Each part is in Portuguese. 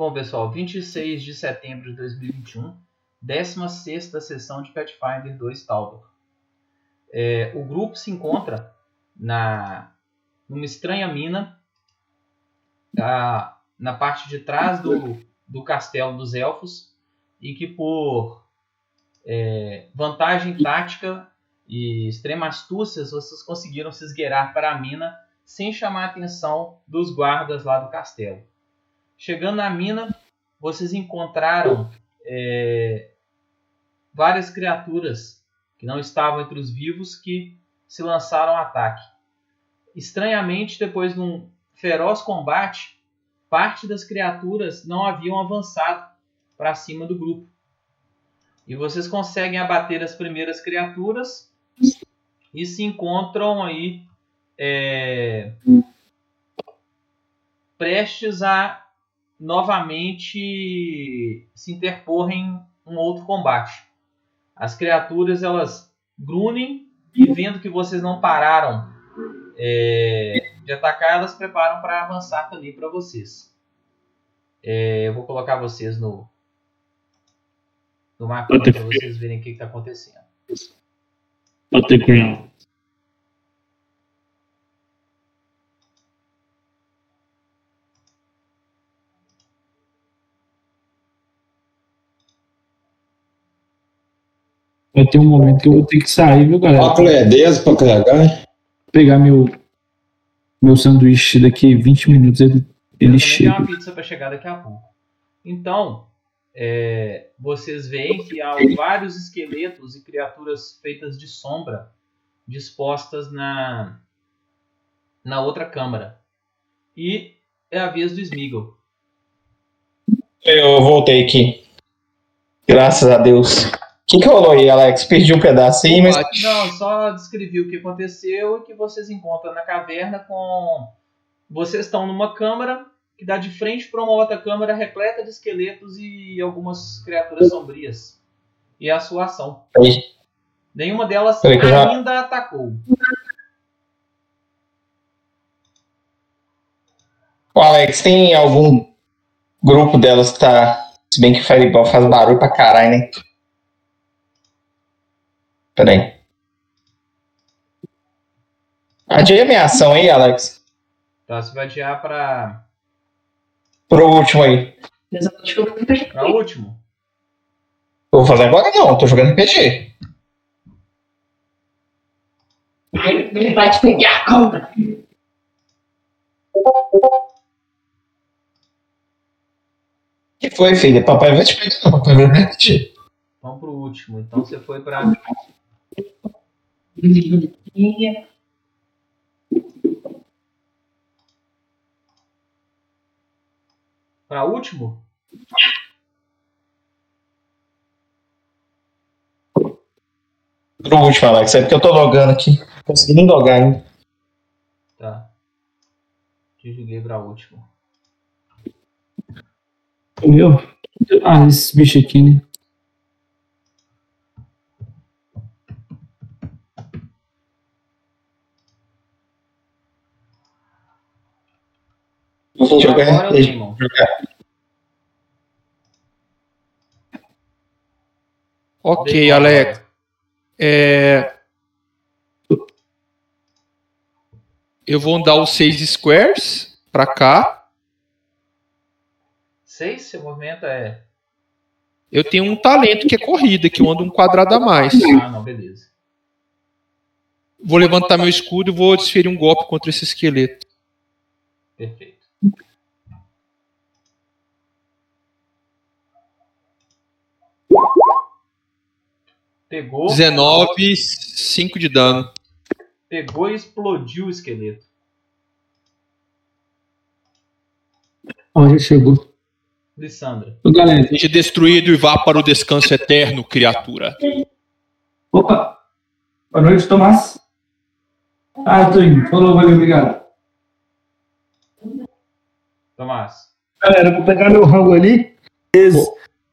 Bom, pessoal, 26 de setembro de 2021, 16 sessão de Pathfinder 2 Taldor. É, o grupo se encontra na numa estranha mina a, na parte de trás do, do castelo dos elfos e que por é, vantagem tática e extrema astúcia vocês conseguiram se esgueirar para a mina sem chamar a atenção dos guardas lá do castelo. Chegando na mina, vocês encontraram é, várias criaturas que não estavam entre os vivos que se lançaram ao ataque. Estranhamente, depois de um feroz combate, parte das criaturas não haviam avançado para cima do grupo. E vocês conseguem abater as primeiras criaturas e se encontram aí é, prestes a novamente se interpor em um outro combate. As criaturas elas grunem e vendo que vocês não pararam é, de atacar, elas preparam para avançar também para vocês. É, eu vou colocar vocês no, no mapa para vocês verem o que está acontecendo. Battleground. Vai ter um momento que eu vou ter que sair, viu, galera? Óculos é 10 pra carregar. Pegar meu, meu sanduíche daqui 20 minutos, ele, ele Eu chega. tenho uma pizza para chegar daqui a pouco. Então, é, vocês veem que há vários esqueletos e criaturas feitas de sombra dispostas na, na outra câmara. E é a vez do Smeagol. Eu voltei aqui. Graças a Deus. O que, que rolou aí, Alex? Perdi um pedacinho, mas. Não, só descrevi o que aconteceu e que vocês encontram na caverna com. Vocês estão numa câmara que dá de frente para uma outra câmara repleta de esqueletos e algumas criaturas sombrias. E é a sua ação. Aí. Nenhuma delas Peraí eu já- ainda atacou. Ô, Alex, tem algum grupo delas que tá. Se bem que Fireball faz barulho pra caralho, né? Peraí. Adia minha ação aí, Alex. Tá, você vai adiar para Pro último aí. para o último. Eu vou fazer agora não, tô jogando PG. Ele vai te pegar, cobra. O que foi, filha? Papai vai te pegar, não, papai vai repetir. Vamos pro último. Então você foi para para último. Pro último, Alex. É porque eu tô logando aqui. Não consegui nem logar ainda. Tá. Te joguei para último. Meu? Ah, esse bicho aqui, né? Jogar Agora o RPG. Demon. Ok, Demon Alex. É... Eu vou andar os seis squares pra cá. Seis, seu movimento é. Eu tenho um talento que é corrida, que eu ando um quadrado a mais. Ah, não, beleza. Vou levantar meu escudo e vou desferir um golpe contra esse esqueleto. Perfeito. Pegou, 19, 5 de dano. pegou e explodiu o esqueleto. Já chegou. Lissandra. Galera, Seja destruído e vá para o descanso eterno, criatura. Opa! Boa noite, Tomás. Ah, tô indo. Falou, valeu, obrigado. Tomás. Galera, vou pegar meu rango ali. Beleza.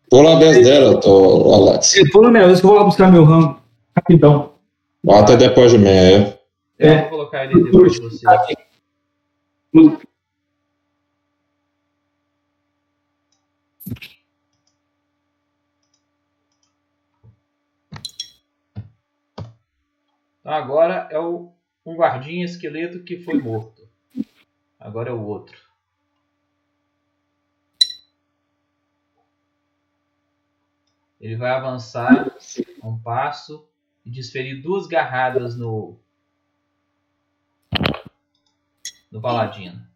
Tô lá 10 dela, tô, Alex. Eu tô na minha vez que eu vou lá buscar meu rango. Rapidão. Até depois de mim, é. É. Eu vou colocar ele depois de você. Tá, agora é o, um guardinha esqueleto que foi morto. Agora é o outro. Ele vai avançar um passo e desferir duas garradas no no paladino.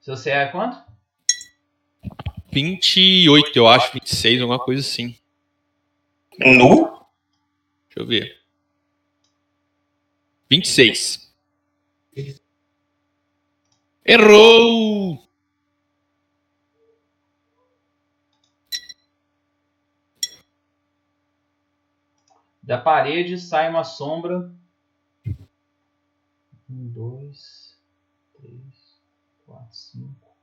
Seu CA é quanto? 28, eu acho, 26, alguma coisa assim. Nu? Deixa eu ver. 26. Errou! Da parede sai uma sombra. Um, dois, três, quatro, cinco,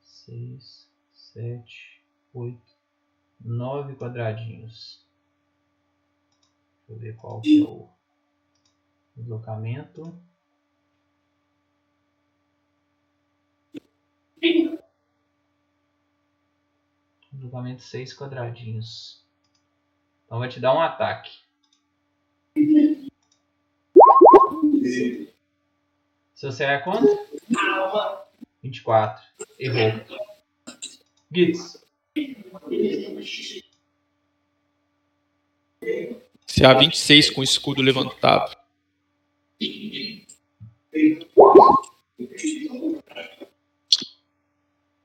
seis, sete, oito, nove quadradinhos. Deixa eu ver qual que é o deslocamento. Deslocamento seis quadradinhos. Então vai te dar um ataque. Seu CA é quanto? 24. Errou. Gitz. CA 26 com escudo levantado.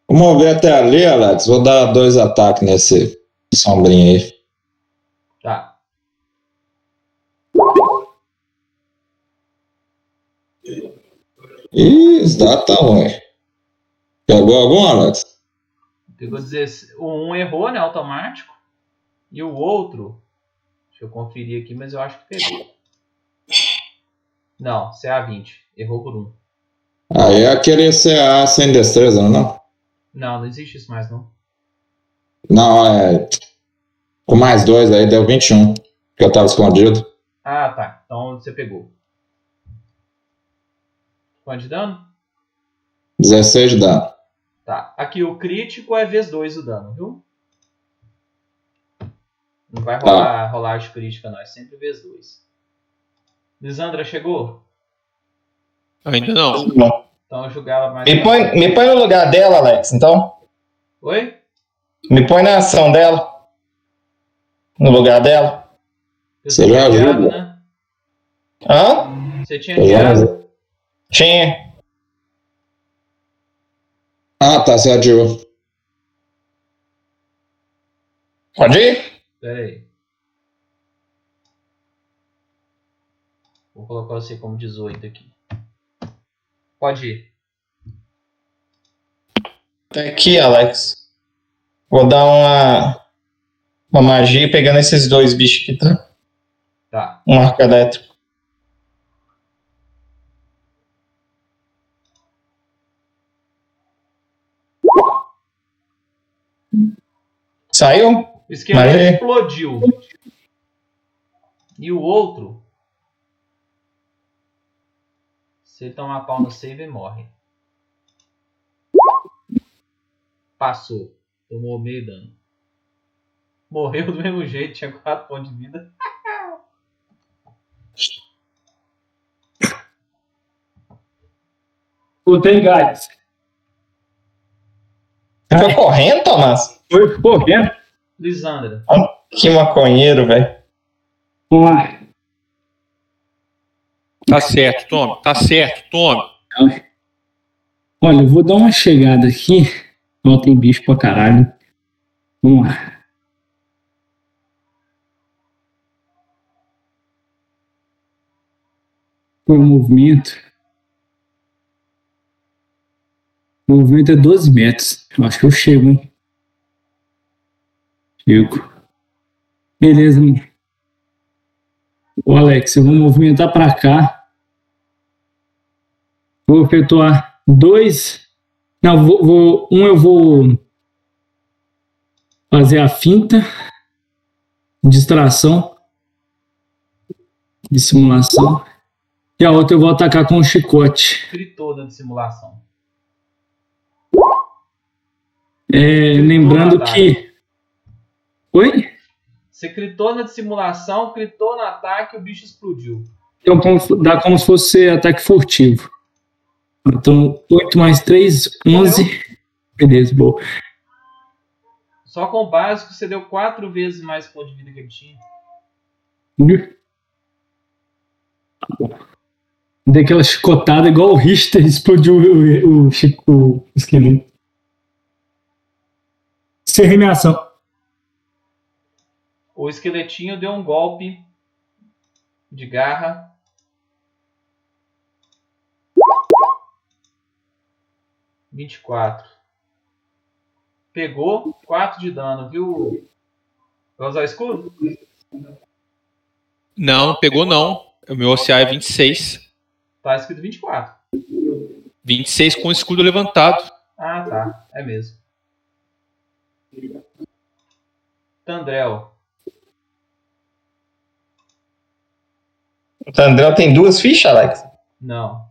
Vou mover até ali, Alex. Vou dar dois ataques nesse sombrinho aí. Tá ruim. Pegou algum, Alex? Pegou 16. O um errou, né? Automático. E o outro. Deixa eu conferir aqui, mas eu acho que pegou. Não, CA20. Errou por um. Aí é aquele CA sem destreza, não é? não? Não, não existe isso mais, não. Não, é. Com mais dois aí deu 21. Que eu tava escondido. Ah, tá. Então você pegou. Quanto de dano? 16 de dano. Tá. Aqui o crítico é vezes 2 o dano, viu? Não vai rolar, rolar de crítica, não. É sempre vezes 2. Lisandra chegou? Ainda não. Então eu ela mais. Me põe, me põe no lugar dela, Alex, então. Oi? Me põe na ação dela. No lugar dela. Você já adiado, ajuda? né? Hã? Você tinha Eu Tinha. Ah, tá, você adiou. Pode ir? Pera aí. Vou colocar você como 18 aqui. Pode ir. Tá aqui, Alex. Vou dar uma, uma magia pegando esses dois bichos aqui, tá? Tá. Um arco elétrico. Saiu? O esqueleto Mas é- explodiu. E o outro. Se ele tomar pau no save, ele morre. Passou. Tomou meio dano. Morreu do mesmo jeito, tinha 4 pontos de vida. Botei gás. Foi correndo, Tomás? Foi correndo. Lisandra. Que maconheiro, velho. Vamos lá. Tá certo, tome. Tá certo, tome. Olha, eu vou dar uma chegada aqui. Ó, tem bicho pra caralho. Vamos lá. Foi o movimento. O movimento é 12 metros. Eu acho que eu chego, hein? Chego. Beleza. Ô, Alex, eu vou movimentar pra cá. Vou efetuar dois. Não, vou, vou- um eu vou fazer a finta, distração, dissimulação. E a outra eu vou atacar com o chicote. Fritou da dissimulação. É, lembrando que Oi? Você critou na simulação, critou no ataque o bicho explodiu. Então dá como se fosse ataque furtivo. Então, 8 mais 3, 11. Beleza, boa. Só com o básico você deu quatro vezes mais ponto de vida que ele tinha. Dei aquela chicotada igual o Richter explodiu o, o, o, o esqueleto. Sem remeação. O esqueletinho deu um golpe de garra. Vinte e quatro. Pegou 4 de dano, viu? Vai usar escudo? Não, não pegou não. O meu OCA é 26. Tá escrito 24. 26 com o escudo levantado. Ah, tá. É mesmo. Tandrel. O Tandrel tem duas fichas, Alex. Não.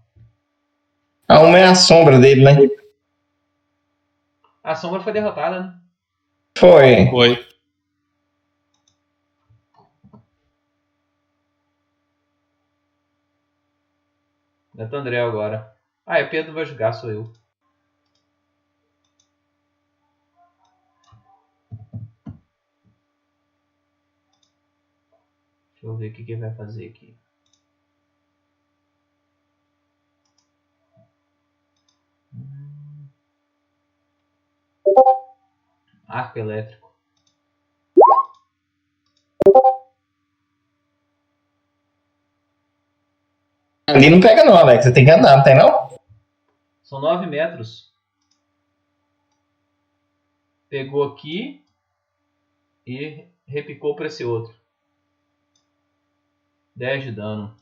A uma é a sombra dele, né? A sombra foi derrotada, né? Foi. Foi. É Tandrel agora. Ah, é Pedro vai jogar, sou eu. Deixa eu ver o que ele vai fazer aqui. Arco elétrico. Ali não pega não, Alex. Você tem que andar, não tem não? São 9 metros. Pegou aqui e repicou para esse outro. 10 de dano.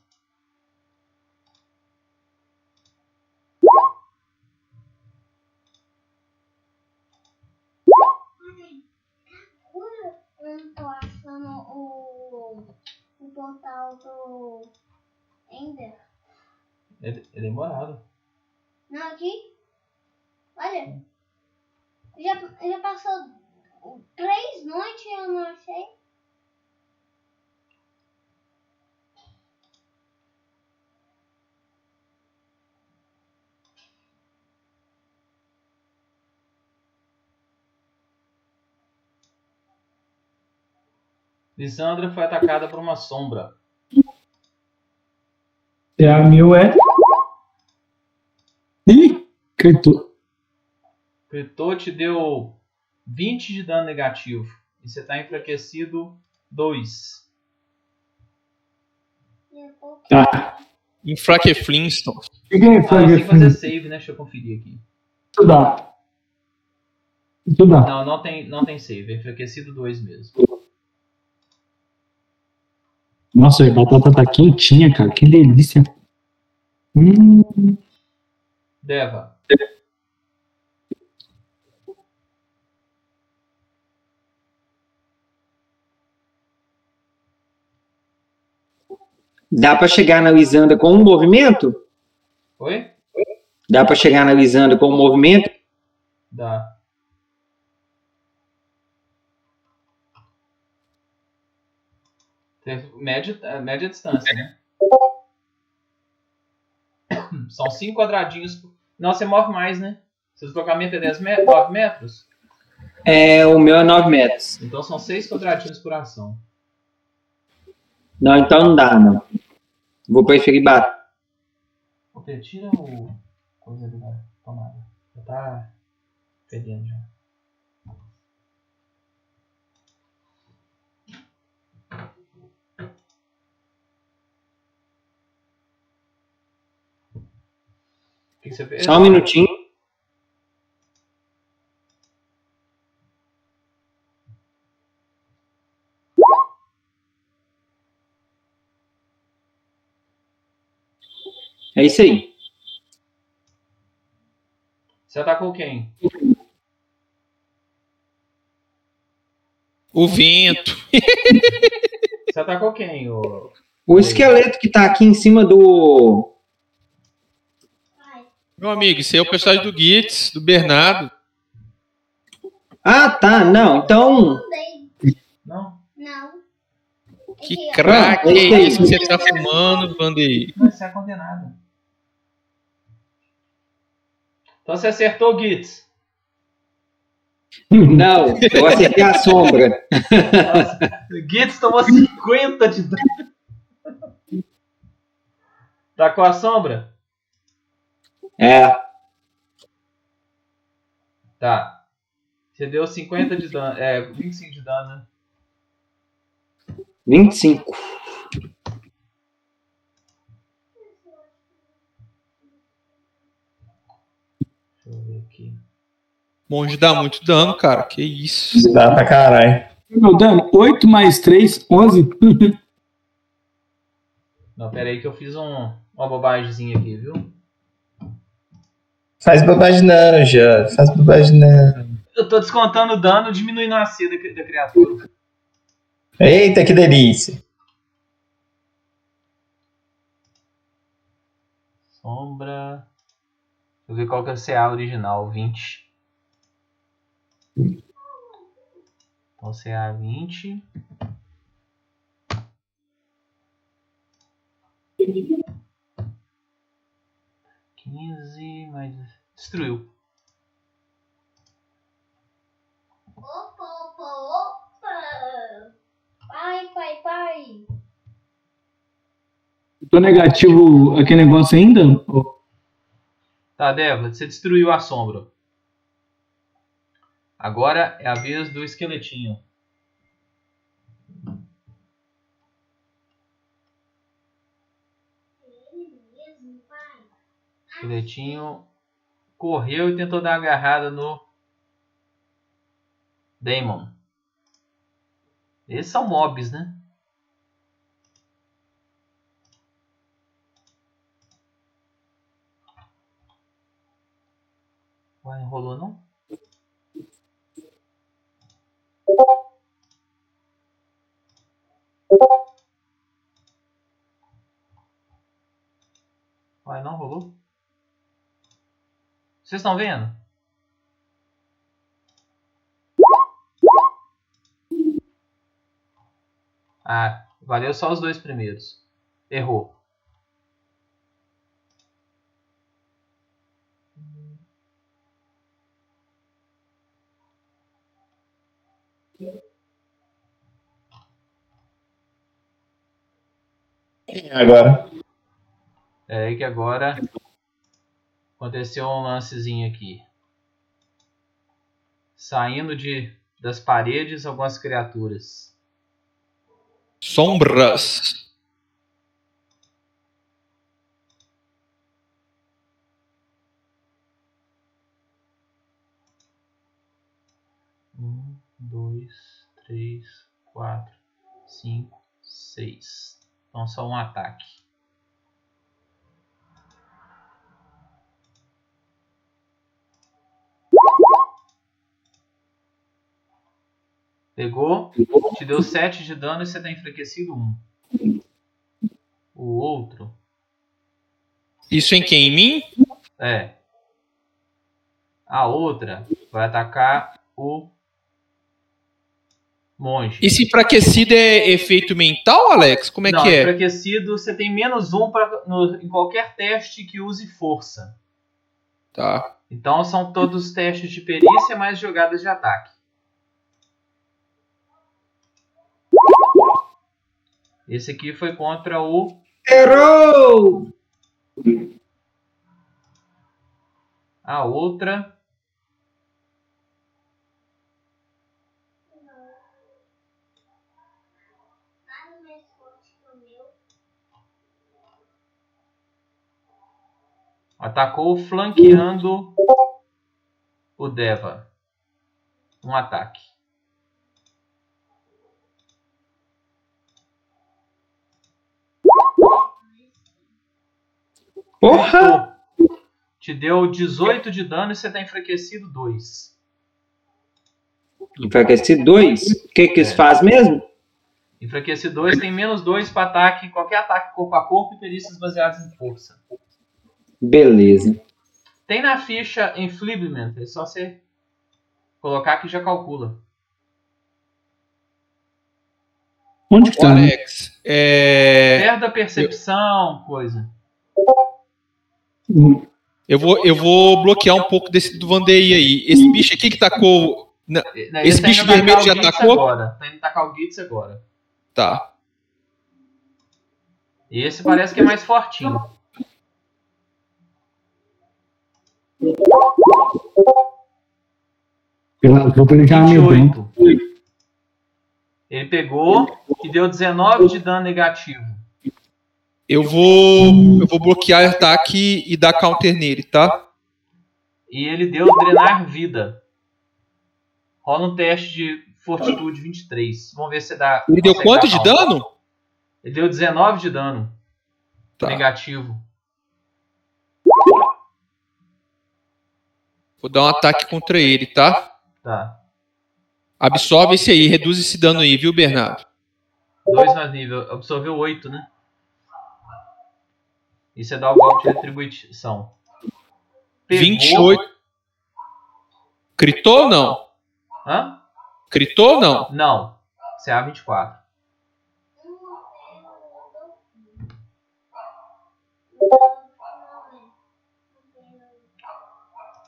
Eu não achando o, o portal do Ender. É, é demorado. Não, aqui. Olha. Já, já passou três noites e eu não achei. Lisandra foi atacada por uma sombra. É a mil é. Ih, cantou. Critou te deu 20 de dano negativo. E você tá enfraquecido 2. Tá. Infraque Flintstone. O que que é Ah, fazer tem que fazer save, né? Deixa eu conferir aqui. Estudar. Estudar. Não, não tem, não tem save. É enfraquecido 2 mesmo. Nossa, a batata tá quentinha, cara. Que delícia. Hum, Deva. Dá pra chegar na Lisandra com um movimento? Oi? Dá pra chegar na Lisandra com um movimento? Dá. Média, é, média distância, né? São 5 quadradinhos. Não, você move mais, né? Seu deslocamento é 10 metros, 9 metros? É, o meu é 9 metros. Então são 6 quadradinhos por ação. Não, então não dá, não. Vou preferir bater. Tira o. coisa ali da tomada. Já tá fedendo já. Que, você fez? Só um minutinho. É isso aí. Você atacou quem? O vento. Você atacou quem? O... O esqueleto que tá aqui em cima do. Meu amigo, isso aí é o personagem do Gitz, do Bernardo. Ah, tá. Não, então. Que é? craque Ah, é isso que você tá fumando, Vanderlei? Você é condenado. Então você acertou, Gitz. Não, eu acertei a sombra. Nossa, Gitz tomou 50 de dano. Tá com a sombra? É, Tá. Você deu 50 de dano. É, 25 de dano, né? 25. Deixa eu ver aqui. Monge dá muito dano, cara. Que isso. Dá pra caralho. Meu dano, 8 mais 3, 11. Não, pera aí que eu fiz um, uma bobagemzinha aqui, viu? Faz bobagem não, já. Faz bobagem não. Eu tô descontando o dano, diminuindo a C da, da criatura. Eita, que delícia. Sombra. Deixa eu ver qual que é o CA original, 20. Então CA 20. Quinze, mais. Destruiu. Opa, opa, opa! Pai, pai, pai! Tô negativo aquele negócio ainda? Tá, Débora, você destruiu a sombra. Agora é a vez do esqueletinho. Ele mesmo, pai. Esqueletinho correu e tentou dar uma agarrada no Daemon. Esses são mobs, né? Ué, não rolou não? Ué, não rolou? Vocês estão vendo? Ah, valeu só os dois primeiros. Errou. Agora. É que agora aconteceu um lancezinho aqui. Saindo de das paredes algumas criaturas. Sombras. Um, dois, três, quatro, cinco, seis. Então só um ataque. Pegou, te deu 7 de dano e você tá enfraquecido 1. O outro Isso em quem? Em mim? é. A outra vai atacar o monge. Esse enfraquecido é efeito mental, Alex? Como é Não, que é? enfraquecido você tem menos um pra, no- em qualquer teste que use força. Tá. Então são todos testes de perícia mais jogadas de ataque. Esse aqui foi contra o Errou! a outra. Atacou flanqueando o Deva. Um ataque. Porra! Te deu 18 de dano e você tá enfraquecido 2. Enfraqueci 2. O que que isso É. faz mesmo? Enfraquecido 2 tem menos 2 para ataque, qualquer ataque corpo a corpo e perícias baseadas em força. Beleza. Tem na ficha Enfliblement, é só você colocar que já calcula. Onde que tá? Alex, É, Perto da percepção, coisa. Eu, vou, eu vou bloquear um pouco desse do Vandei aí. Esse bicho aqui que tacou. na- Ele Esse bicho vermelho já Gitz atacou? Agora. Tá indo atacar o Gitz agora. Tá. Esse parece que é mais fortinho. Vou bem. 28. Ele pegou e deu 19 de dano negativo. Eu vou. Eu vou bloquear ataque e dar counter nele, tá? E ele deu drenar vida. Rola um teste de fortitude 23. Vamos ver se dá. Ele deu quanto de dano? Ele deu 19 de dano Tá. negativo. Vou dar um ataque contra ele, tá? Tá. Absorve esse aí, reduz esse dano aí, viu, Bernardo? 2 mais nível. Absorveu 8, né? E você dá o golpe de retribuição. Pegou. 28. Critou ou não? Hã? Critou ou não? Não. CA 24.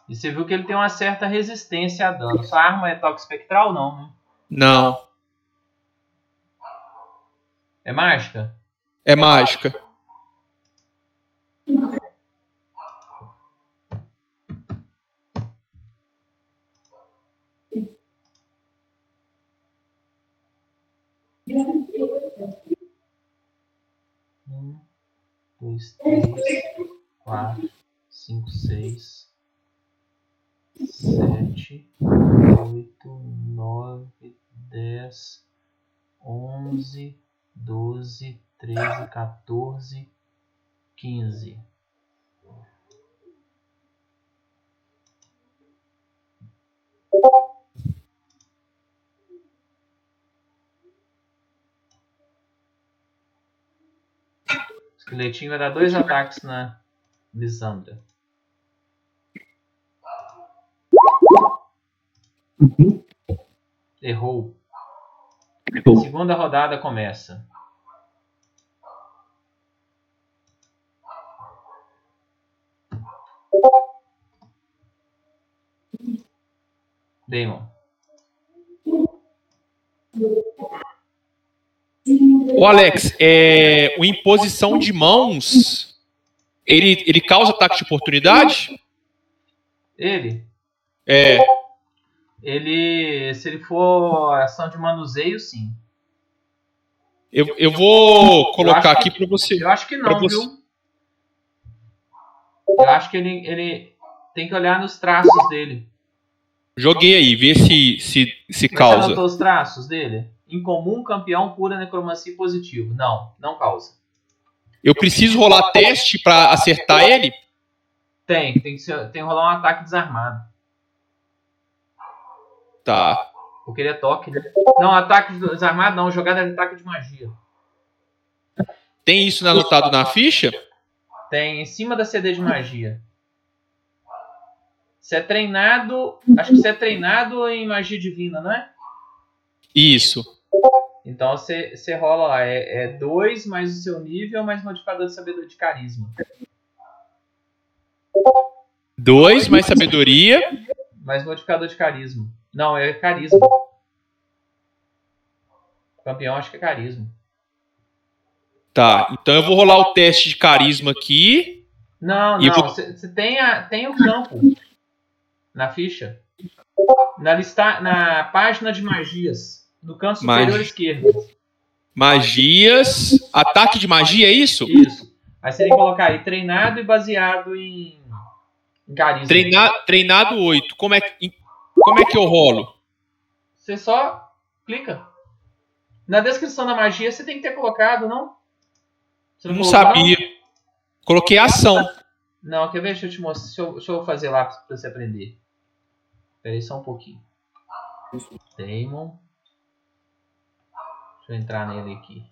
E você viu que ele tem uma certa resistência a dano. Sua arma é toque espectral? Não, né? Não. É mágica? É mágica. Dois, três, quatro, cinco, seis, sete, oito, nove, dez, onze, doze, treze, 14, 15. O esqueletinho vai dar dois ataques na Lisandra. Errou. Errou. Segunda rodada começa. Damon. Ô Alex, é, o imposição de mãos, ele, ele causa ataque de oportunidade? Ele. É. Ele. Se ele for ação de manuseio, sim. Eu, eu vou colocar que- aqui pra você. Eu acho que não, você- viu? Eu acho que ele, ele tem que olhar nos traços dele. Joguei aí, vê se, se, se Mas Você causa. anotou os traços dele? Incomum, campeão, cura, necromancia positivo. Não, não causa. Eu preciso rolar teste pra acertar ele? Tem, tem que, ser, tem que rolar um ataque desarmado. Tá. Porque ele é toque, né? Não, ataque desarmado não, jogada de ataque de magia. Tem isso anotado na ficha? Tem em cima da CD de magia. Você é treinado. Acho que você é treinado em magia divina, não é? Isso. Então você, você rola lá. É 2 mais o seu nível mais modificador de sabedoria de carisma. Dois mais sabedoria. Mais modificador de carisma. Não, é carisma. Campeão acho que é carisma. Tá. Então eu vou rolar o teste de carisma aqui. Não, não. vou- Você tem, a, tem o campo na ficha. Na, lista, na página de magias. No canto superior Magia. esquerdo. Magias. Ataque de magia, é isso? Isso. Aí você tem que colocar aí treinado e baseado em, em carisma. Treina, treinado 8. Como é, que- como é que eu rolo? Você só clica. Na descrição da magia você tem que ter colocado, não? Você Não colocou, sabia. Coloquei ação. Não? Não, quer ver? Deixa eu te mostrar. Deixa eu, deixa eu fazer lá pra você aprender. Espera aí só um pouquinho. Damon. Deixa eu entrar nele aqui.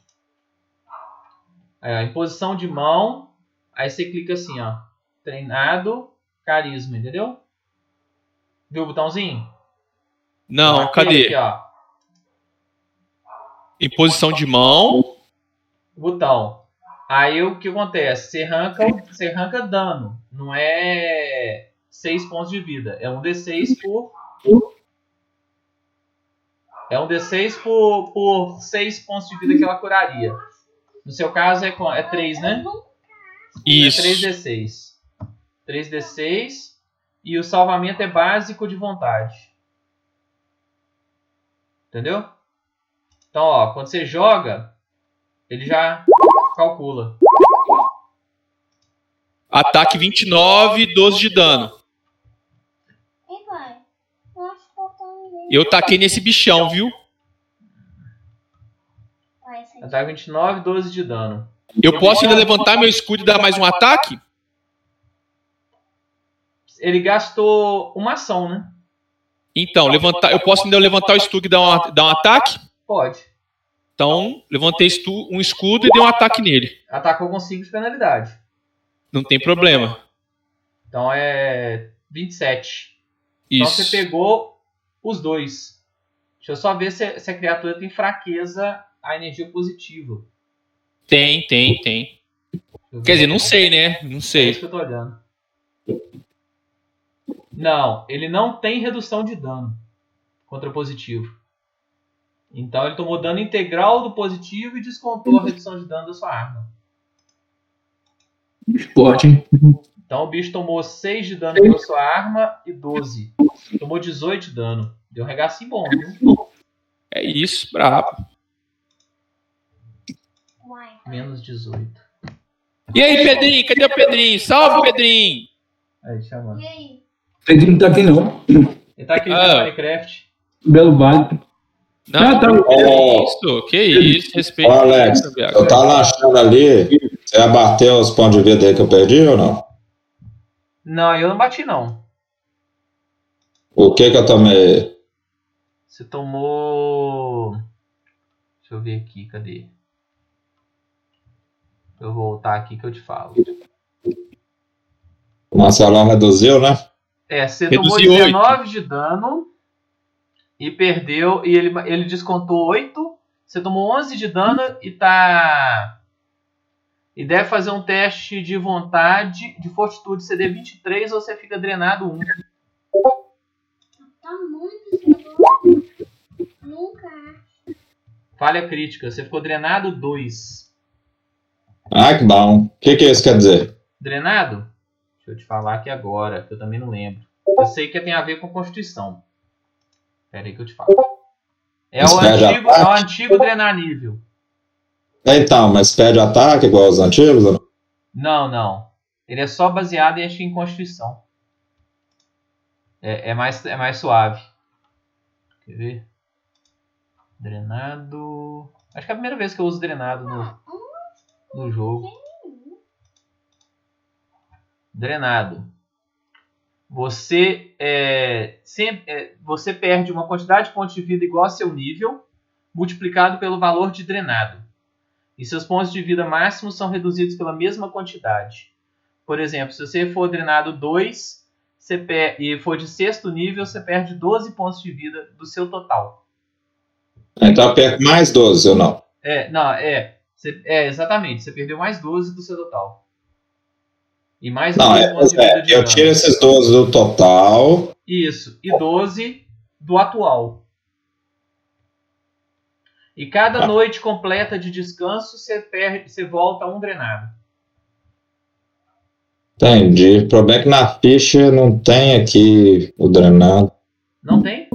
Aí, ó, em posição de mão. Aí você clica assim, ó. Treinado, carisma, entendeu? Viu o botãozinho? Não, Aquele cadê? Aqui, ó. Em posição de mão. botão. Aí o que acontece? Você arranca, você arranca dano. Não é 6 pontos de vida. É um D6 por. É um D6 por, por 6 pontos de vida que ela curaria. No seu caso é, é 3, né? Isso. É 3D6. 3D6. E o salvamento é básico de vontade. Entendeu? Então, ó, quando você joga, ele já calcula. Ataque 29, 12 de dano. Ei, pai. Eu acho que faltou ninguém. Eu taquei nesse bichão, viu? Ataque 29, 12 de dano. Eu posso ainda levantar meu escudo e dar mais um ataque? Ele gastou uma ação, né? Então, levantar, eu posso ainda levantar o escudo e dar um, dar um ataque? Pode. Então, levantei um escudo e dei um ataque nele. Atacou com 5 de penalidade. Não tem problema. Então é 27. Então Isso. você pegou os dois. Deixa eu só ver se, se a criatura tem fraqueza à energia positiva. Tem, tem, tem. Quer dizer, não sei, né? Não É isso sei. que eu tô olhando. Não, ele não tem redução de dano contra positivo. Então ele tomou dano integral do positivo e descontou a redução de dano da sua arma. Esporte, hein? Então o bicho tomou 6 de dano pela sua arma e 12. Tomou 18 de dano. Deu um regacinho bom, viu? É isso, brabo. Menos 18. E aí, Pedrinho? Cadê o Pedrinho? Salve, Pedrinho! Aí, chamando. E aí? Pedrinho não tá aqui não. Ele tá aqui no Ah. Minecraft. Belo Vale. Não, Ah, tá. que isso, que isso, respeito. Ô, Alex, Eu tava achando ali, você ia bater os pontos de vida aí que eu perdi ou não? Não, eu não bati não. O que que eu tomei? Você tomou. Deixa eu ver aqui, cadê? Deixa eu voltar aqui que eu te falo. O Marcelão reduziu, né? É, você tomou Reduziu 19 de dano e perdeu. E ele, ele descontou 8. Você tomou 11 de dano e tá. E deve fazer um teste de vontade, de fortitude CD 23 ou você fica drenado 1. Tá muito negócio. Nunca. Falha crítica, você ficou drenado 2. Ah, que bom. O que que isso quer dizer? Drenado? Deixa eu te falar aqui agora, que eu também não lembro. Eu sei que tem a ver com Constituição. Pera aí que eu te falo. É o antigo, é o ataque? antigo drenar nível. Então, mas pede ataque igual os antigos? não? Não. Ele é só baseado em, acho em Constituição. É, é mais, é mais suave. Quer ver? Drenado. Acho que é a primeira vez que eu uso drenado no, no jogo. Drenado. Você é, sempre, é, você perde uma quantidade de pontos de vida igual ao seu nível, multiplicado pelo valor de drenado. E seus pontos de vida máximos são reduzidos pela mesma quantidade. Por exemplo, se você for drenado 2 você per- e for de sexto nível, você perde 12 pontos de vida do seu total. Então eu perco mais 12 ou não? É, não, é. Você- é, exatamente. Você perdeu mais 12 do seu total. E mais Não, 12 é, é, vida de eu tiro esses 12 do total. Isso. E 12 do atual. E cada Tá. noite completa de descanso, você, perde, você volta um drenado. Entendi. O problema é que na ficha não tem aqui o drenado. Não tem?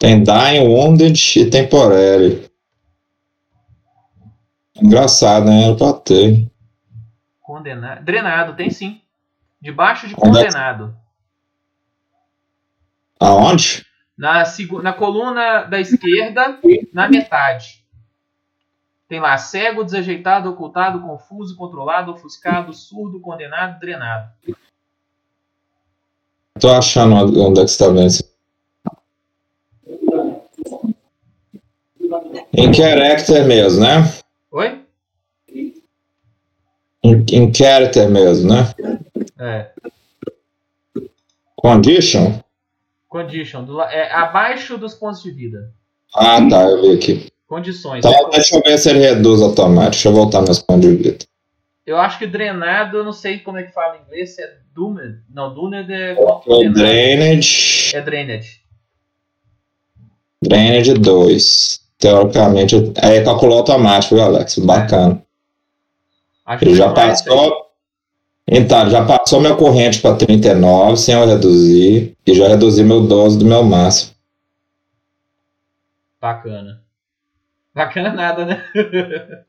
Tem Dying, Wounded e Temporary. Engraçado, né? Era pra ter. Condenado. Drenado, tem sim. Debaixo de Onde é condenado. Aonde? Na, na coluna da esquerda, na metade. Tem lá cego, desajeitado, ocultado, confuso, controlado, ofuscado, surdo, condenado, drenado. Tô achando onde é que você tá vendo isso. Em character mesmo, né? Oi? Em, em character mesmo, né? É. Condition? Condition. do é, abaixo dos pontos de vida. Ah, tá, eu vi aqui. Condições. Então, deixa eu ver se ele reduz automático. Deixa eu voltar meus pontos de vida. Eu acho que drenado, eu não sei como é que fala em inglês, se é doomed. Não, doomed é O condenado. Drainage. É drained. Drainage 2. Teoricamente, aí calculou automático, viu, Alex? Bacana. Acho Ele já é isso aí. passou. Então, ele já passou meu corrente para 39 sem eu reduzir. E já reduzi meu 12 do meu máximo. Bacana. Bacana nada, né?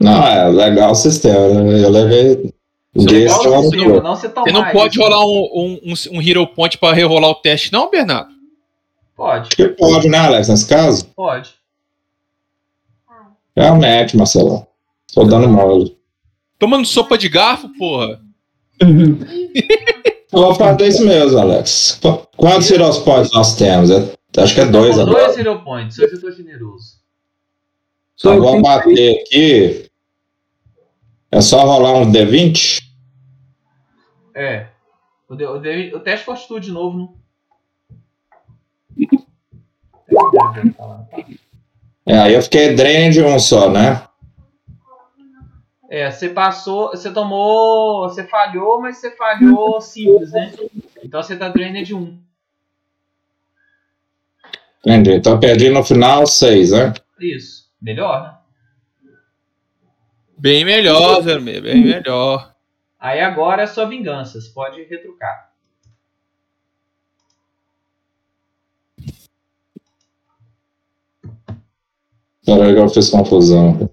Não, é legal o sistema, né? Eu levei. Você Desse não não- Você não pode isso. rolar um, um, um, um Hero Point pra rerolar o teste, não, Bernardo? Pode, Que pode, né, Alex, nesse caso? pode. Realmente, Marcelo. Tô dando mole. Tomando sopa de garfo, porra. Eu vou fazer isso mesmo, Alex. Qu- Quantos Heroes Points nós temos? É- Acho que é dois agora. dois Hero Points, hoje eu tô generoso. Só Eu eu vou bater aqui. É só rolar um D20? É. O, de, o, de, o teste fortitude de novo, não? É, aí eu fiquei drain de um só, né? É, você passou, você tomou, você falhou, mas você falhou simples, né? Então você tá drained de um. Entendi. Então eu perdi no final seis, né? Isso. Melhor, né? Bem melhor, Vermelho, bem melhor. Aí agora é sua vingança, você pode retrucar. Peraí que eu fiz confusão.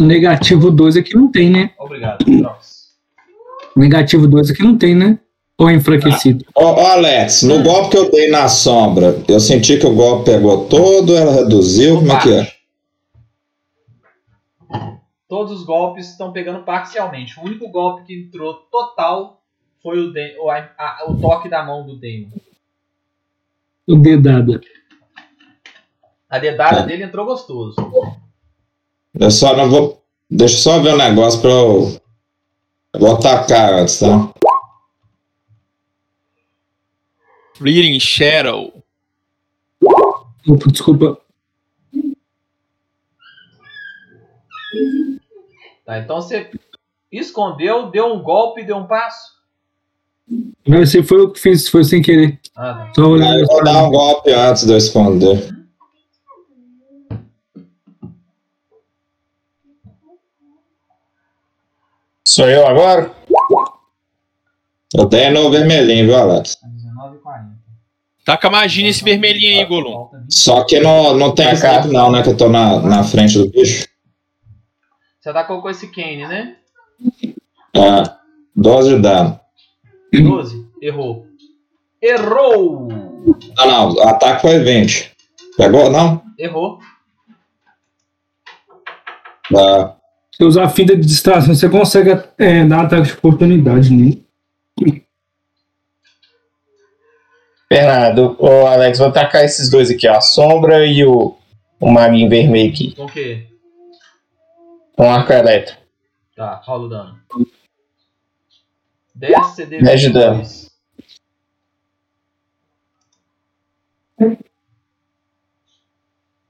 Negativo 2 aqui não tem, né? Obrigado, Drox. Negativo 2 aqui não tem, né? Ou é enfraquecido? Ô, ô, Alex, no golpe que eu dei na sombra, eu senti que o golpe pegou todo, ela reduziu, como é que é? Todos os golpes estão pegando parcialmente. O único golpe que entrou total foi o, de, o, a- o toque da mão do Demon. O dedada. A dedada É. dele entrou gostoso. Eu só não vou. Deixa eu só ver um negócio pra eu. eu vou atacar antes, tá? Fleeting Shadow. Opa, desculpa. Tá, então você escondeu, deu um golpe e deu um passo. Não, esse foi o que fiz, foi sem querer. Ah, tá. Só Aí olhando eu vou dar um golpe antes de eu esconder. Sou eu agora? Eu dei no vermelhinho, viu, Alex? 19h40. Taca magia nesse vermelhinho aí, Golum. Falta 20. Só que não, não tem Tá, snap, não, né? Que eu tô na, na frente do bicho. Você atacou com esse Kane, né? É. 12 de dano. 12. Errou. Errou! Não, não, o ataque foi 20. Pegou, não? Errou. Tá. Se usar a finta de distração, você consegue é, dar ataque de oportunidade nele. Bernardo, ô Alex, vou atacar esses dois aqui, ó, a sombra e o, o maguinho vermelho aqui, Com o quê? com arco elétrico. Tá, rola o dano. 10 CD 10 de dano. 22.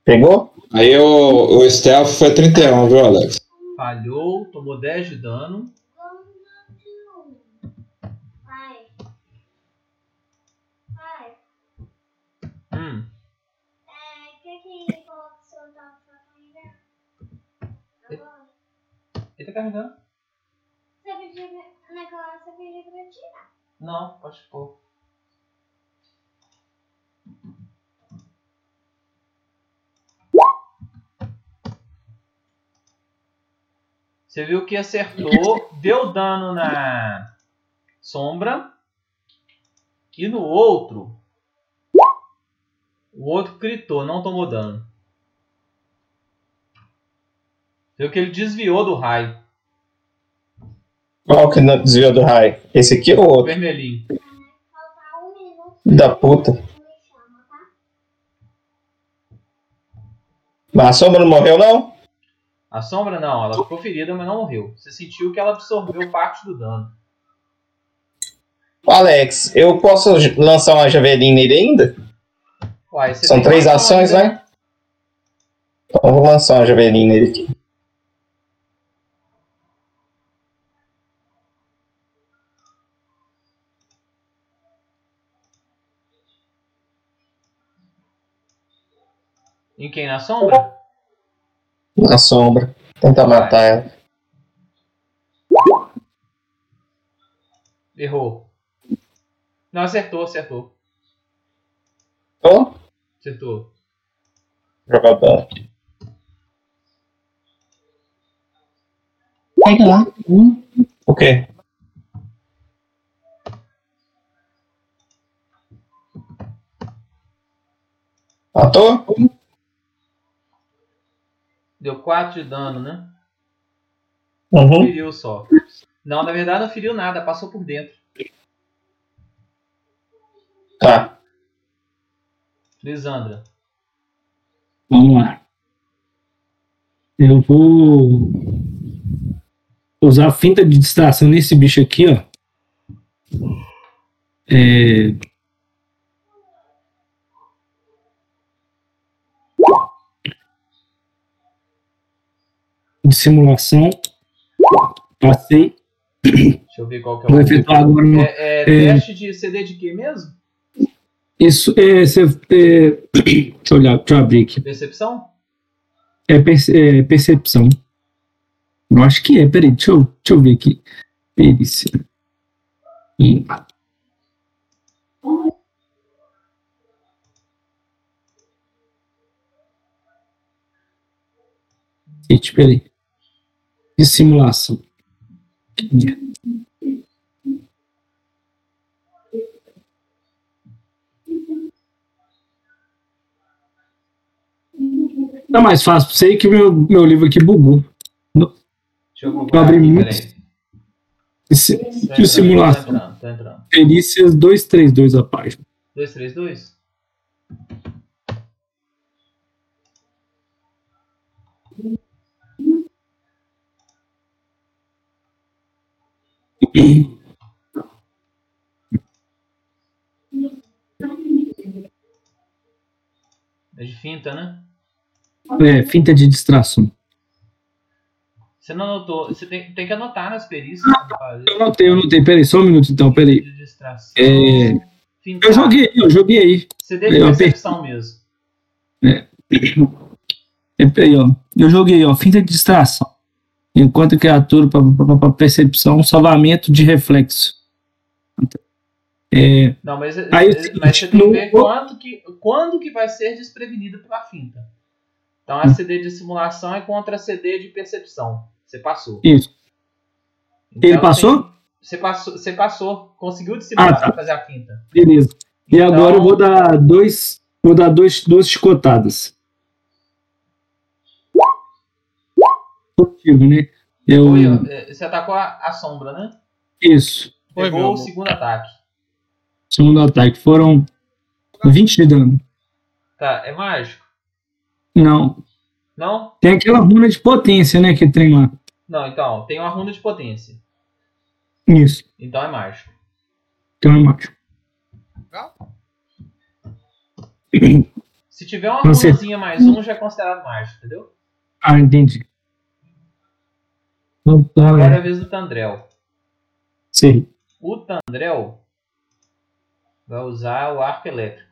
Pegou? Aí o, o stealth foi 31, viu, Alex? Falhou, tomou 10 de dano. Vai. Vai. Hum, É, o que que falou que o senhor tava fazendo? Agora. ele tá carregando? Você pediu, naquela hora você pediu pra tirar. Não, pode pôr. Você viu que acertou, deu dano na sombra. E no outro, o outro gritou, não tomou dano. Viu que ele desviou do raio. Qual que não desviou do raio? Esse aqui ou O outro? vermelhinho. Da puta. Mas a sombra não morreu, não? A sombra não, ela ficou ferida, mas não morreu. Você sentiu que ela absorveu parte do dano. Alex, eu posso lançar uma javelina nele ainda? Uai, você São três ações, ação né? Então eu vou lançar uma javelina nele aqui. Em quem? Na sombra? Na sombra. Tentar matar ela. Errou. Não, acertou, acertou. Acertou. jogar dano. Pega lá. O quê? Matou? Deu 4 de dano, né? Uhum. Feriu só. Não, na verdade não feriu nada, passou por dentro. Tá. Lisandra. Vamos lá. Eu vou usar a finta de distração nesse bicho aqui, ó. É... De simulação. Passei. Deixa eu ver qual que é Vou o. efetuar agora É, é, É. teste de CD de quê mesmo? Isso é, cê- é, deixa eu olhar, deixa eu abrir aqui. Percepção? É, perce- é percepção. Eu acho que é, peraí, deixa eu, deixa eu ver aqui. Perícia. Hum. Gente, peraí. De simulação. Tá mais fácil pra você que meu, meu livro aqui bugou. Deixa eu Eu procurar abri aqui, muito. Esse- De entrando, simulação. Tô entrando, tô entrando. Perícias 232 a página. 232? É de finta, né? É, finta de distração. Você não anotou. Você tem, tem que anotar nas perícias. fazer. Eu anotei, eu anotei. Peraí, só um minuto então, peraí. De distração. É, eu joguei, eu joguei aí. CD de eu percepção mesmo. É, peraí, ó. Eu joguei, ó, finta de distração. Enquanto criatura para percepção, salvamento de reflexo. É, Não, mas, Aí, mas você tem que no- ver quanto que, quando que vai ser desprevenido pela finta. Então a CD de simulação é contra a CD de percepção. Você passou. isso. Então, Ele passou? tem- Você passou, você passou. Conseguiu dissimular Ah, tá. fazer a finta. Beleza. E Então- agora eu vou dar dois. Vou dar dois, duas chicotadas. Positivo, né? Eu, Foi, é, você atacou a, a sombra, né? isso. Foi, Pegou o segundo ataque. Segundo ataque. Foram 20 de dano. Tá, é mágico? Não. Não? Tem aquela runa de potência, né? Que tem lá. Não, então, tem uma runa de potência. Isso. Então é mágico. Tem uma mágica. Se tiver uma runazinha mais um, já é considerado mágico, entendeu? Ah, entendi. Agora é a vez do Tandrel. Sim. O Tandrel vai usar o arco elétrico.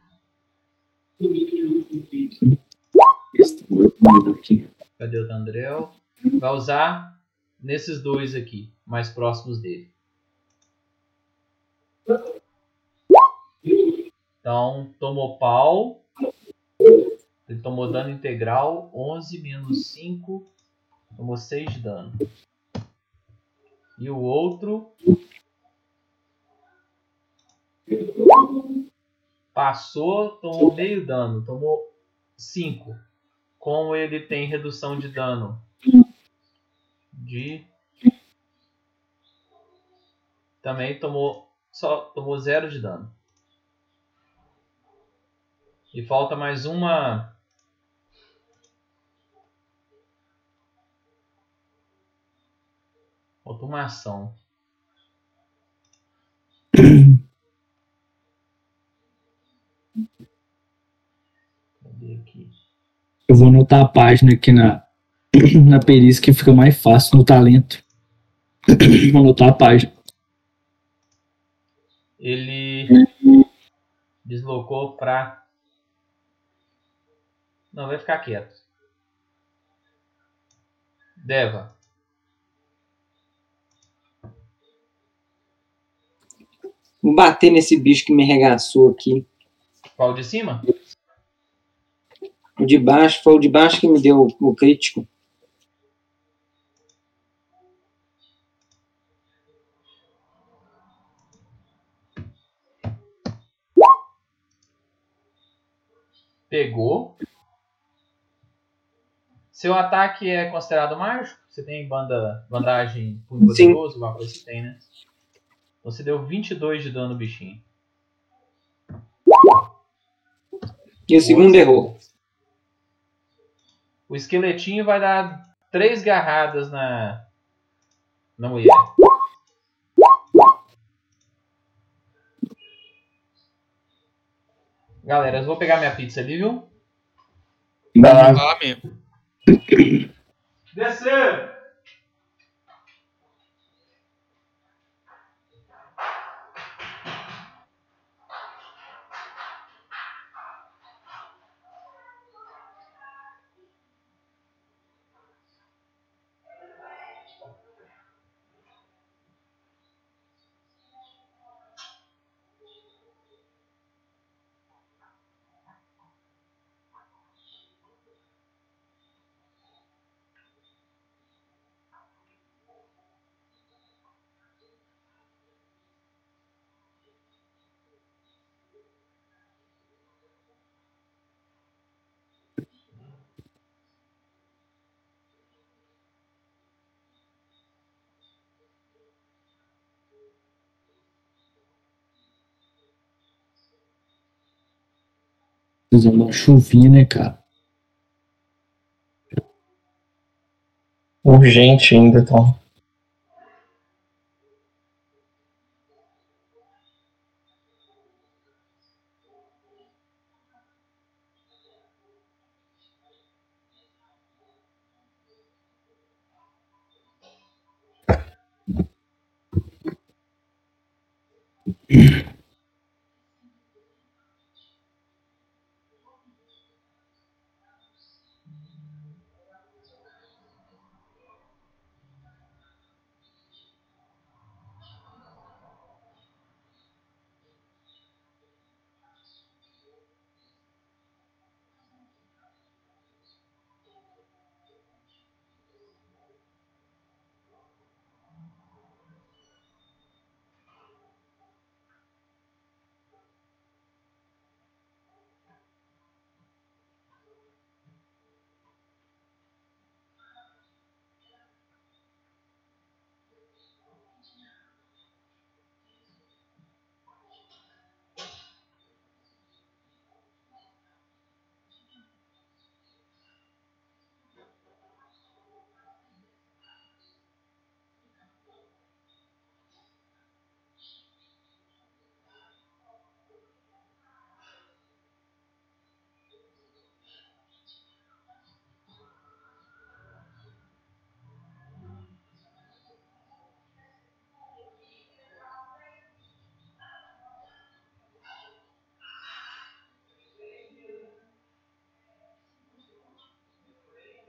Cadê o Tandrel? Vai usar nesses dois aqui, mais próximos dele. Então, tomou pau. Ele tomou dano integral. 11 menos 5. Tomou 6 de dano. E o outro. Passou, tomou meio dano. Tomou 5. Como ele tem redução de dano de. Também tomou. Só tomou 0 de dano. E falta mais uma. Falta uma ação. Cadê aqui? Eu vou anotar a página aqui na, na perícia que fica mais fácil no talento. Vou anotar a página. Ele deslocou pra. Não, vai ficar quieto. Deva. Vou bater nesse bicho que me regaçou aqui. Qual de cima? O de baixo, foi o de baixo que me deu o crítico. Pegou. Seu ataque é considerado mágico? Você tem banda, bandagem punho Sim. poderoso? Alguma coisa que tem, né? Você deu 22 de dano no bichinho. E o segundo errou. O esqueletinho vai dar três garradas na, na mulher. Galera, eu vou pegar minha pizza ali, viu? Vai lá. Vai lá mesmo. Descer! Fazendo uma chuvinha, né, cara? Urgente ainda, então.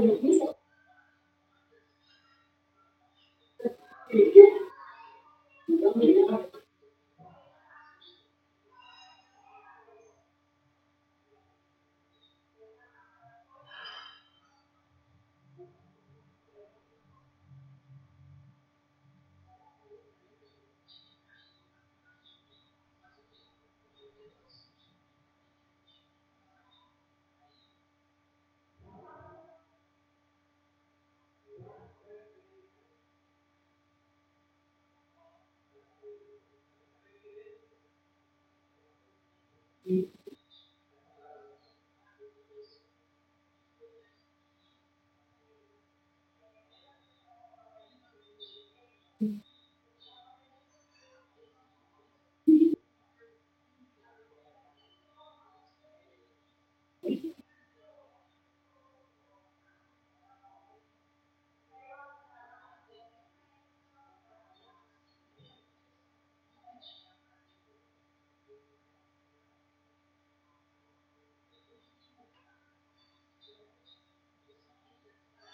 que nos you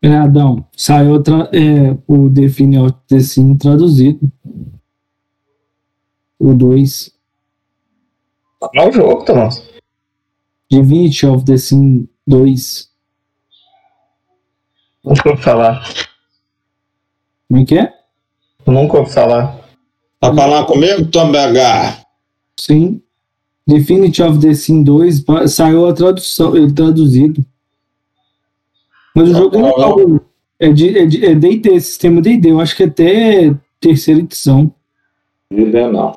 É, Adão, saiu tra- é, o Define Scene traduzido. O 2. Não é o jogo, Thomas. Divinity of the Scene 2. Nunca ouvi falar. Como é que é? Nunca ouvi falar. Tá falando comigo, Tom BH? Sim. Divinity of the Scene 2 pa- saiu a tradução, ele traduzido. Mas o jogo é legal. É de, é de é D&D, sistema D&D. Eu acho que até terceira edição. Ainda não.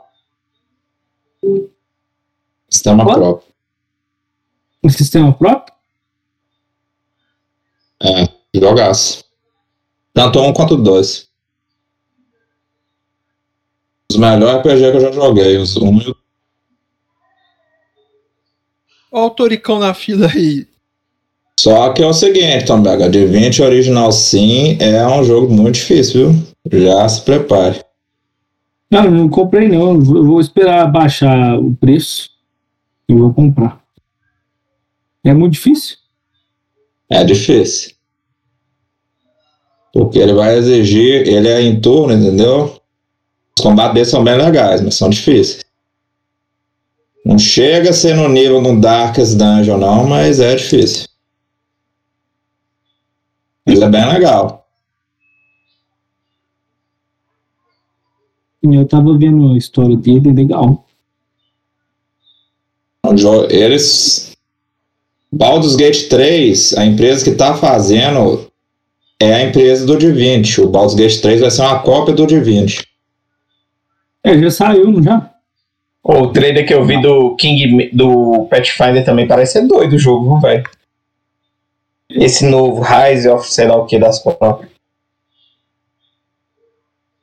Sistema Qual? próprio. Um sistema próprio? É, jogaço. Tanto um quanto dois. Os melhores RPG que eu já joguei. Os um e o Ó o Toricão na fila aí. Só que é o seguinte, Tom Bega, de 20 Original Sim é um jogo muito difícil, viu? Já se prepare. Não, não comprei não. Eu vou- eu vou esperar baixar o preço e vou comprar. É muito difícil? É difícil. Porque ele vai exigir, ele é em turno, entendeu? Os combates dele são bem legais, mas são difíceis. Não chega a ser no nível do Darkest Dungeon, não, mas é difícil. Mas é bem legal. Eu tava vendo a história dele, é legal. Jo- Eles. Baldur's Gate 3, a empresa que tá fazendo é a empresa do Divinity. O Baldur's Gate 3 vai ser uma cópia do Divinity. É, já saiu, não já? O trailer que eu vi do King do Pathfinder também parece ser doido o jogo, velho? Esse novo Rise of sei lá o que das próprias.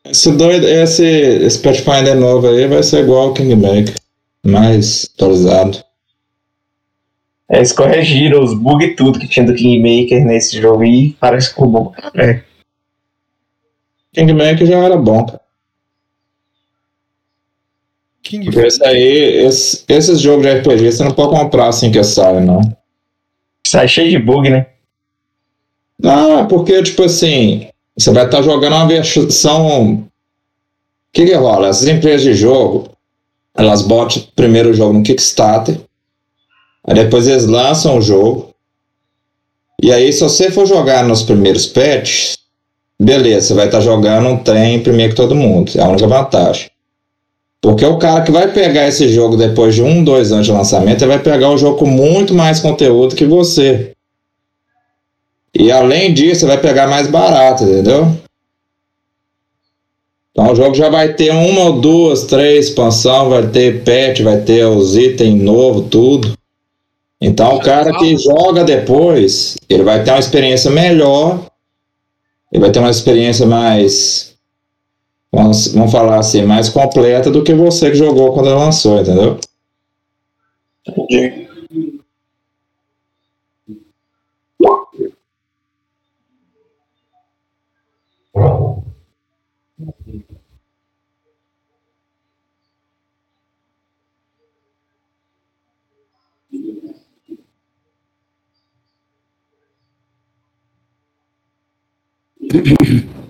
Esse doido, esse, esse Pathfinder novo aí vai ser igual ao Kingmaker. Mais atualizado. É, Eles corrigiram os bugs e tudo que tinha do Kingmaker nesse jogo e parece que ficou bom. É. Kingmaker já era bom, cara. King Porque esse aí, esse- esses jogos de RPG você não pode comprar assim que sai, não. Sai cheio de bug, né? Não, é porque, tipo assim, você vai estar jogando uma versão. O que que rola? Essas empresas de jogo, elas botam primeiro o jogo no Kickstarter, aí depois eles lançam o jogo, e aí se você for jogar nos primeiros patches, beleza, você vai estar jogando um trem primeiro que todo mundo, é a única vantagem. Porque o cara que vai pegar esse jogo depois de um, dois anos de lançamento, ele vai pegar o jogo com muito mais conteúdo que você. E além disso, vai pegar mais barato, entendeu? Então o jogo já vai ter uma ou duas, três expansão, vai ter patch, vai ter os itens novos, tudo. Então o cara que joga depois, ele vai ter uma experiência melhor, ele vai ter uma experiência mais vamos, vamos falar assim, mais completa do que você que jogou quando ela lançou, entendeu? Entendi.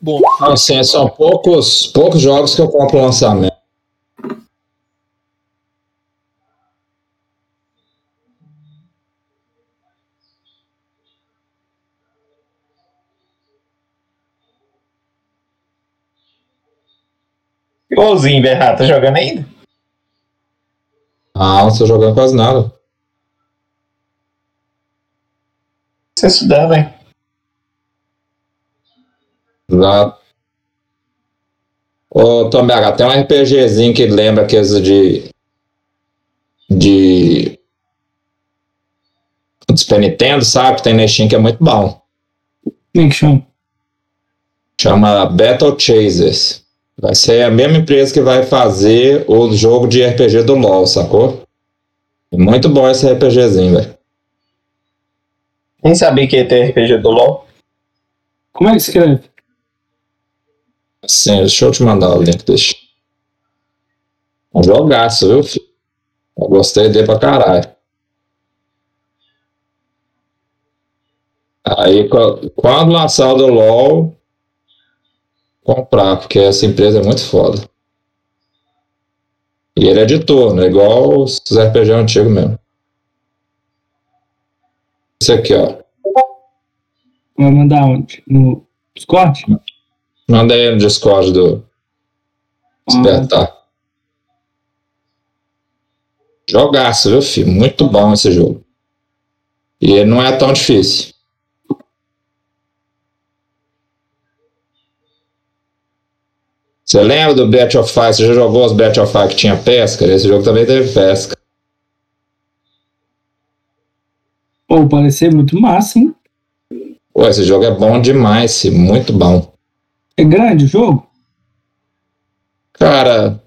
Bom, Assim, são poucos, poucos jogos que eu compro lançamento. Igualzinho, Berrata, tá jogando ainda? Ah, não tô jogando quase nada. Você estudando, hein? Exato. Ô, Tom BH, tem um RPGzinho que lembra aqueles de. de. do Super Nintendo, sabe? Tem na Steam que é muito bom. Como é que chama? Chama Battle Chasers. Vai ser a mesma empresa que vai fazer o jogo de RPG do LoL, sacou? É muito bom esse RPGzinho, velho. Nem sabia que ia ter RPG do LoL. Como é que escreve? Sim, deixa eu te mandar o link, deixa. Um jogaço, viu, filho? Eu gostei dele pra caralho. Aí, qu- quando lançar o do LoL, comprar, porque essa empresa é muito foda. E ele é de turno, é igual os RPG antigos mesmo. Esse aqui, ó. Vai mandar onde? No Discord? Manda aí no Discord do Despertar. Jogaço, viu, filho? Muito bom esse jogo. E ele não é tão difícil. Você lembra do Battle of Fire? Você já jogou os Battle of Fire que tinha pesca? Esse jogo também teve pesca. Pô, parecer muito massa, hein? Pô, esse jogo é bom demais, filho. muito bom. É grande o jogo? Cara,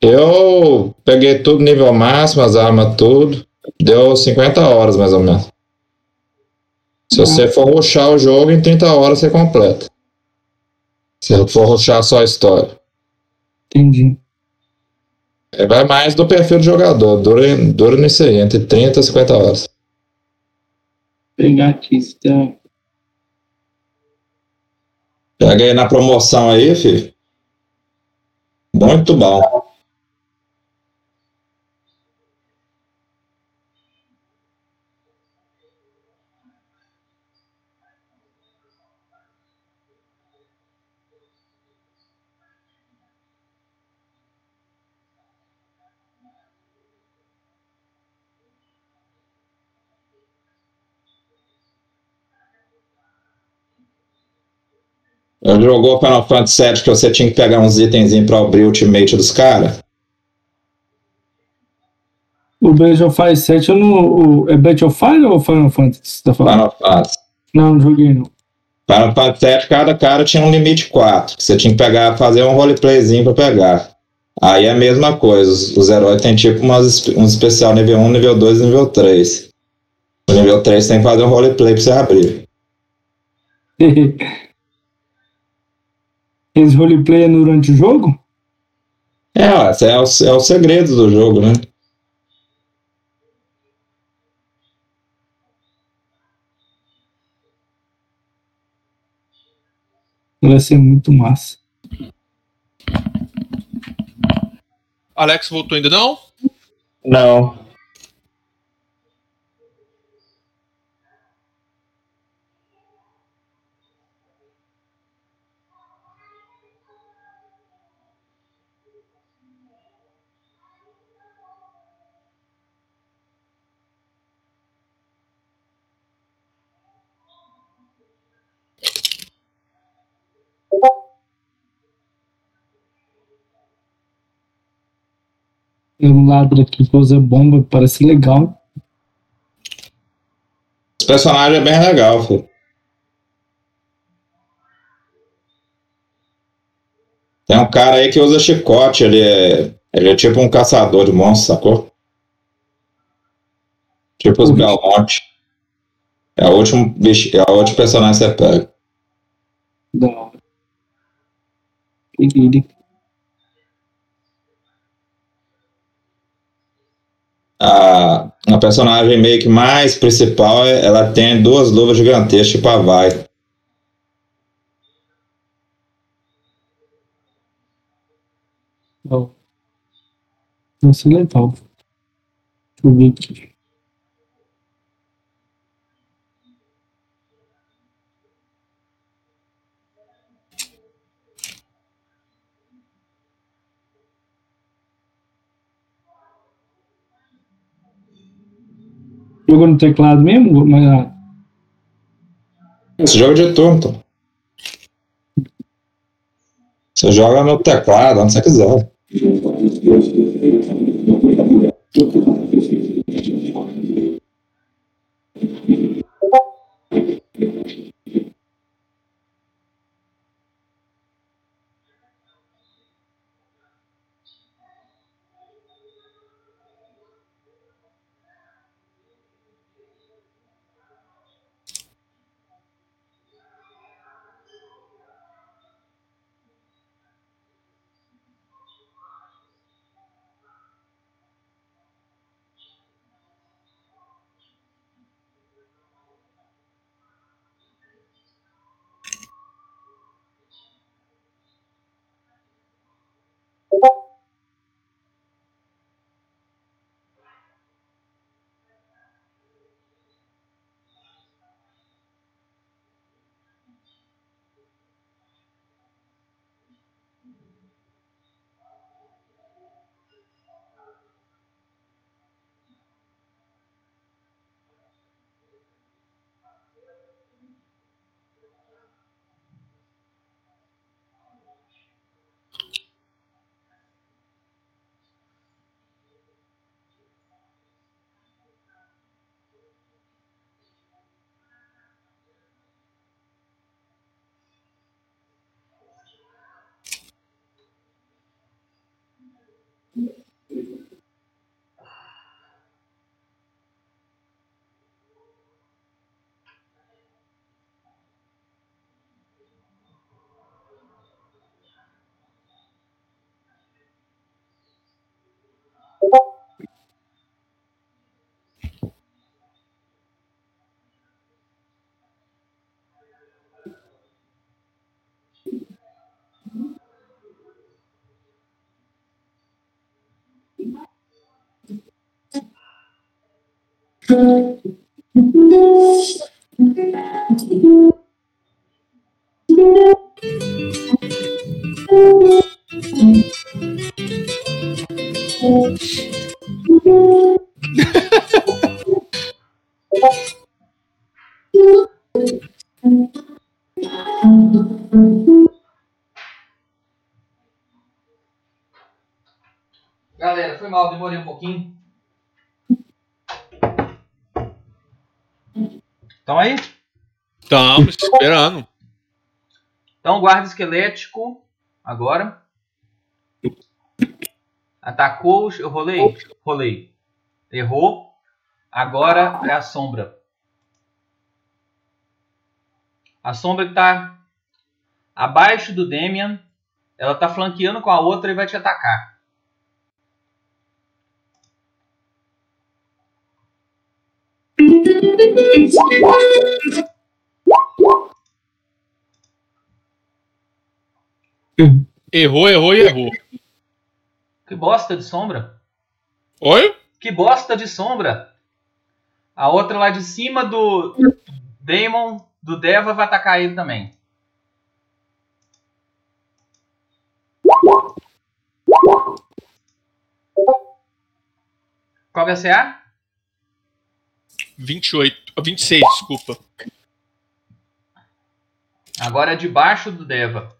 eu peguei tudo nível máximo, as armas, tudo. Deu 50 horas mais ou menos. Se você for rushar o jogo, em 30 horas você completa. Se for rushar só a história. Entendi. Aí vai mais do perfil do jogador. Dura, dura nisso aí, entre 30 e 50 horas. Vou pegar aqui. se tá- Pega aí na promoção aí, filho. Muito bom. Jogou Final Fantasy VII que você tinha que pegar uns itenzinhos pra abrir o ultimate dos caras? O Breath of Fire 7 eu não. O, é Breath of Fire ou Final Fantasy? tá falando? Final Fantasy. Não, não joguei não. Final Fantasy VII, cada cara tinha um limite 4. que Você tinha que pegar, fazer um roleplayzinho pra pegar. Aí é a mesma coisa. Os, os heróis têm tipo umas, um especial nível 1, nível 2 e nível 3. No nível 3 tem que fazer um roleplay pra você abrir. Eles roleplay é durante o jogo? É, é o, é o segredo do jogo, né? Vai ser muito massa. Alex voltou ainda não? Não. Um ladro aqui que usa bomba, parece legal. Esse personagem é bem legal, filho. Tem um cara aí que usa chicote, ele é, ele é tipo um caçador de monstros, sacou? Tipo os Uhum. Belmonte. É o último bicho, é o último personagem que você pega. Da hora. Peguei A, a personagem meio que mais principal, é- ela tem duas luvas gigantescas, tipo a Vai. Ó. Nossa, legal. Deixa eu ver aqui. Jogou no teclado mesmo? Mas, ah, jogo é de turno, então. Você joga no teclado, onde você quiser. Yeah. Galera, Estão aí? Estamos esperando. Então, guarda esquelético, agora. Atacou, eu rolei? Rolei. Errou. Agora é a sombra. A sombra que tá abaixo do Demian. Ela tá flanqueando com a outra e vai te atacar. Errou, errou e errou. Que bosta de sombra. Oi? Que bosta de sombra. A outra lá de cima do Daemon, do Deva, vai atacar ele também. Qual vai ser a? 28. 26, ah, desculpa. Agora é debaixo do Deva.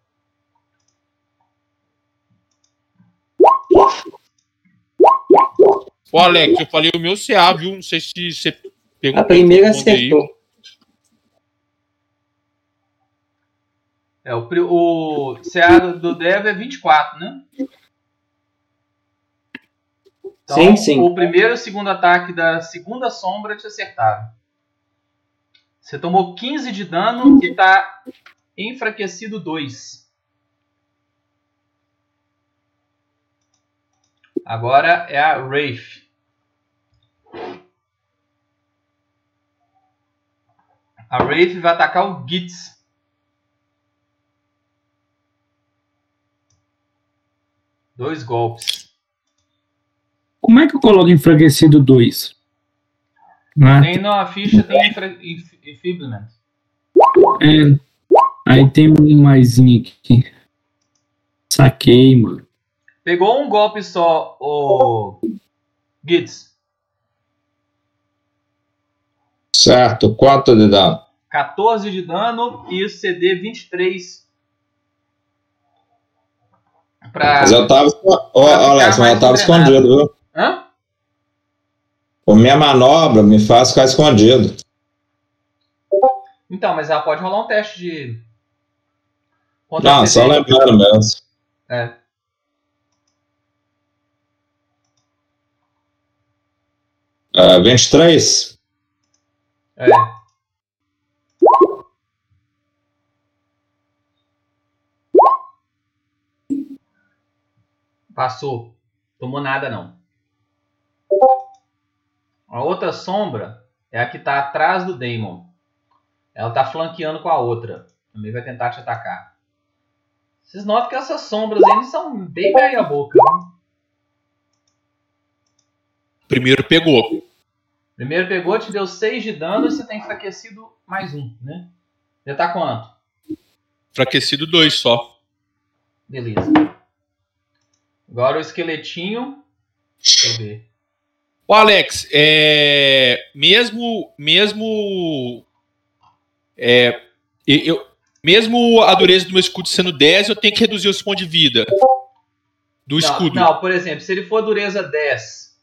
Ô, Alex, eu falei o meu CA, viu? Não sei se você pegou. A primeira acertou. É, o, o CA do Deva é 24, né? Então, Sim, sim. O primeiro e o segundo ataque da segunda sombra te acertaram. Você tomou 15 de dano e tá enfraquecido 2. Agora é a Wraith. A Wraith vai atacar o Gitz. Dois golpes. Como é que eu coloco enfraquecido 2? Ah, Tem na ficha, tem enfeeblement. é. Aí tem um maisinho aqui. Saquei, mano. Pegou um golpe só, o Gitz. Certo, quanto de dano? 14 de dano e o CD 23. Pra... Mas eu tava. Ficar Alex, mas mais eu tava escondido, viu? Hã? A minha manobra me faz ficar escondido. Então, mas ela pode rolar um teste de. Contra Não, só lembrando mesmo. É. É, 23? É. Passou. Tomou nada não. A outra sombra é a que tá atrás do Daemon. Ela tá flanqueando com a outra. Também vai tentar te atacar. Vocês notam que essas sombras aí são bem meia boca. né? Primeiro pegou. Primeiro pegou, te deu 6 de dano e você tem enfraquecido mais um, né? Já tá quanto? Enfraquecido 2 só. Beleza. Agora o esqueletinho. Deixa eu ver. Ô, Alex, é, mesmo, mesmo, é, eu, mesmo a dureza do meu escudo sendo 10, eu tenho que reduzir os pontos de vida do Não, escudo. Não, por exemplo, se ele for dureza 10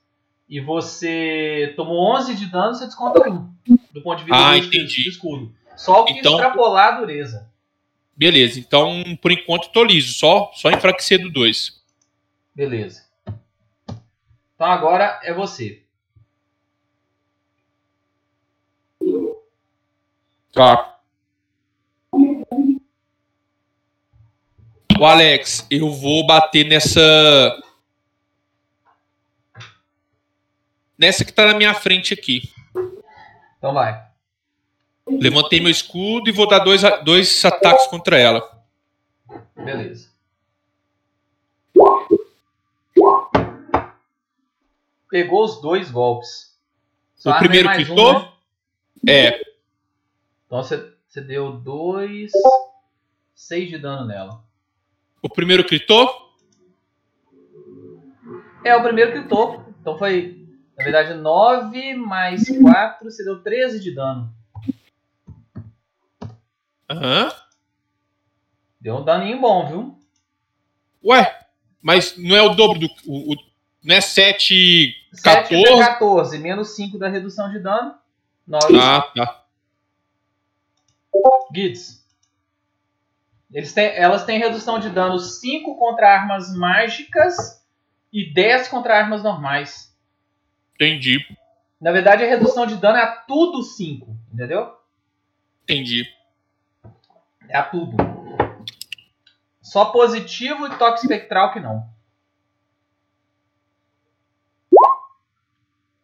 e você tomou 11 de dano, você desconta 1 do ponto de vida Ah, do, escudo- entendi. do escudo. Só o que Então- extrapolar a dureza. Beleza, então por enquanto tô liso, só, só enfraquecido 2. Beleza. Então agora é você. Tá. O Alex, eu vou bater nessa. Nessa que tá na minha frente aqui. Então vai. Levantei meu escudo e vou dar dois, dois ataques contra ela. Beleza. Pegou os dois golpes. Só O arma primeiro quitou? É, Então você, você deu dois. seis de dano nela. o primeiro gritou? É, o primeiro gritou. Então foi, na verdade, 9 mais 4, você deu 13 de dano. Aham. Deu um daninho bom, viu? Ué, mas não é o dobro do. O, o- não é 7, 7 14? é 14, menos 5 da redução de dano. 9. Ah, tá. Gits. Têm, elas têm redução de dano 5 contra armas mágicas e 10 contra armas normais. Entendi, Na verdade, a redução de dano é a tudo 5, entendeu? entendi. É a tudo. Só positivo e toque espectral que não.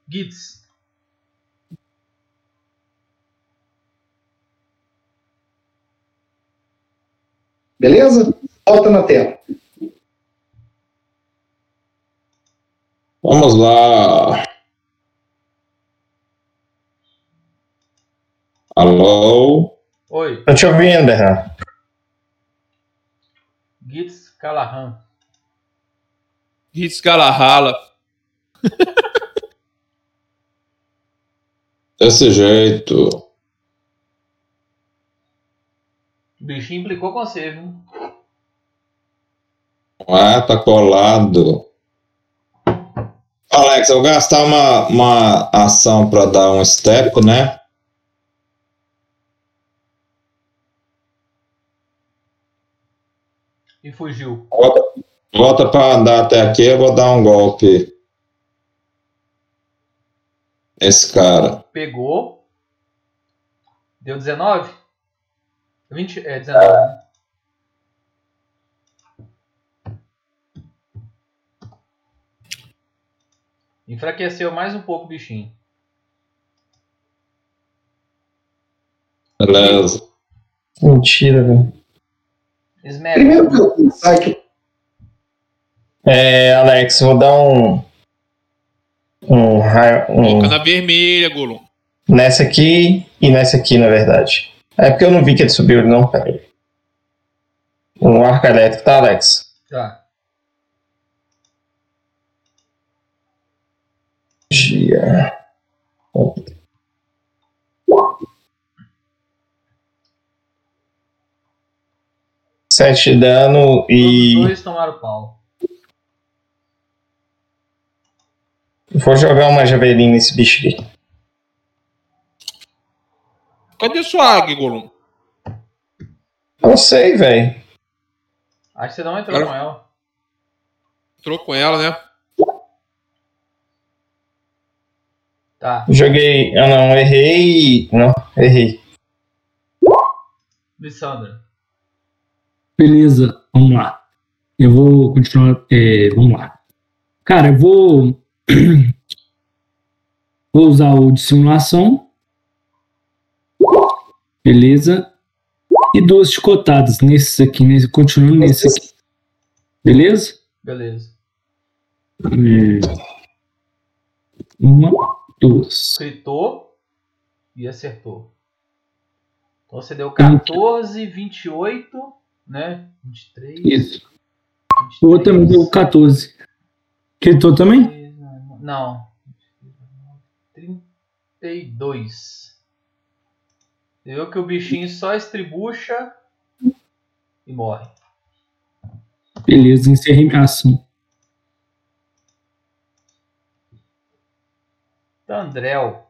Gits. Beleza? Volta na tela. Vamos lá. Alô? Oi, Tô te ouvindo, Berran. Gits Callahan. Hits Galahalla. Desse jeito. O bichinho implicou com você, viu? Ah, tá colado. Alex, eu vou gastar uma, uma ação pra dar um step, né? E fugiu. Volta, volta pra andar até aqui, eu vou dar um golpe. Esse cara. Pegou. Deu 19? 20, é, 19. né? Enfraqueceu mais um pouco o bichinho. Beleza. Mentira, velho. Primeiro que eu pensar que É, Alex, vou dar um. Um raio. Um, Coloca na vermelha, Golum. nessa aqui e nessa aqui, na verdade. É porque eu não vi que ele subiu, não, peraí. Um arco elétrico, tá, Alex? Tá. Gia. Sete dano Os e. dois tomaram pau. Vou jogar uma javelina nesse bicho aqui. Cadê sua águia, Golum? Não sei, velho. Acho que você não entrou Cara- com ela. Entrou com ela, né? Tá. Joguei. Eu não, errei. Não, errei. Lissandra. Beleza, vamos lá. Eu vou continuar. é, vamos lá. Cara, eu vou. vou usar o de simulação. Beleza. E duas chicotadas nesses aqui, nesse, continuando nesse aqui. Beleza? Beleza. É, Uma, duas. Gritou e acertou. Então você deu 14, 28, né? 23. Isso. 23, O outro também deu 14. Gritou também? Não. 32. Você viu que o bichinho só estribucha e morre. Beleza, encerrei minha ação. Tandrel.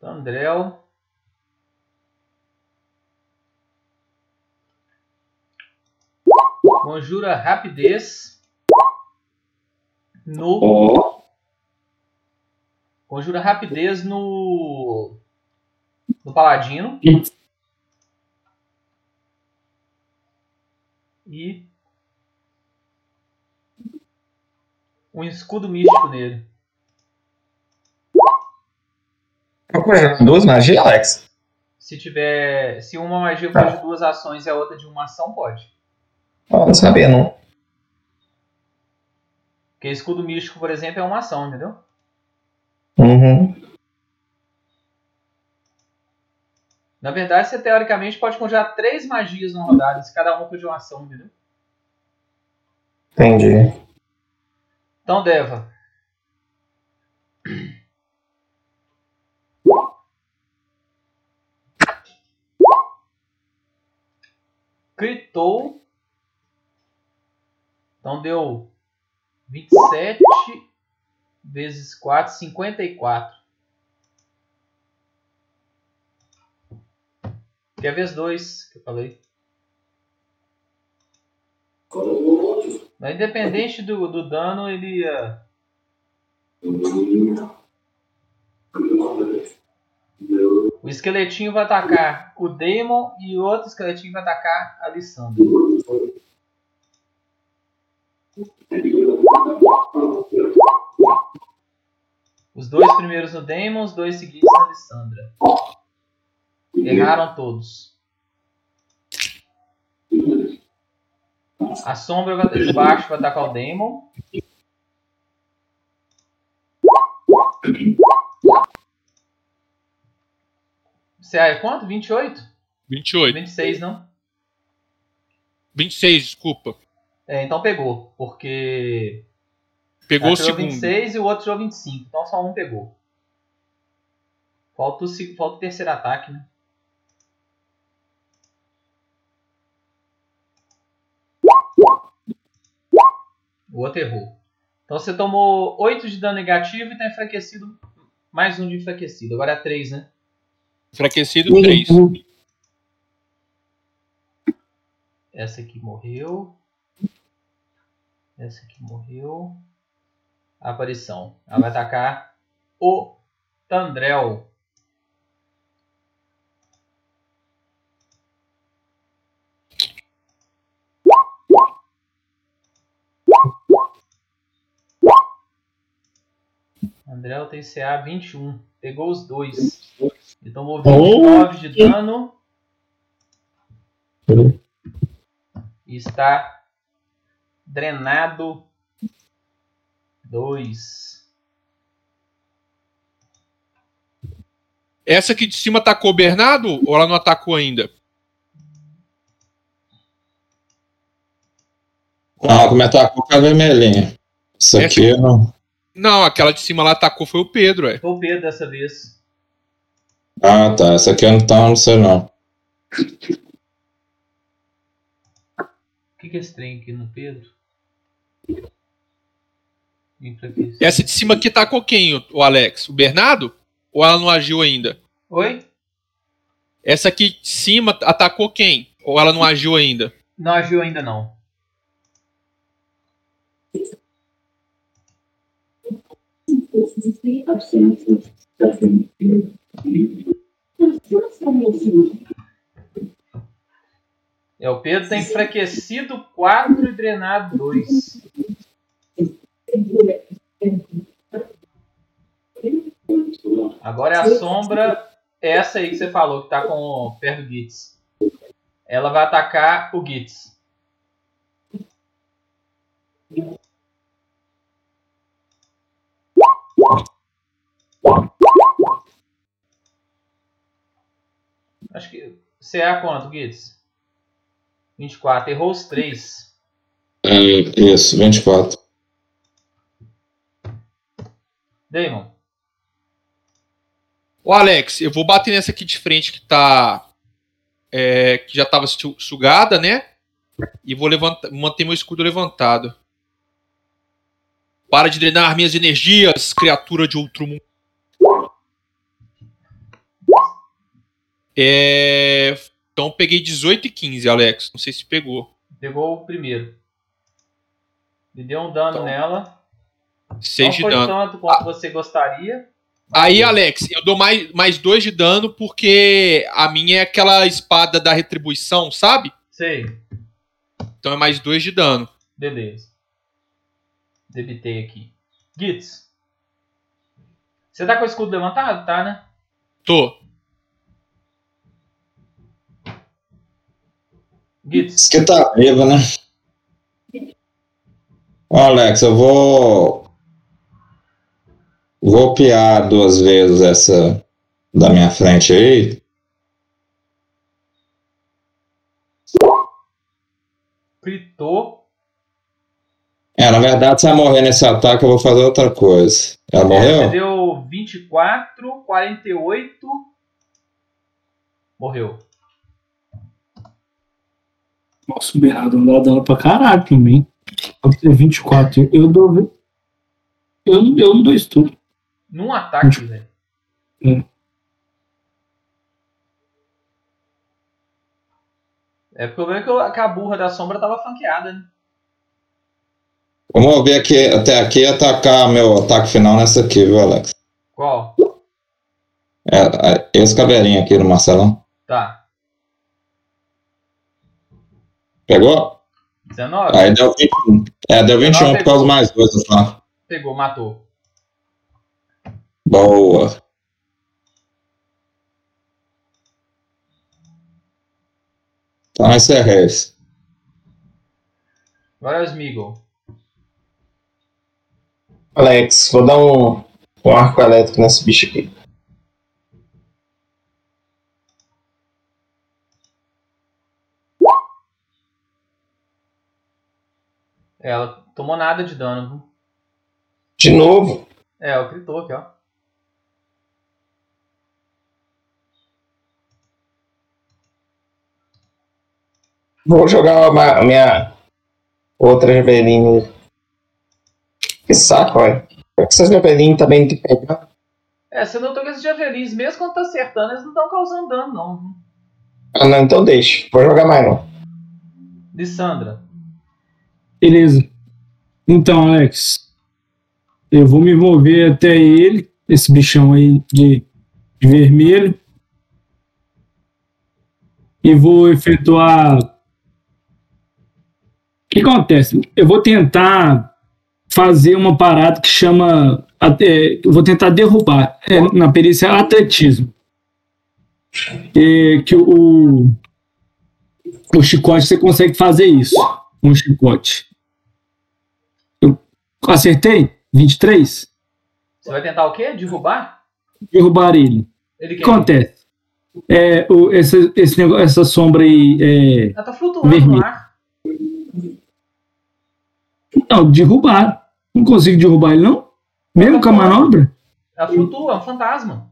Tandrel. Conjura rapidez no. Ó, Conjura rapidez no. No paladino. E. Um escudo místico nele. Duas magias, Alex. Se tiver. Se uma magia for de duas ações e a outra de uma ação, pode. Não sabia, não. Porque escudo místico, por exemplo, é uma ação, entendeu? Uhum. Na verdade, você teoricamente pode conjurar três magias numa rodada, se cada uma de uma ação, entendeu? Entendi. Então, Deva. Critou. Então deu 27 vezes 4, 54. Que é vez 2 que eu falei. Mas independente do, do dano, ele ia. O esqueletinho vai atacar o Demon e o outro esqueletinho vai atacar a Lissandra. Os dois primeiros no Demon, os dois seguintes na Lissandra. Erraram todos. A sombra vai- de baixo vai atacar o Demon. Você é quanto? 28? 28. 26, não? 26, desculpa. É, então pegou. Porque. Pegou ela o tirou segundo. 26 e o outro tirou 25. Então só um pegou. Falta o, falta o terceiro ataque, né? O outro errou. Então você tomou 8 de dano negativo e tá enfraquecido. Mais um de enfraquecido. Agora é 3, né? Enfraquecido 3. Essa aqui morreu. Essa aqui morreu. Aparição. Ela vai atacar o Tandrel. André tem CA 21. Pegou os dois. Ele tomou 29 de dano. E está drenado 2. Essa aqui de cima atacou o Bernardo ou ela não atacou ainda? Ah, como é que tá com a vermelhinha? Isso Essa- aqui não. Não, aquela de cima lá atacou foi o Pedro, é. Foi o Pedro dessa vez. Ah, tá. Essa aqui eu não tá, não sei não. O que, que é esse trem aqui no Pedro? Essa de cima aqui atacou quem, o- o Alex? O Bernardo? Ou ela não agiu ainda? Oi? Essa aqui de cima atacou quem? Ou ela não agiu ainda? Não agiu ainda não. É, o Pedro tem enfraquecido 4 e drenado 2. Agora é a sombra, essa aí que você falou, que tá com o perto do Gitz. Ela vai atacar o Gitz. Acho que. CA quanto, Gitz? 24. Errou os 3. É, isso, 24. Damon. Ô Alex, eu vou bater nessa aqui de frente que tá. é, que já tava su- sugada, né? E vou levantar, manter meu escudo levantado. Para de drenar minhas energias, criatura de outro mundo. É, Então peguei 18 e 15, Alex. Não sei se pegou. Pegou o primeiro. Me deu um dano Então, nela. 6 Não de dano. tanto quanto você gostaria. Aí, Alex, eu dou mais, mais dois de dano porque a minha é aquela espada da retribuição, sabe? Sei. Então é mais dois de dano. Beleza. Debitei aqui. Gitz. Você tá com o escudo levantado? Tá, né? Tô. Isso que tá vivo, né? Alex, eu vou. Vou piar duas vezes essa da minha frente aí. Critou. É, na verdade, se ela morrer nesse ataque, eu vou fazer outra coisa. Ela Você morreu? deu 24, 48. Morreu. Nossa, o Bernardo dá dano pra caralho também. Pode ter 24. Eu dou. Eu, não- eu não dou isso tudo. Num ataque, velho. Hum. É, o problema é que eu- que a burra da sombra tava flanqueada, né? Vamos ver aqui, até aqui e atacar meu ataque final nessa aqui, viu, Alex? Qual? É, é, esse caveirinho aqui do Marcelão. Tá. Pegou? 19? Aí deu 21. É, deu 21 por causa mais dois no flanco. Pegou, matou. Boa. Então, esse. Agora é o Smeagol. Alex, vou dar um, um arco elétrico nesse bicho aqui. Ela tomou nada de dano. De novo. É, o gritou aqui, ó. Vou jogar uma- a minha outra javelina. Que saco, olha. Essas javelinas também tem que pegar? É, você notou que esses javelins, mesmo quando tá acertando, eles não estão causando dano, não. Ah, não, então deixa. Vou jogar mais não. Lissandra. Beleza. Então, Alex, eu vou me mover até ele, esse bichão aí de, de vermelho. E vou efetuar. O que acontece? Eu vou tentar fazer uma parada que chama. é, eu vou tentar derrubar é, na perícia atletismo. É, que o, o chicote você consegue fazer isso. Um chicote. Acertei? 23? Você vai tentar o quê? Derrubar? Derrubar ele. Ele O que acontece? É, o, essa, esse negócio, essa sombra aí. É, Ela tá flutuando no ar. não, derrubar. Não consigo derrubar ele, não? Mesmo com a manobra? Ela flutua, é um fantasma.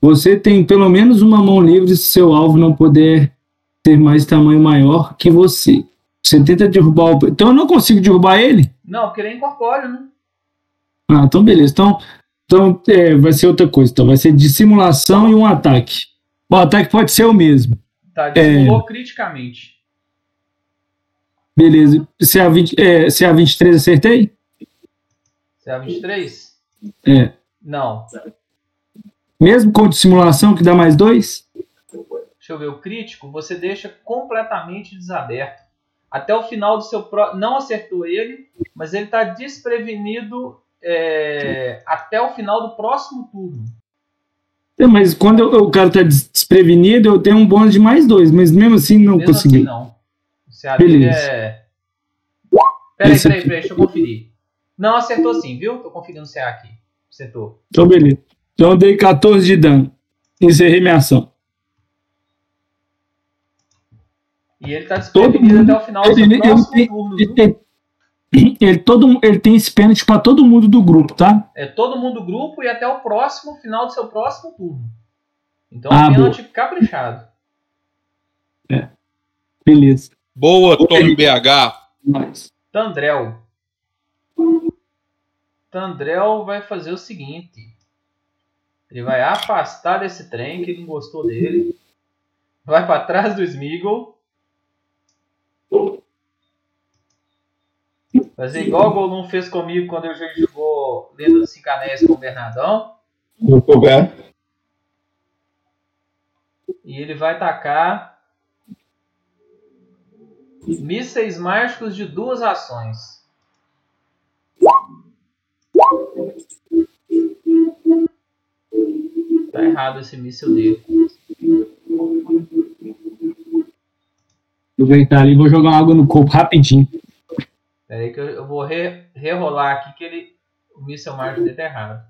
Você tem pelo menos uma mão livre se seu alvo não puder ter mais tamanho maior que você. Você tenta derrubar o. Então eu não consigo derrubar ele? Não, porque ele é incorpóreo, né? Ah, então beleza. Então, então é, vai ser outra coisa. Então vai ser dissimulação e um ataque. O ataque pode ser o mesmo. Tá, dissimulou criticamente. Beleza. Se a, 20, é, se a 23 acertei? Você é a 23? É. Não. Mesmo com dissimulação, que dá mais dois? Deixa eu ver, o crítico você deixa completamente desaberto. Até o final do seu pro... Não acertou ele, mas ele está desprevenido é, até o final do próximo turno. É, mas quando eu- o cara tá des- desprevenido, eu tenho um bônus de mais dois, mas mesmo assim não Mesmo consegui. assim, não. O Beleza. é. Peraí, peraí, peraí, deixa eu conferir. Não, acertou sim, viu? Tô conferindo o CA aqui. Acertou. Então, beleza. Então eu dei 14 de dano. Encerrei minha ação. E ele tá desprevenido mundo- até o final do seu ele- ele próximo tem- turno, Ele, ele, todo, ele tem esse pênalti pra todo mundo do grupo, tá? É todo mundo do grupo e até o próximo final do seu próximo turno. Então, Ah, pênalti caprichado. Beleza. Boa, Tony BH. Tandrel. Tandrel vai fazer o seguinte. Ele vai afastar desse trem que ele não gostou dele. Vai para trás do Smeagol. Fazer igual o Golum fez comigo quando eu jogou Lenda dos Cinco Anéis com o Bernardão. Vou cobrar. E ele vai tacar mísseis mágicos de duas ações. Tá errado esse míssil dele. Aproveitar ali e vou jogar uma água no corpo rapidinho. Pera aí que eu, eu vou re, rerolar aqui que ele. O míssil mágico dele tá errado.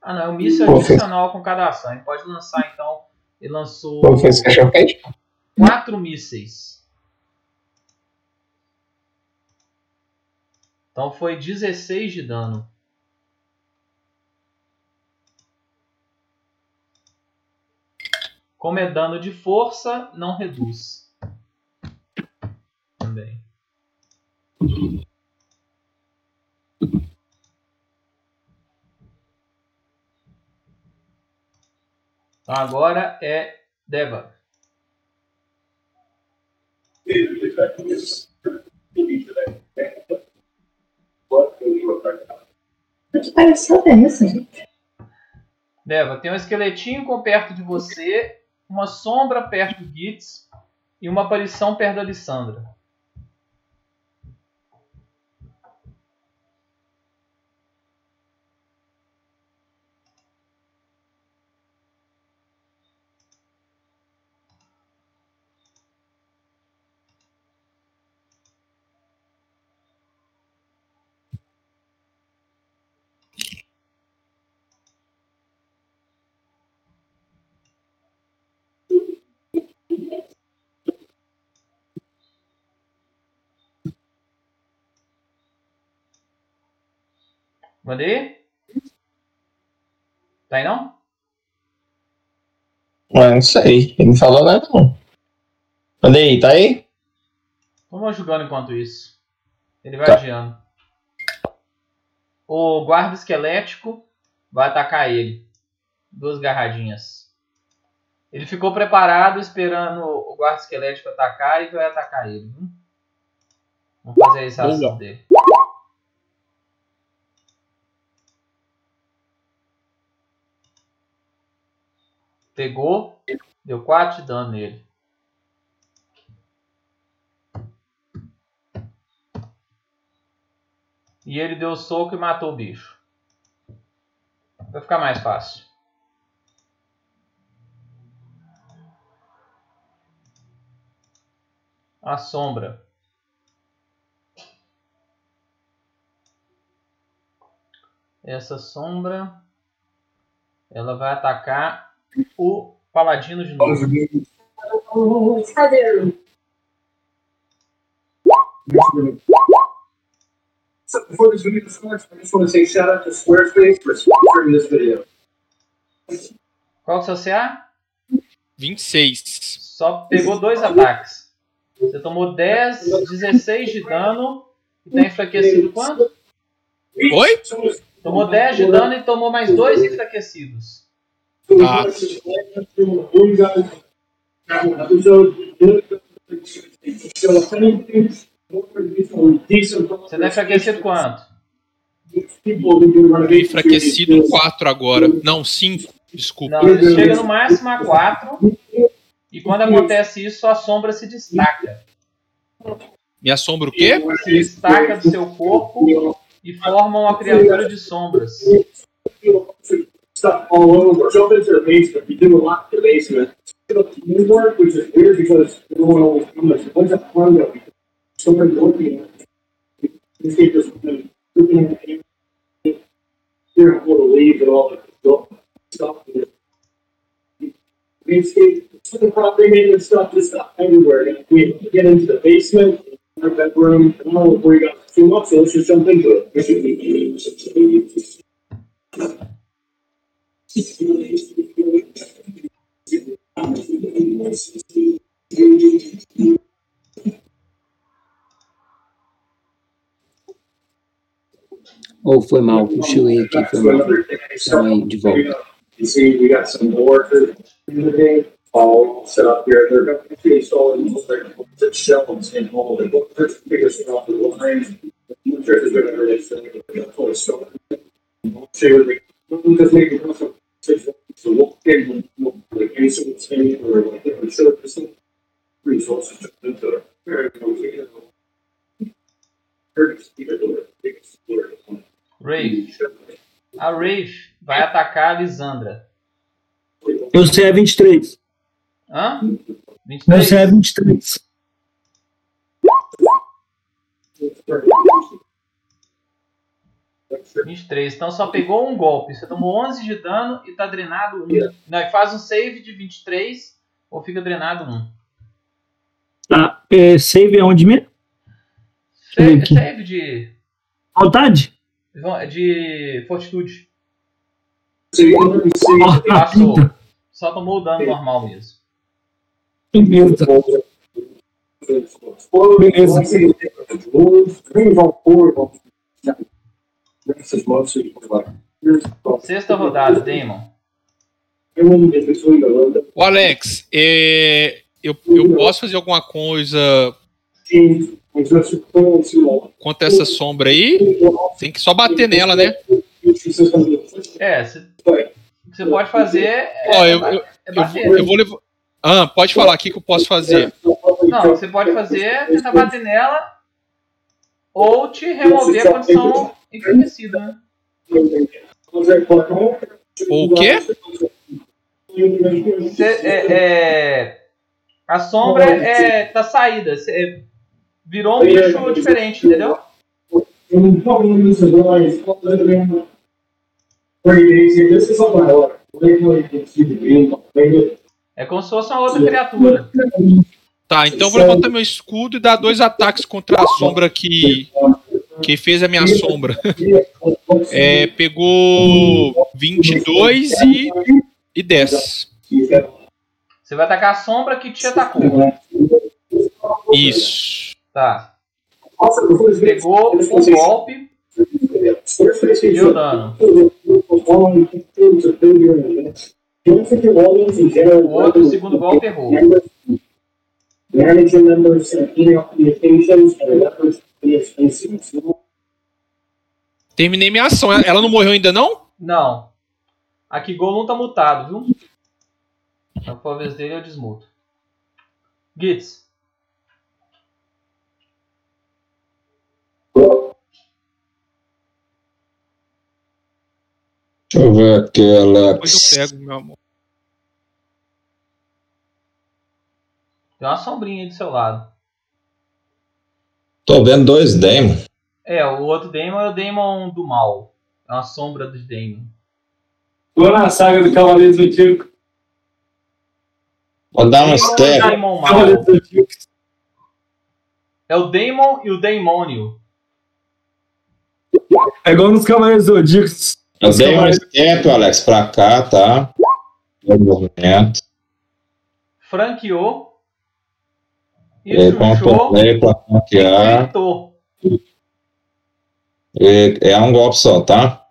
Ah não, é míssil Pô, fez- adicional com cada ação. Ele pode lançar então. Ele lançou quatro mísseis. Então foi 16 de dano. Como é dano de força, não reduz. Também. Então agora é Deva. Que palhaçada é essa, gente? Deva, tem um esqueletinho com perto de você, uma sombra perto do Gitz e uma aparição perto da Lissandra. Mandei? Tá aí não? Ué, não sei. Ele não falou nada, não. Aí, tá aí? Vamos jogando enquanto isso. Ele vai Tá. adiando. O guarda esquelético vai atacar ele. Duas garradinhas. Ele ficou preparado esperando o guarda esquelético atacar e vai atacar ele. Vamos fazer esse ação dele. Pegou, deu 4 de dano nele. E ele deu soco e matou o bicho. Vai ficar mais fácil. A sombra. Essa sombra ela vai atacar o paladino de novo. So before this video starts, I just want to say shout out to Squarespace for sponsoring this video. Qual é o seu CA? 26. Só pegou dois ataques. Você tomou 10, 16 de dano e tá enfraquecido quanto? Oi? Tomou 10 de dano e tomou mais dois enfraquecidos. Ah. Você tá enfraquecido quanto? Enfraquecido 4 agora. Não, 5. Desculpa. Não, ele chega no máximo a 4. E quando acontece isso, a sombra se destaca. Me assombra o quê? Se destaca do seu corpo e forma uma criatura de sombras. Stuff all over. Jump into the basement. We do a lot in the basement. New work, which is weird because everyone always comes. What's that fun that we started working on? This game just looking at it. Here, I'm going to leave and all the stuff. Landscape, some property maintenance stuff, just stuff everywhere. And we get into the basement, our bedroom, don't know where got too much, so let's just jump into it. Oh, Ou foi mal, cochilei aqui, foi mal. Então aí, de volta. You we here. So we'll or. Resources. Very. Rafe. A Rafe vai atacar a Lisandra. Eu sei é 23. Hã? Meu CE é 23? 23. Vinte e três. Então só pegou um golpe. Você tomou 11 de dano e tá drenado 1. Não, e faz um save de 23 ou fica drenado 1. Tá. É, save é onde mesmo? Save, save de, Vontade? de fortitude. Ah, Passou. Só tomou o dano normal mesmo. Beleza. Beleza. Sexta rodada, Damon. Ô Alex, é, eu, eu posso fazer alguma coisa contra essa sombra aí? Tem que só bater nela, né? É, você você pode fazer. É, Ó, eu, é eu, eu, bater. vou, eu vou levar. Ah, pode falar aqui que eu posso fazer. Não, você pode fazer, tentar bater nela ou te remover a condição enfraquecida, né? O quê? Você, é, é, a sombra é, tá saída. Você virou um bicho diferente, entendeu? É como se fosse uma outra criatura. Tá, então eu vou levantar meu escudo e dar dois ataques contra a sombra que, que fez a minha sombra. É, pegou 22 e, e 10. Você vai atacar a sombra que te atacou. Isso. Tá. Pegou um golpe. Squarespace Deu dano. O outro, o segundo golpe, errou. Manage your members email communications and records via incidents. Terminei minha ação. Ela não morreu ainda, não? Não. Aqui Golum tá mutado, viu? For a vez dele, eu desmuto. Gitz. Deixa eu ver aqui, Depois eu Alex. pego, meu amor. Tem uma sombrinha aí do seu lado. Tô vendo dois Demon. É, o outro Daemon é o Daemon do mal. É uma sombra dos Daemon. Tô na saga do Cavaleiro do Zodíaco. Vou dar um Daemon é o step. Daemon. É o Daemon e o Daimônio. É igual nos Cavaleiros Zodíacos. Eu dei um step, Alex, pra cá, tá? Meu movimento. Franqueou. E E chuchou. controlei pra flanquear. Gritou. E é um golpe só, tá?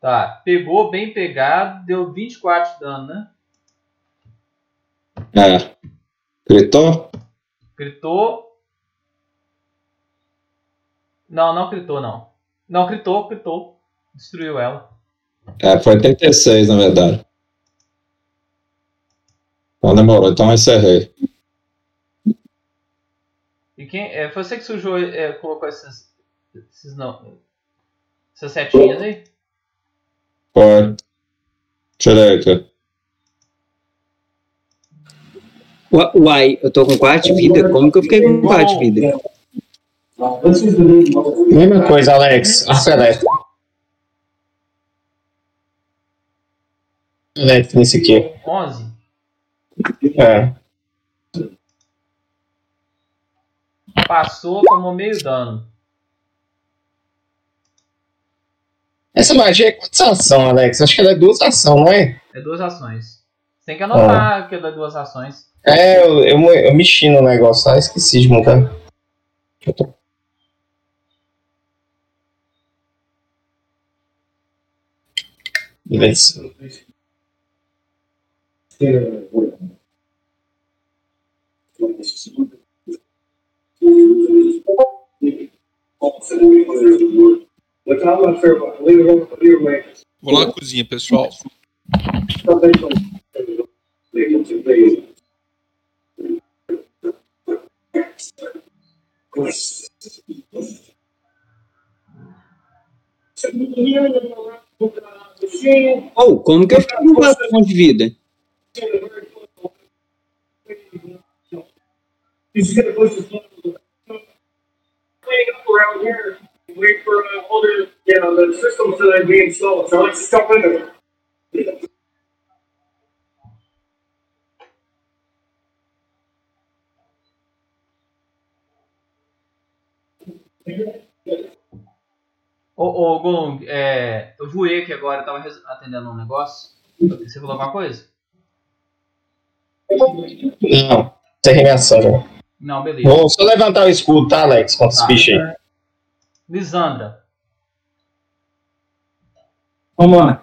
Tá, pegou bem pegado, deu 24 de dano, né? É. Gritou? Gritou. Não, não gritou, não. Não, gritou, gritou. Destruiu ela. É, foi 36, na verdade. Então demorou, então eu encerrei. E quem. É, foi você que sujou, é, colocou essas. Esses não. Essas setinhas aí? Foi. Ua- Uai, eu tô com 4 de vida? Como que eu fiquei com 4 de vida? Mesma coisa, Alex. Elétrico. Elétrico nesse aqui. 11. É. Passou, tomou meio dano. Essa magia é quantas ação, Alex? Acho que ela é duas ação, não é? É duas ações. Você tem que anotar que é duas ações. É, eu, eu, eu mexi no negócio lá, esqueci de mudar. Eu tô- Beleza. Vou lá na cozinha, pessoal. Ou, como que eu fiquei com 4 pontos de vida? He's just Cleaning up around here, wait for uh, all the, you know, the systems that are being installed, so let's jump into it. Ô, ô Golung, é, eu voei aqui agora, tava atendendo um negócio. Você falou alguma coisa? Não, minha ação já. Não, beleza. Vou só levantar o escudo, tá, Alex? Contra esse Tá. bicho aí. Lisandra. Vamos lá.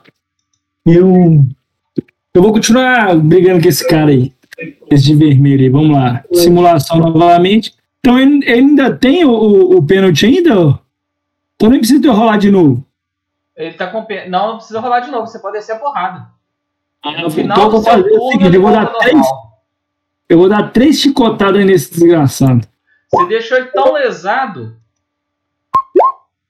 Eu. Eu vou continuar brigando com esse cara aí. Esse de vermelho aí. Vamos lá. Simulação novamente. Então ele, ele ainda tem o, o, o pênalti ainda? ó? Então nem precisa rolar de novo. Ele tá com. pe- Não, não precisa rolar de novo, você pode descer a porrada. No final então eu vou fazer o seguinte: eu vou dar ao três. Eu vou dar três chicotadas nesse desgraçado. Você deixou ele tão lesado.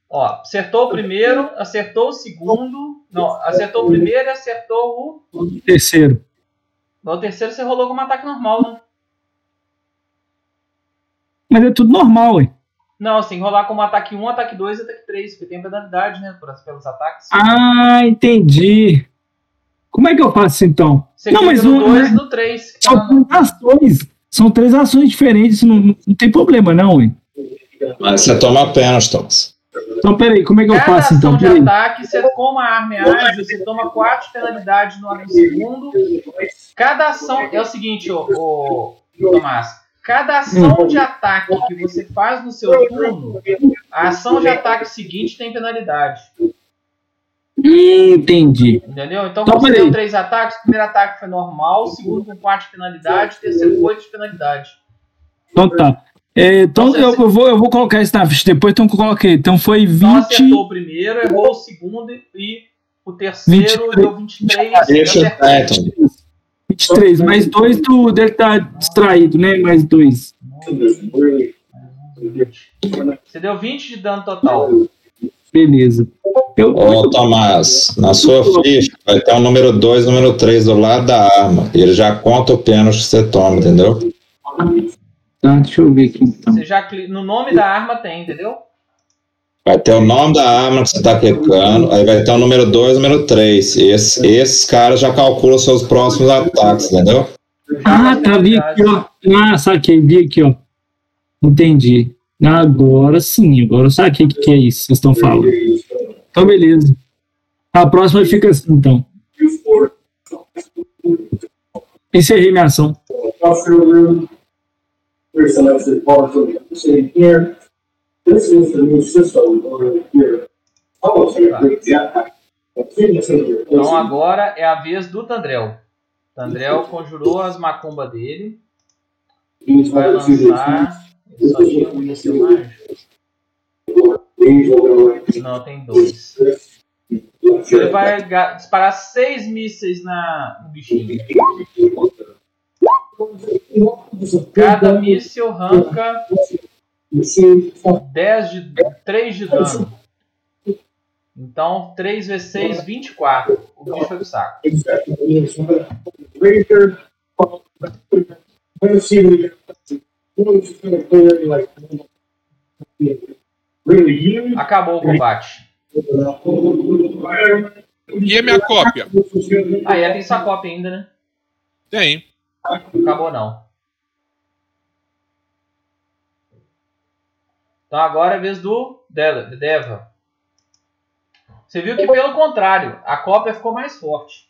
Ó, acertou o primeiro, acertou o segundo. Não, acertou o primeiro e acertou o. Terceiro. No terceiro você rolou com um ataque normal, né? Mas é tudo normal, ué. Não, que rolar como ataque 1, ataque 2 e ataque 3, porque tem penalidade, né? Pelos ataques. Ah, entendi. Como é que eu faço então? Você não, mas no não, 2 e né? no 3. são três ações. São três ações diferentes, não, não tem problema, não, ué. Mas você toma pênalti, Thomas. Então, peraí, como é que eu Cada faço então? ação de ataque, você, como a arma é ágil, você toma 4 penalidades no no segundo. Cada ação. É o seguinte, ô, ô, Tomás. Cada ação de ataque que você faz no seu turno, a ação de ataque seguinte tem penalidade. Entendi. Entendeu? Então Então, você peraí. deu três ataques, o primeiro ataque foi normal, o segundo com 4 de penalidade, o terceiro com 8 de penalidade. Então tá. É, então eu, eu vou, eu vou colocar isso na ficha depois, então eu coloquei. Então foi Então 20. acertou o primeiro, errou o segundo e o terceiro 23. deu 23 e Deixa é, então. 23, mais dois do, dele tá distraído, né? Mais dois. Você deu 20 de dano total. Beleza. Eu, Ô, Tomás, na sua ficha vai ter o número 2 e o número 3 do lado da arma. E ele já conta o pênalti que você toma, entendeu? tá, deixa eu ver aqui então. Você já cli- no nome da arma tem, entendeu? Vai ter o nome da arma que você está clicando, aí vai ter o número 2 e o número 3. Esse, esses caras já calculam os seus próximos ataques, entendeu? Ah, tá, vi aqui, ó. Ah, saquei, vi aqui, ó. Entendi. Agora sim, agora eu saquei o que, que é isso que vocês estão falando. Então, beleza. A próxima fica assim, então. Encerrei minha ação. Então agora é a vez do Tandrel. Tandrel conjurou as macumbas dele. Vai lançar. Só tinha um go like Não, tem dois. Ele vai disparar seis mísseis na, no bichinho. Cada míssil arranca You see, 10 de, 3 de dano. Então, 3 vezes 6, 24. O bicho foi pro saco. Acabou o combate. E a minha cópia? Ah, e tem sua cópia ainda, né? Tem. Acabou não. Então agora é a vez do Deva. Você viu que pelo contrário, a cópia ficou mais forte.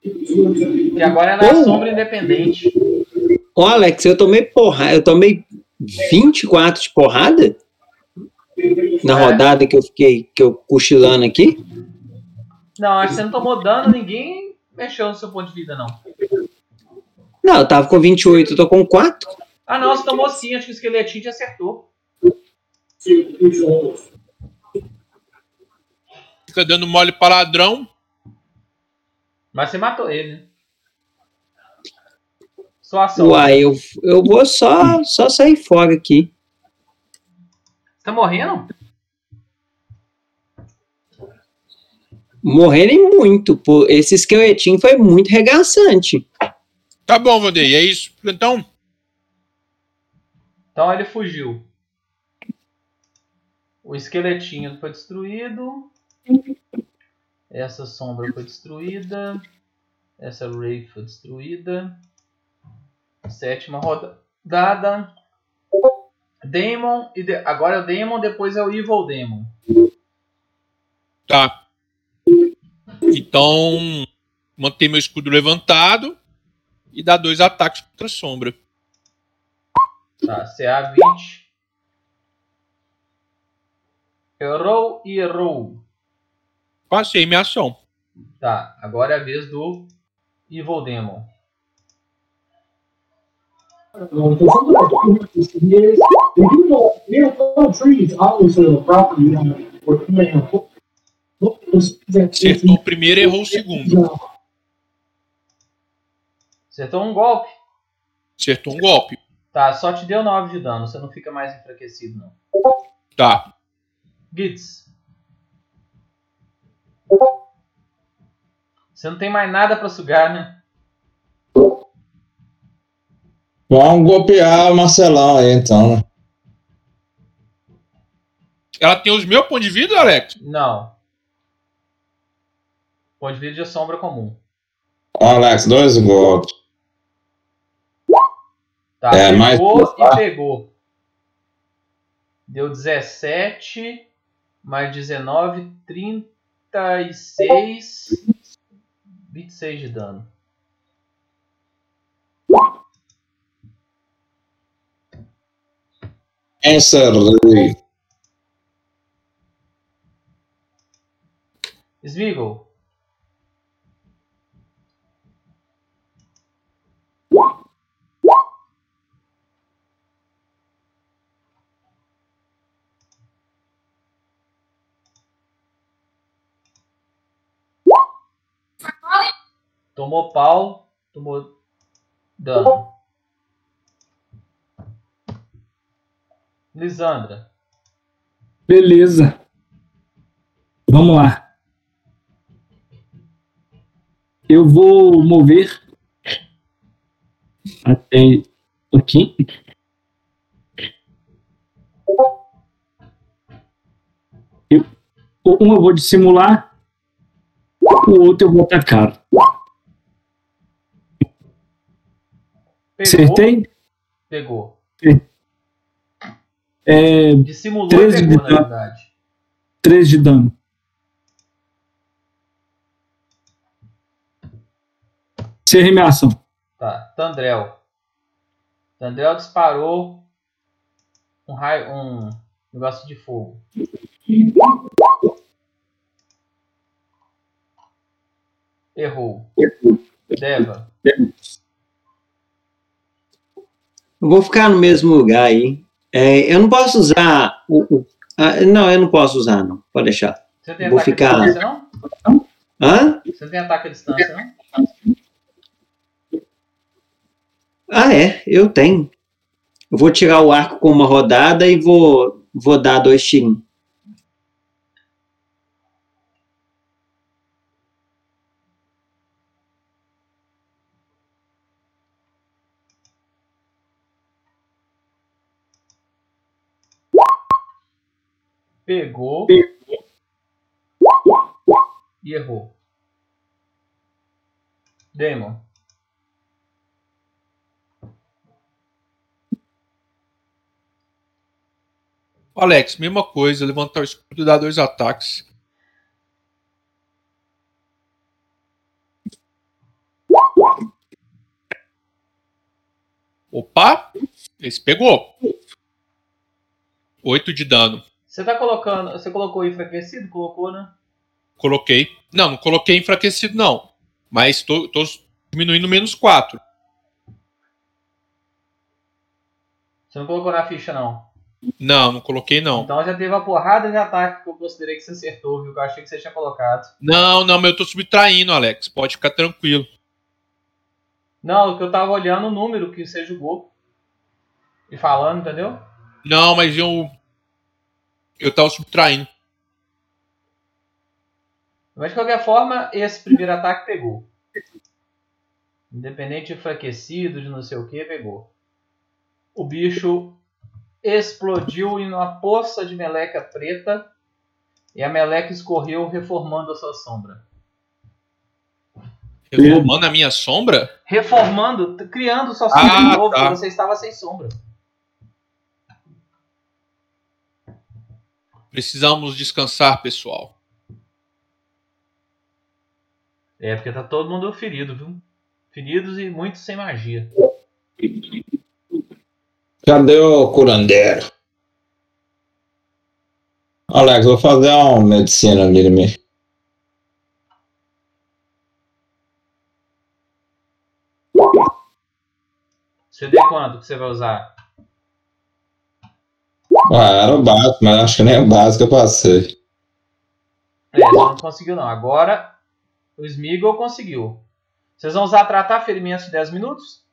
Que agora é na Oh. sombra independente. Ô, Alex, eu tomei porrada, eu tomei 24 de porrada na É. rodada que eu fiquei, que eu cochilando aqui. Não, acho que você não tomou dano, ninguém mexeu no seu ponto de vida, não. Não, eu tava com 28, eu tô com 4. Ah não, você tomou sim, acho que o esqueletinho te acertou. Fica dando mole para ladrão. Mas você matou ele, né? Sua ação. Uai, eu, eu vou só, só sair fora aqui. Você tá morrendo? Morrendo muito, pô. Esse esqueletinho foi muito regaçante. Tá bom, Vandei, é isso. Então, Então ele fugiu. O esqueletinho foi destruído. Essa sombra foi destruída. Essa Wraith foi destruída. Sétima rodada. Demon. E de- agora é o Demon, depois é o Evil Demon. tá. Então, manter meu escudo levantado e dar dois ataques contra a sombra. Tá, CA 20. Errou e errou. Passei minha ação. Tá, agora é a vez do Evil Demon. Um, something like the property or Acertou o primeiro errou o segundo. Acertou um golpe. Acertou um golpe. Tá, só te deu 9 de dano, você não fica mais enfraquecido, não. Tá. Gitz. Você não tem mais nada pra sugar, né? Vamos golpear o Marcelão aí, então. né? Ela tem os meus pontos de vida, Alex? Não. Ponto de vida de sombra comum. Ó, Alex, dois golpes. Tá, É, mais pegou duas, e pegou. Deu 17, mais 19, 36, 26 de dano. Encerrei. Smeagol. Tomou pau, tomou dano. Lisandra. Beleza. Vamos lá. Eu vou mover até aqui. Eu, um eu vou dissimular, o outro eu vou atacar. Pegou. Acertei? Pegou. É, Dissimulou e 13 de pegou, na dano. verdade. 3 de dano. Encerrei minha ação. Tá. Tandrel. Tandrel disparou um raio, um negócio de fogo. Errou. Deva. Eu vou ficar no mesmo lugar aí. É, eu não posso usar o. o- ah, não, eu não posso usar, não. Pode deixar. Você tem Vou ataque ficar- à distância, não? Hã? Você tem ataque à distância, não? Ah, é, eu tenho. Eu vou tirar o arco com uma rodada e vou, vou dar dois tirinhos. Pegou. E errou. Demon. Alex, mesma coisa, levantar o escudo e dar dois ataques. Opa! Esse pegou. 8 de dano. Você tá colocando. Você colocou enfraquecido? Colocou, né? Coloquei. Não, não coloquei enfraquecido, não. Mas tô, tô diminuindo menos 4. Você não colocou na ficha, não. Não, não coloquei, não. Então já teve uma porrada de ataque que eu considerei que você acertou, viu? Que eu achei que você tinha colocado. Não, não, mas eu tô subtraindo, Alex. Pode ficar tranquilo. Não, que eu tava olhando o número que você jogou. E falando, entendeu? Não, mas eu. Eu tava subtraindo. Mas de qualquer forma, esse primeiro ataque pegou. Independente de enfraquecido, de não sei o que, pegou. O bicho explodiu em uma poça de meleca preta e a meleca escorreu reformando a sua sombra. Reformando a minha sombra? Reformando, criando sua sombra Ah, de novo, tá. porque você estava sem sombra. Precisamos descansar, pessoal. É, porque tá todo mundo ferido, viu? Feridos e muitos sem magia. Cadê o curandeiro? Alex, vou fazer uma medicina ali em mim. CD quanto que você vai usar? Ah, era o básico, mas acho que nem o básico eu passei. É, você não conseguiu não. Agora o Smeagol conseguiu. Vocês vão usar tratar ferimentos de 10 minutos?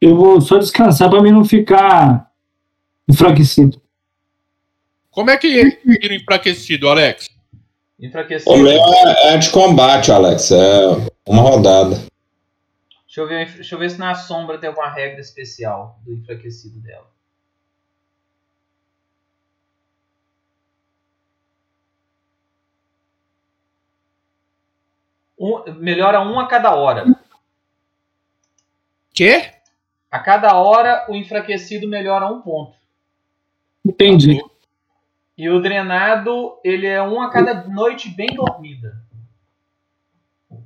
Eu vou só descansar pra mim não ficar enfraquecido. Como é que tira enfraquecido, Alex? Enfraquecido. O meu é, é de combate, Alex. É uma rodada. Deixa eu, ver, deixa eu ver se na sombra tem alguma regra especial do enfraquecido dela. Um- melhora um a cada hora. Quê? A cada hora o enfraquecido melhora um ponto. Entendi. E o drenado, ele é um a cada noite bem dormida.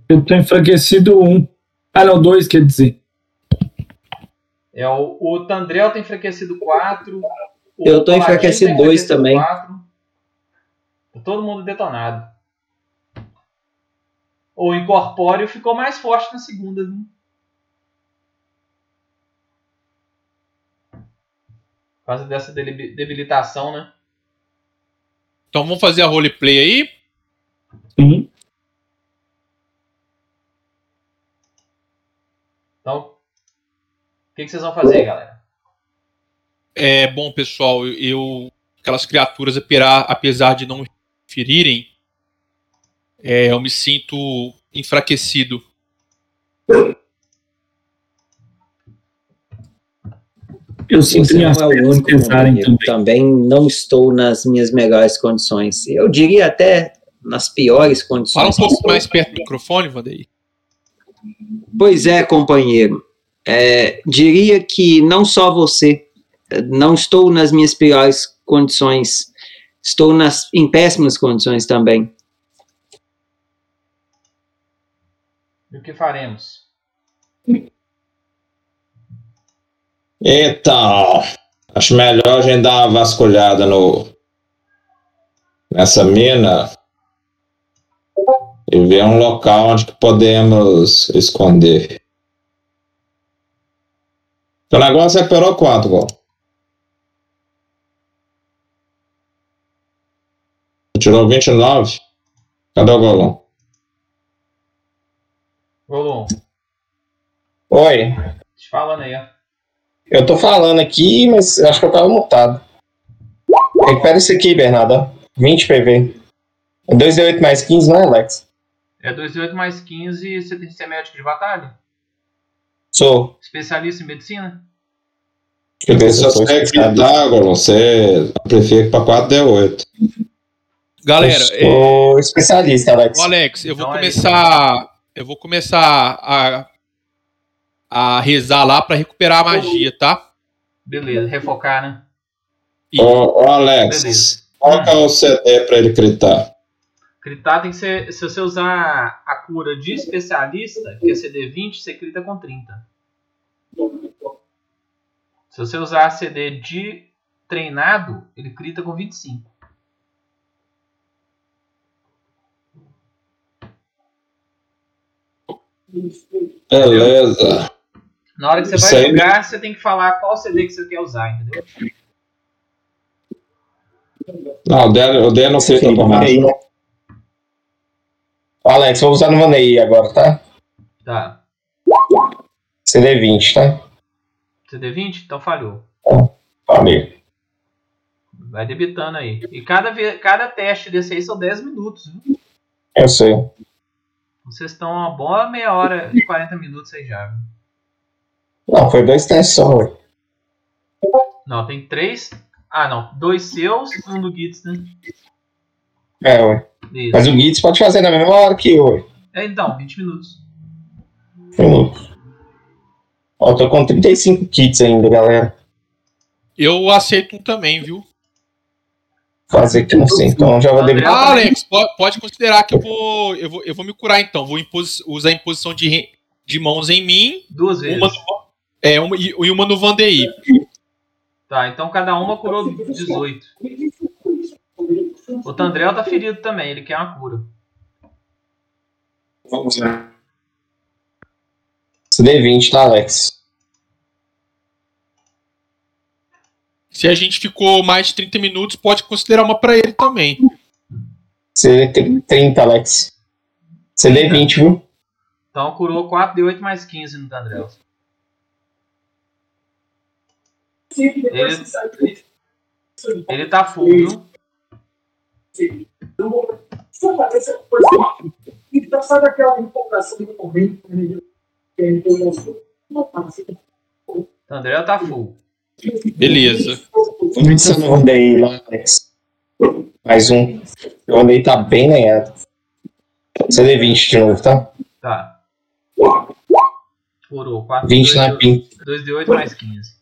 Eu tô enfraquecido um. Ah, não, dois, quer dizer. É o, o Tandrel tem enfraquecido 4. Eu tô enfraquecido dois também. Tá todo mundo detonado. O Incorpóreo ficou mais forte na segunda, viu? Por causa dessa debilitação, né? Então vamos fazer a roleplay aí. Sim. Então, o que, que vocês vão fazer, galera? É bom, pessoal, eu, aquelas criaturas, apesar de não ferirem, é, eu me sinto enfraquecido. Eu sinto Você não é o único pesarem também. Também não estou nas minhas melhores condições. Eu diria até nas piores Fala um condições. pouco mais perto do microfone, Vandeir. Pois é, companheiro. É, diria que não só você. Não estou nas minhas piores condições. Estou nas, em péssimas condições também. E o que faremos? Então, acho melhor a gente dar uma vasculhada no, nessa mina e ver um local onde podemos esconder. O negócio é perou quanto, Val? Tirou 29? Cadê o Golão? Golum, Oi, te falando aí, ó. eu tô falando aqui, mas acho que eu tava mutado. Recupera isso aqui, Bernardo. ó. 20 PV. É 2d8 mais 15, não é, Alex? É 2d8 mais 15 você tem que ser médico de batalha? Sou. Especialista em medicina? Eu você especialista. gritar, Golão, você amplifica para 4D8. Galera, Eu é, sou especialista, Alex. ô Alex, eu vou Então é começar. Eu vou começar a, a rezar lá pra recuperar a magia, tá? Beleza, refocar, né? E- Ô, ô Alex, Beleza. qual que é o CD para ele gritar? Critar tem que ser. Se você usar a cura de especialista, que é CD20, você crita com 30. Se você usar a CD de treinado, ele crita com 25. Beleza. Na hora que você vai aí. jogar, você tem que falar qual CD que você quer usar, entendeu? Não, o dele, o dele não né? Ó, Alex, vou usar no Vanei agora, tá? Tá. CD20, tá? CD20? Então falhou. Falei. Vai debitando aí. E cada, cada teste desse aí são 10 minutos, viu? Eu sei. Vocês estão uma boa meia hora e 40 minutos aí já. viu? Não, foi dois testes só, ué. Não, tem três. Ah, não. Dois seus e um do Gits, né? É, ué. Isso. Mas o Gits pode fazer na mesma hora que eu, ué. É, então, 20 minutos. Minuto. Ó, eu tô com 35 kits ainda, galera. Eu aceito um também, viu? Fazer aqui, não sei. Então já vou debitar. Ah, Alex, po- pode considerar que eu vou, eu vou, eu vou me curar então. Vou impos- usar a imposição de, de mãos em mim Duas vezes. uma no, é, uma, e e uma no Vandeir. Tá, então cada uma curou 18. O Tandrel tá ferido também, ele quer uma cura. Vamos lá. CD20, tá, Alex? Se a gente ficou mais de 30 minutos, pode considerar uma pra ele também. CD30, Alex. CD20, viu? Então curou 4 de 8 mais 15 no Tandrel. Ele, ele tá full, viu? Então, sabe aquela empolgação do momento que a empolgação Tandrel tá full. Beleza. Vamos ver no Vandeir lá, Alex. Mais um. O Vandeir tá bem lenhado. CD20 de novo, tá? Tá. Curou 4 20 na pinta. 2 de 8 mais 15.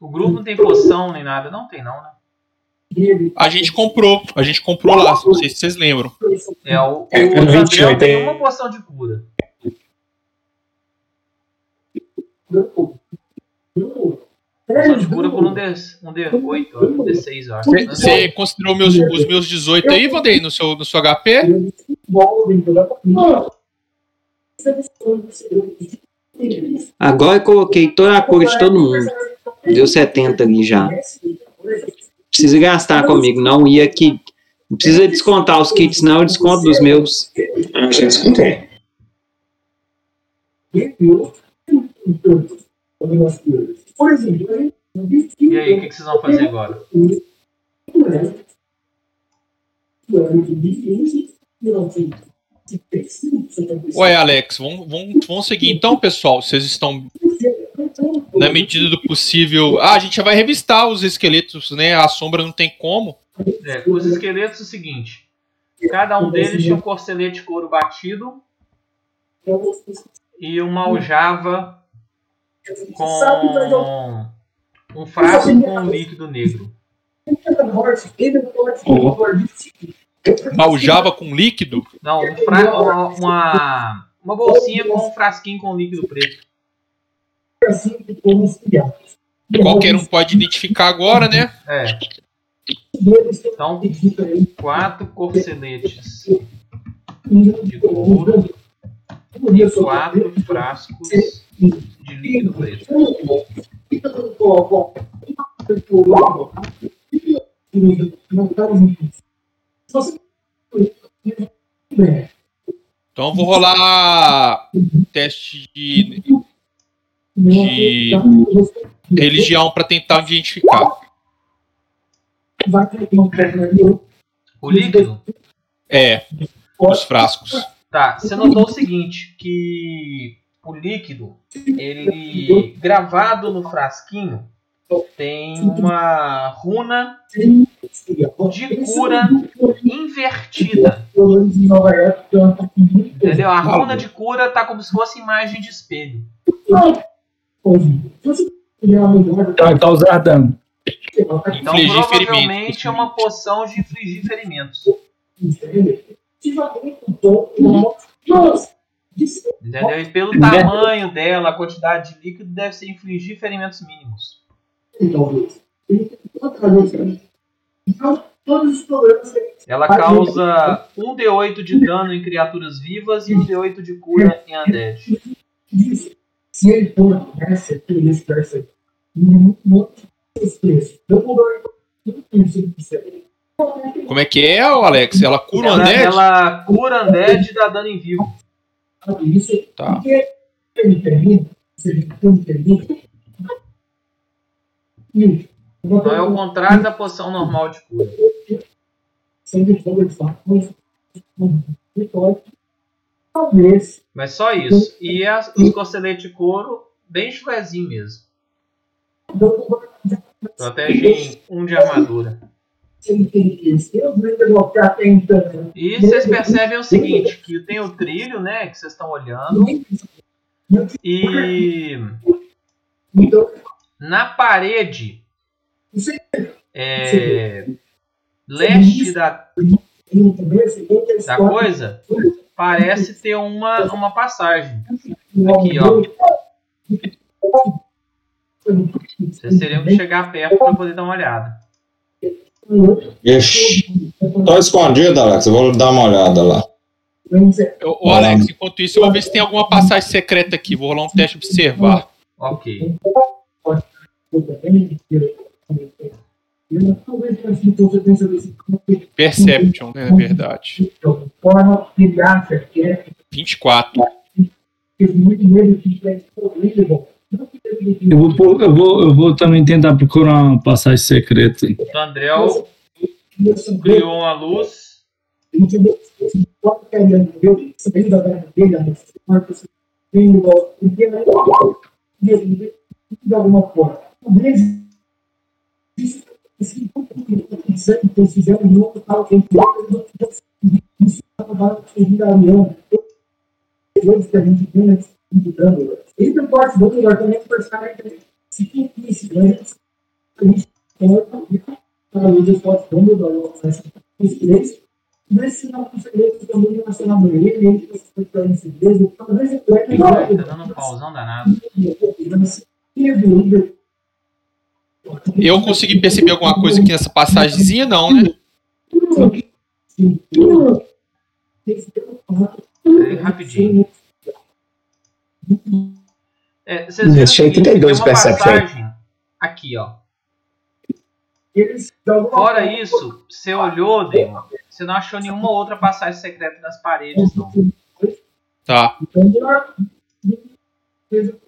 O grupo não tem poção nem nada, não tem não, né? A gente comprou, a gente comprou lá, não sei se vocês lembram. É, o, o É, Tandrel 28 tem é- uma poção de cura. Poção de cura por um, D, um D8, ó, um D6, eu acho. Você- considerou meus, os meus 18 aí, Vanderlei, no seu, no seu HP? Agora eu coloquei toda a cor de todo mundo. Deu 70 ali já. Precisa gastar comigo, não ia que. Não precisa descontar os kits, não. Eu desconto dos meus. Ah, já descontei. Por exemplo, E aí, o que, que vocês vão fazer agora? Ué, Alex, vamos, vamos, vamos seguir então, pessoal. Vocês estão, na medida do possível. Ah, a gente já vai revistar os esqueletos, né? A sombra não tem como. É, os esqueletos é o seguinte: cada um deles tinha um corcelete de couro batido e uma aljava com um frasco com um líquido negro. Aljava com líquido? Não, um fra- uma, uma, uma bolsinha com um frasquinho com líquido preto. Qualquer um pode identificar agora, né? É. Então, quatro corceletes de couro, quatro frascos de preto. Então vou rolar teste de, de religião para tentar identificar. O líquido? É, os frascos. Tá, você notou o seguinte, que o líquido, ele gravado no frasquinho, tem uma runa de cura invertida. Entendeu? A runa de cura tá como se fosse imagem de espelho. Vai causar dano. Então Infligir provavelmente é uma poção de infligir ferimentos. Entendeu? E pelo tamanho dela, a quantidade de líquido deve ser infligir ferimentos mínimos. Ela causa 1d8 de dano em criaturas vivas e 1d8 de cura em undead. Se ele for nessa. Eu vou Como é que é, Alex? Ela cura o Ela, undead? ela cura undead e dá dano em vivo. Isso Tá. porque termina, se ele não termina, e Então é o contrário da poção normal de cura. de fato. Talvez Mas só isso. E as, os costeletes de couro, bem chulezinho mesmo. Protegem um de armadura. E vocês percebem o seguinte, que tem o trilho, né, que vocês estão olhando. E Então, na parede é, leste da, da coisa parece ter uma, uma passagem. Aqui, ó. Vocês teriam que chegar perto para poder dar uma olhada. Ixi. Tô escondido, Alex. Eu vou dar uma olhada lá. Ô, Alex, enquanto isso, eu vou ver se tem alguma passagem secreta aqui. Vou rolar um teste observar. Ok. Perception, né, na verdade. Forma que ele acha que é 24. É. Eu vou, eu vou, eu vou também tentar procurar uma passagem secreta. O Andrel criou uma luz. de alguma forma. Talvez isso que eles fizeram no outro tal tempo, isso acabaram seguindo a união. Dois que a gente tem antes de dano. Entre o corte do lugar também, o personagem se tem esse ganho, a gente tem a luz dos cortes do lugar, os três, Nesse não segredo também relacionado a ele, ele foi para esse mesmo, talvez ele Tá dando um pausão danado. Eu consegui perceber alguma coisa aqui nessa passagemzinha, não, né? Peraí, rapidinho. É, vocês viram seguinte, 32 tem uma Perception aí. passagem aqui, ó. Fora isso, você olhou, Damon, você não achou nenhuma outra passagem secreta nas paredes, não. Tá. Então. Deixa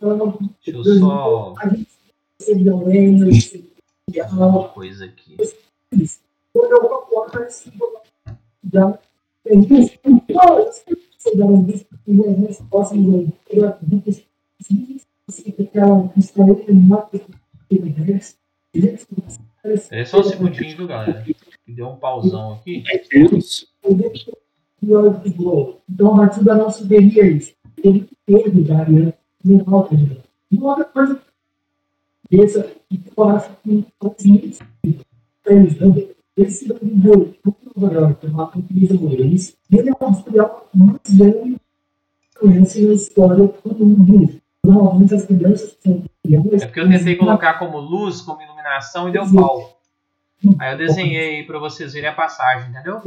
eu só A gente recebeu menos, uma coisa aqui. Eu coloco assim, já tem isso. Você dá um que as respostas de uma É só um segundinho, viu, galera? Que Deu um pausão aqui. Então, a partir da nossa é isso. Ele teve, Daria, não falta de E outra coisa, essa, que eu acho que assim, esse livro, o melhor, que eu utiliza eles, ele é um material muito bem conhece a história do mundo. Normalmente as crianças são crianças. É porque eu tentei colocar como luz, como iluminação e deu pau. Aí eu desenhei para vocês verem a passagem, entendeu?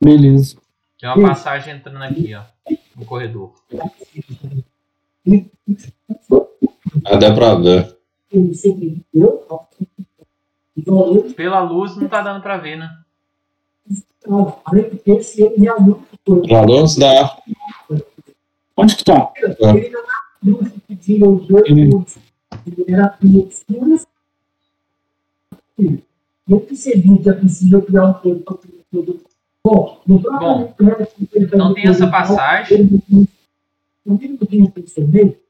Beleza. Tem uma passagem entrando aqui, ó, no corredor. Ah, dá pra ver. Pela luz não tá dando pra ver, né? luz dá. Onde que tá? Não escuras. Não percebi que é possível criar um produto. Bom, no próprio faz tem essa passagem. Não tem que eu perceber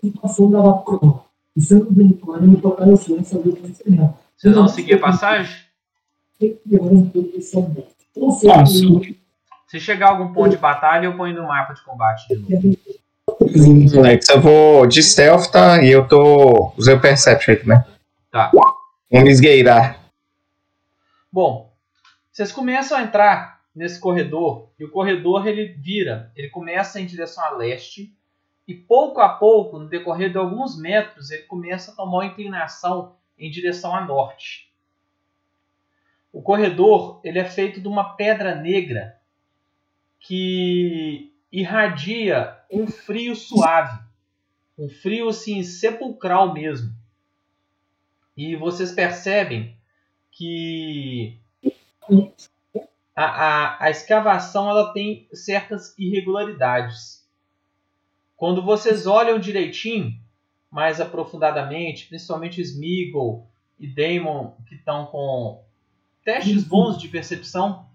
que passou da vapor. E se eu não claro, me tocar o som, saber o que é Vocês vão seguir a passagem? Tem que uma introdução dessa. Ou Ah, seja, sim. Se chegar a algum ponto de batalha, eu ponho no mapa de combate de novo. Alex, eu vou de stealth, tá? E eu tô. Usei o Perception aí também. Tá. Vamos esgueirar. Bom, vocês começam a entrar nesse corredor e o corredor ele vira, ele começa em direção a leste e pouco a pouco, no decorrer de alguns metros, ele começa a tomar uma inclinação em direção a norte. O corredor ele é feito de uma pedra negra que irradia um frio suave, um frio assim sepulcral mesmo. E vocês percebem que a, a, a escavação ela tem certas irregularidades. Quando vocês olham direitinho, mais aprofundadamente, principalmente Smeagol e Damon, que estão com testes bons de percepção,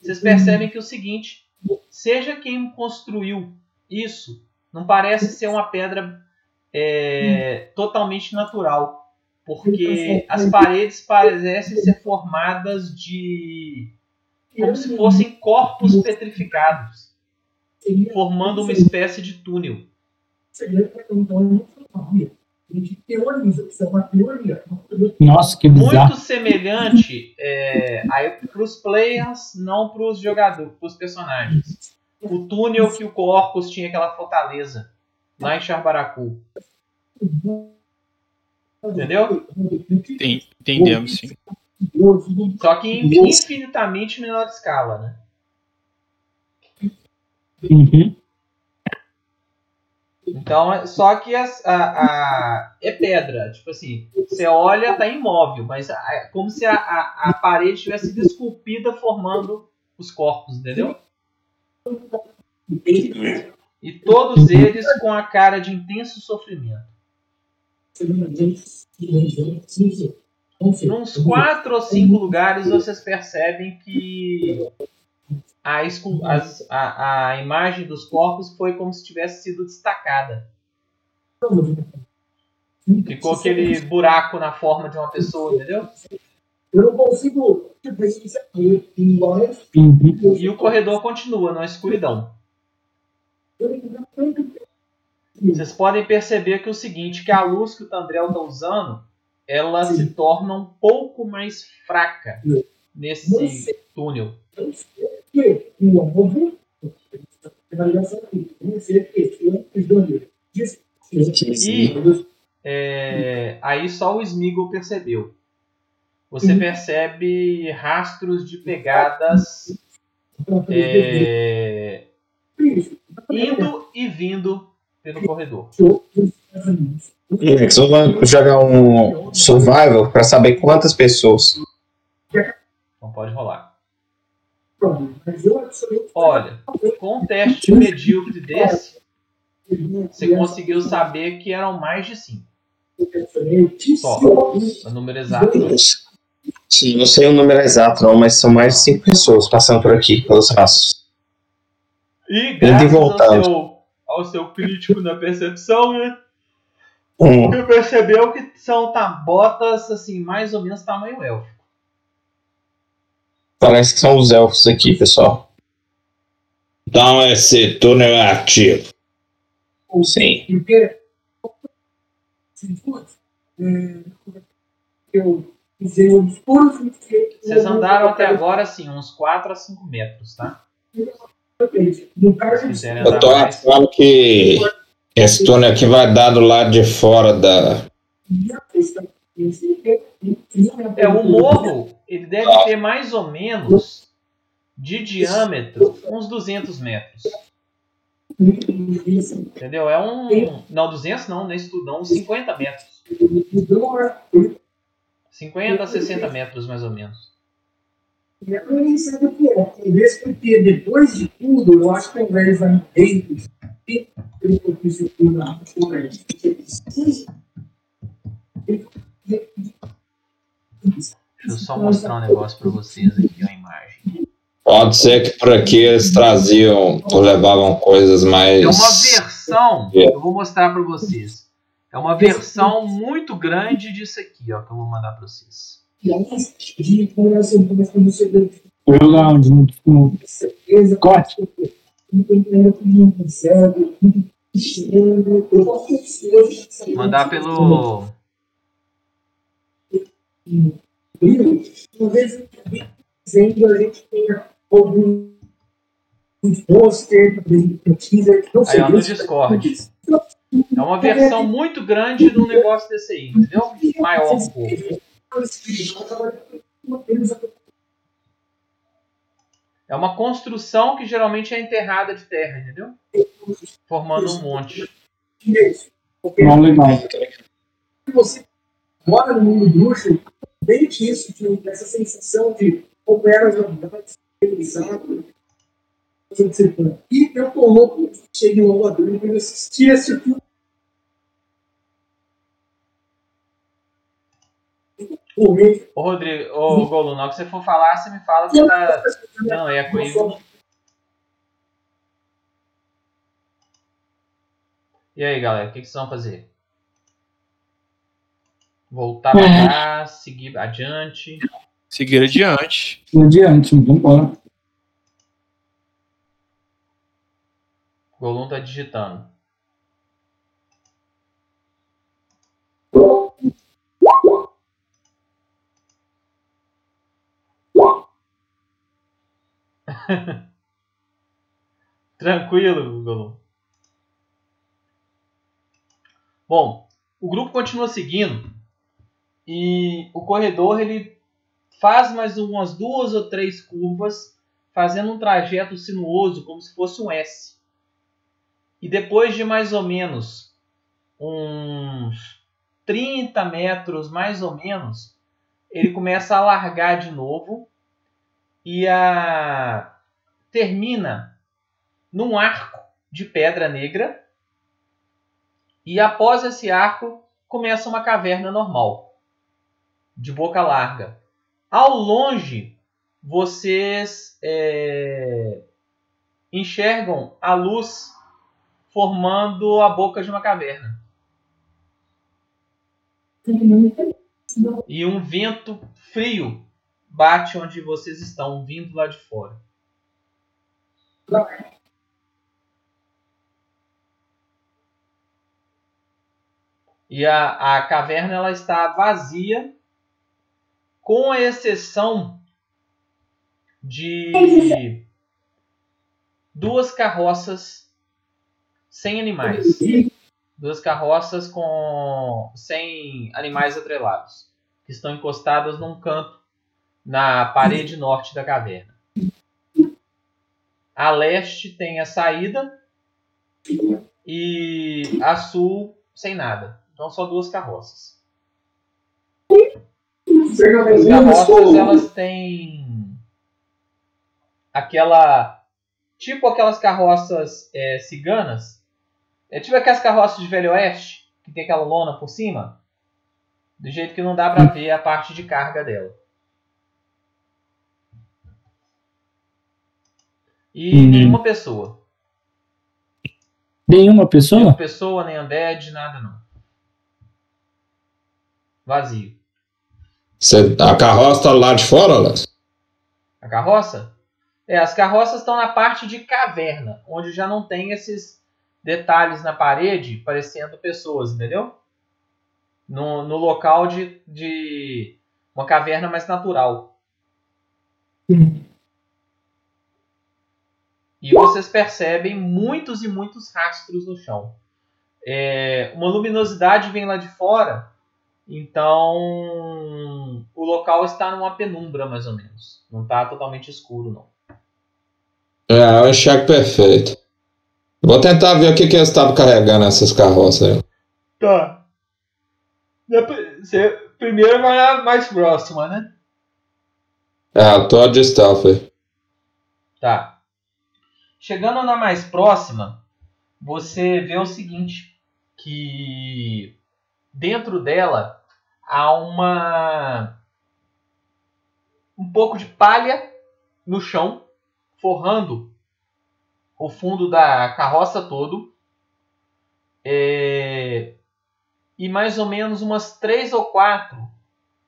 vocês percebem que é o seguinte: seja quem construiu isso, não parece ser uma pedra é, totalmente natural porque as paredes parecem ser formadas de como se fossem corpos petrificados, formando uma espécie de túnel. Não sabia. A gente teoriza, isso uma teoria. Nossa, que bizarro. Muito semelhante é, para os players, não para os jogadores, para os personagens. O túnel que o Corpus tinha aquela fortaleza lá em Charbaracu. Entendeu? Tem- entendemos, sim. Só que em infinitamente menor escala, né? Uhum. Então, é- só que a, a- é pedra. Tipo assim, você olha, tá imóvel, mas é como se a, a, a parede tivesse sido esculpida formando os corpos, entendeu? E todos eles com a cara de intenso sofrimento. Nos quatro ou cinco lugares vocês percebem que a, as- a, a imagem dos corpos foi como se tivesse sido destacada. Ficou aquele buraco na forma de uma pessoa, entendeu? Eu não consigo. E o corredor continua na escuridão. Vocês podem perceber que é o seguinte, que a luz que o Tandrel está usando ela se torna um pouco mais fraca nesse túnel. Que o amor aqui. Dois. E é, aí só o Smeagol percebeu. Você percebe rastros de pegadas é, indo e vindo pelo corredor. Vamos jogar um survival pra saber quantas pessoas. Então pode rolar. Olha, com um teste medíocre desse, você conseguiu saber que eram mais de 5. Só. O número exato. não. Sim, não sei o número exato, não, mas são mais de 5 pessoas passando por aqui, pelos rastros. E graças ao seu, ao seu crítico na percepção, né? Hum, Você percebeu que são tá, botas assim, mais ou menos tamanho elfo. Parece que são os elfos aqui, pessoal. Então esse túnel é ativo. Sim. Vocês andaram até agora assim, uns 4 a 5 metros, tá? Eu tô achando que esse túnel aqui vai dar do lado de fora da. É, o morro, ele deve ter mais ou menos de diâmetro uns 200 metros. Entendeu? É um. Não, 200 não, nesse tudo uns 50 metros. 50 a 60 metros mais ou menos. Eu nem sei o que é. Talvez porque depois de tudo, eu acho que ao invés de ir dentro, eu propus o tudo na Deixa eu só mostrar um negócio pra vocês aqui, a imagem. Pode ser que por aqui eles traziam ou levavam coisas mais. É uma versão, eu vou mostrar pra vocês. É uma versão muito grande disso aqui, ó, que eu vou mandar pra vocês. No, no certeza, corte? Mandar pelo. Talvez dizendo a gente tenha algum um pôster, um teaser, não sei. Aí, ó, no Discord. É uma versão muito grande de um negócio desse aí, entendeu? Maior um pouco. É uma construção que geralmente é enterrada de terra, entendeu? Formando um monte. Não, legal. você mora no mundo bruxo, bem isso, de, essa sensação de como era a jornada, civilizado, e eu tô louco, cheguei logo a dormir para assistir esse filme. Ô, Rodrigo, ô, Golo, na que você for falar, você me fala que tá. Não, é com aí. E aí, galera, o que, que vocês vão fazer? Voltar pra É. trás, seguir adiante. Seguir adiante. Adiante, vamos embora. Golum tá digitando. Tranquilo, Golum. Bom, o grupo continua seguindo e o corredor ele faz mais umas duas ou três curvas, fazendo um trajeto sinuoso como se fosse um S. E depois de mais ou menos uns 30 metros, mais ou menos, ele começa a largar de novo e a termina num arco de pedra negra. E após esse arco começa uma caverna normal, de boca larga. Ao longe, vocês é, enxergam a luz formando a boca de uma caverna. E um vento frio bate onde vocês estão, vindo lá de fora. E a, a caverna ela está vazia, com a exceção de duas carroças sem animais. Duas carroças com sem animais atrelados, que estão encostadas num canto na parede norte da caverna. A leste tem a saída e a sul sem nada. Então só duas carroças. As carroças elas têm aquela tipo aquelas carroças é, ciganas. É tipo aquelas carroças de Velho Oeste que tem aquela lona por cima, do jeito que não dá pra ver a parte de carga dela. E Hum. nenhuma pessoa. Nenhuma pessoa? Nenhuma pessoa, nem undead, nada não. Vazio. Você- a carroça tá lá de fora, Alex? A carroça? É, as carroças estão na parte de caverna, onde já não tem esses detalhes na parede parecendo pessoas, entendeu? No, no local de, de uma caverna mais natural. E vocês percebem muitos e muitos rastros no chão. É, uma luminosidade vem lá de fora, então o local está numa penumbra mais ou menos. Não está totalmente escuro não. É, eu enxergo perfeito. Vou tentar ver o que, que eles estavam carregando essas carroças aí. Tá. Você primeiro vai na mais próxima, né? É, eu tô de stealth aí. Tá. Chegando na mais próxima, você vê o seguinte, que dentro dela há uma um pouco de palha no chão, forrando o fundo da carroça todo. É, e mais ou menos umas três ou quatro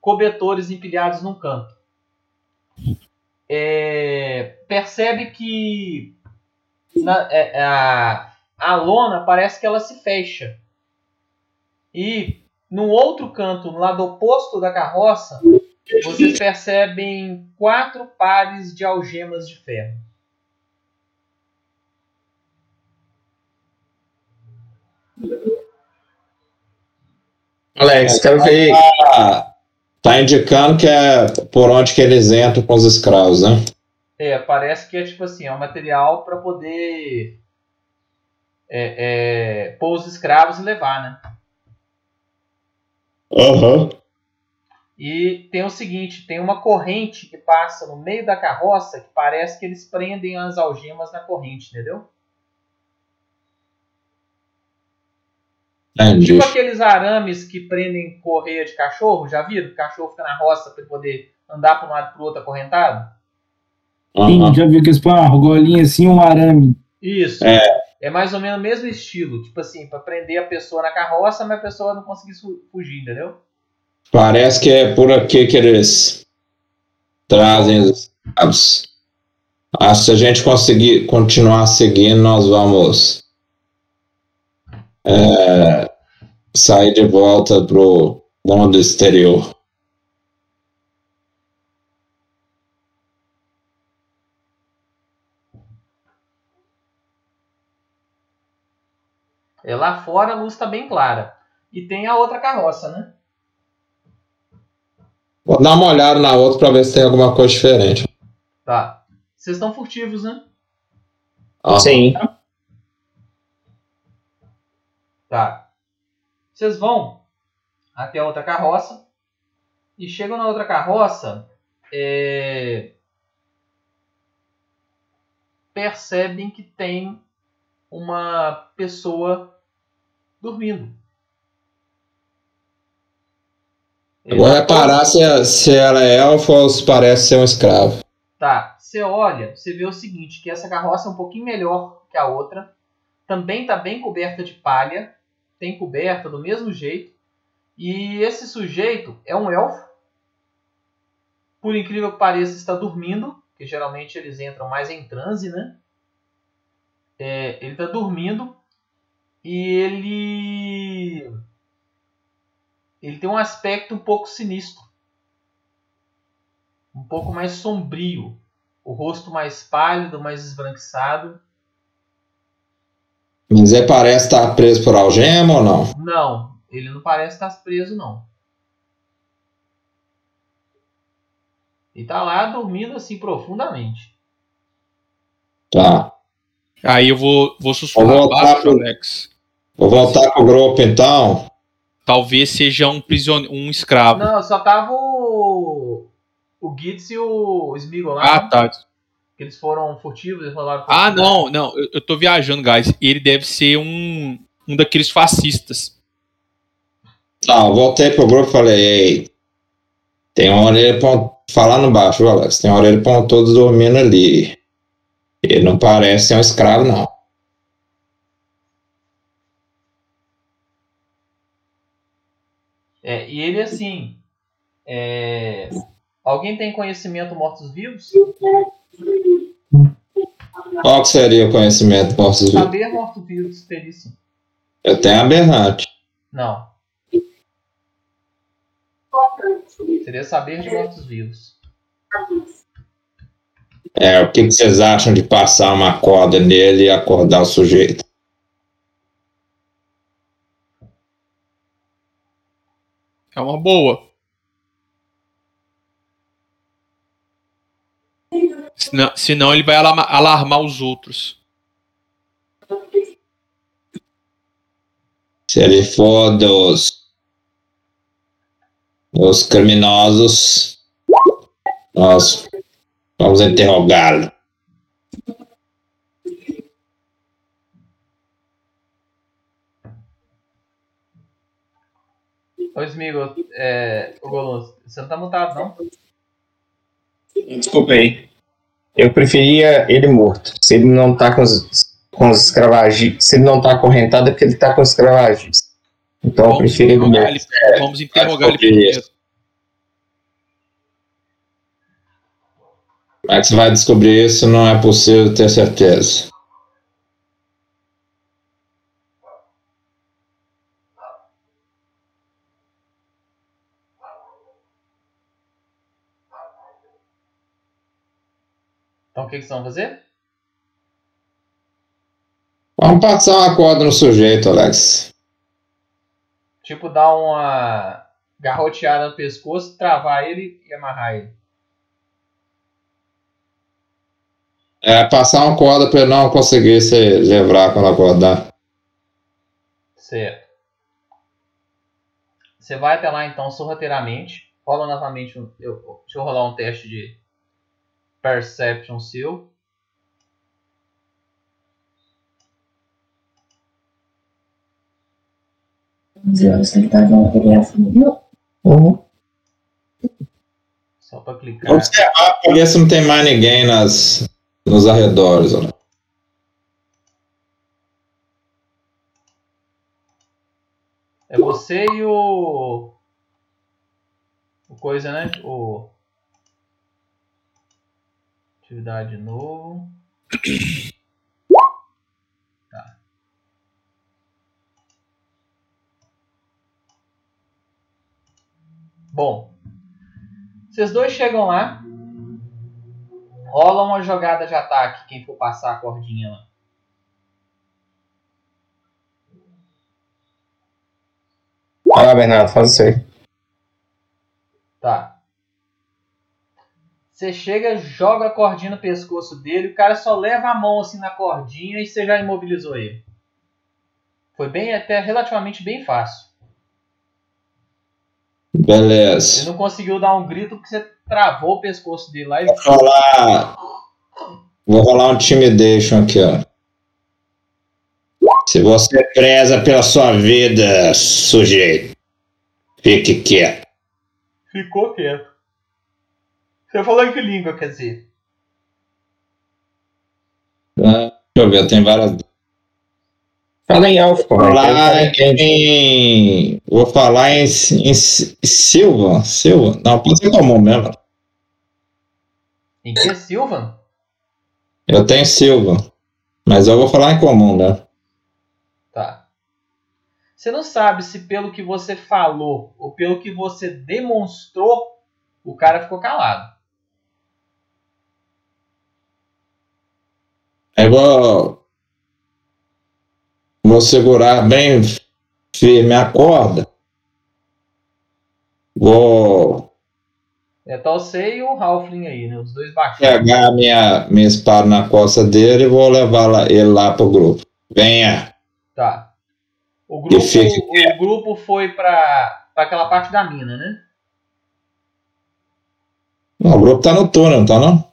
cobertores empilhados num canto. É, percebe que na- é, a, a lona parece que ela se fecha. E no outro canto, no lado oposto da carroça, vocês percebem quatro pares de algemas de ferro. Alex, quero ver. Tá, tá indicando que é por onde que eles entram com os escravos, né? É, parece que é tipo assim, é um material para poder é, é, pôr os escravos e levar, né? Aham. E tem o seguinte, tem uma corrente que passa no meio da carroça que parece que eles prendem as algemas na corrente, entendeu? Entendi. Tipo aqueles arames que prendem correia de cachorro, já viram? O cachorro fica na roça para poder andar para um lado e para o outro acorrentado? Sim, Aham. já viu que eles põem uma argolinha assim, um arame. Isso. É. É mais ou menos o mesmo estilo, tipo assim, para prender a pessoa na carroça, mas a pessoa não conseguir fugir, entendeu? Parece que é por aqui que eles trazem os. Acho que se a gente conseguir continuar seguindo, nós vamos é, sair de volta pro mundo exterior. É, lá fora a luz está bem clara. E tem a outra carroça, né? Vou dar uma olhada na outra para ver se tem alguma coisa diferente. Tá. Vocês estão furtivos, né? Aham. Sim. Tá. Vocês vão até a outra carroça e chegam na outra carroça, é, percebem que tem uma pessoa dormindo. Eu Vou reparar se, é- se ela é elfa ou se parece ser um escravo. Tá, você olha, você vê o seguinte, que essa carroça é um pouquinho melhor que a outra. Também está bem coberta de palha, tem coberta do mesmo jeito. E esse sujeito é um elfo. Por incrível que pareça, está dormindo, que geralmente eles entram mais em transe, né? É, ele está dormindo e ele ele tem um aspecto um pouco sinistro. Um pouco mais sombrio. O rosto mais pálido, mais esbranquiçado. Mas ele parece estar preso por algema ou não? Não, ele não parece estar preso, não. Ele tá lá dormindo assim profundamente. Tá. Aí eu vou, vou sussurrar Vou voltar baixo, pro- Alex. Vou voltar pro grupo então. Talvez seja um prisioneiro, um escravo. Não, só tava o. O Gitz e o Smeagol lá. Ah, tá. Que eles foram furtivos, eles rolaram Ah, não, não. Eu, eu tô viajando, guys. Ele deve ser um, um daqueles fascistas. Tá, eu voltei pro grupo e falei, ei, tem uma orelha pon... falando baixo, viu, Alex? Tem uma orelha pontuda dormindo ali. Ele não parece ser um escravo, não. É, e ele assim. é, Alguém tem conhecimento mortos-vivos? Qual que seria o conhecimento mortos-vivos? Saber mortos-vivos, perícia. Eu tenho aberrante. Não. Seria saber de mortos-vivos. É, o que, que vocês acham de passar uma corda nele e acordar o sujeito? É uma boa. Senão, senão ele vai alarma- alarmar os outros. Se ele for dos, dos criminosos, nós vamos interrogá-lo. Ô, Smigo, é... Ô, Golos, você não tá mutado, não? Desculpa aí. Eu preferia ele morto. Se ele não tá com os, com os escravagistas. Se ele não tá acorrentado, é porque ele tá com os escravagistas. Então eu Vamos prefiro ele morto. ele, vamos interrogar ele primeiro. é você vai descobrir isso? Não é possível ter certeza. Que, que vocês vão fazer? Vamos passar uma corda no sujeito, Alex. Tipo, dar uma garroteada no pescoço, travar ele e amarrar ele. É, passar uma corda para ele não conseguir se livrar quando acordar. Certo. Você vai até lá então sorrateiramente. Rola novamente. Um, eu, deixa eu rolar um teste de Perception seu. Você tá assim. Só pra clicar. Vamos observar para ver se não tem mais ninguém nas, nos arredores. Alex. É você e o. O coisa, né? O. Atividade novo. Tá. Bom. Vocês dois chegam lá. Rola uma jogada de ataque, quem for passar a cordinha lá. Vai lá, Bernardo, faz isso aí. Tá. Você chega, joga a cordinha no pescoço dele, o cara só leva a mão assim na cordinha e você já imobilizou ele. Foi bem até relativamente bem fácil. Ele Beleza. não conseguiu dar um grito porque você travou o pescoço dele lá e Vou rolar. Vou rolar um intimidation aqui, ó. Se você preza pela sua vida, sujeito, fique quieto. ficou quieto. Você falou em que língua, quer dizer? Tá? Deixa eu ver, tem várias. Fala em elfo, falar vai. em. Vou falar em, em Silva. Silva? Não, pode ser comum mesmo. Em que Silvan? Eu tenho Silva. Mas eu vou falar em comum, né? Tá. Você não sabe se pelo que você falou ou pelo que você demonstrou, o cara ficou calado. Eu vou, vou segurar bem firme a corda. Vou É tá você e o Halfling aí, né? Os dois baixinhos. pegar a minha, minha espada na costa dele e vou levar ele lá pro grupo. Venha. Tá. O grupo, fique o grupo foi pra, pra aquela parte da mina, né? Não, o grupo tá no túnel, tá não?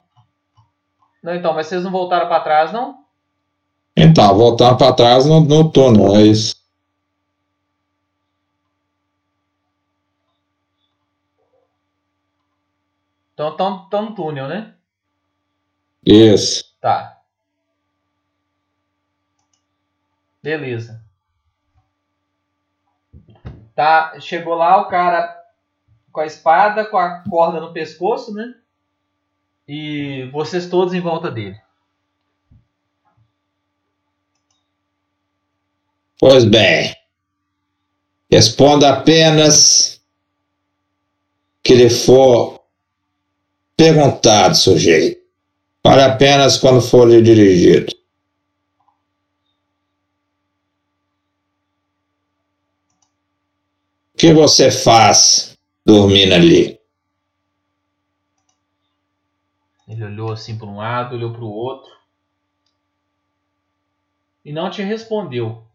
Não, então, mas vocês não voltaram pra trás, não? Então, voltando pra trás no, no túnel, é isso. Então estão no túnel, né? Isso. Tá. Beleza. Tá, chegou lá o cara com a espada, com a corda no pescoço, né? E vocês todos em volta dele. Pois bem. Responda apenas que lhe for perguntado, sujeito. Fale apenas quando for lhe dirigido. O que você faz dormindo ali? Ele olhou assim para um lado, olhou para o outro. E não te respondeu.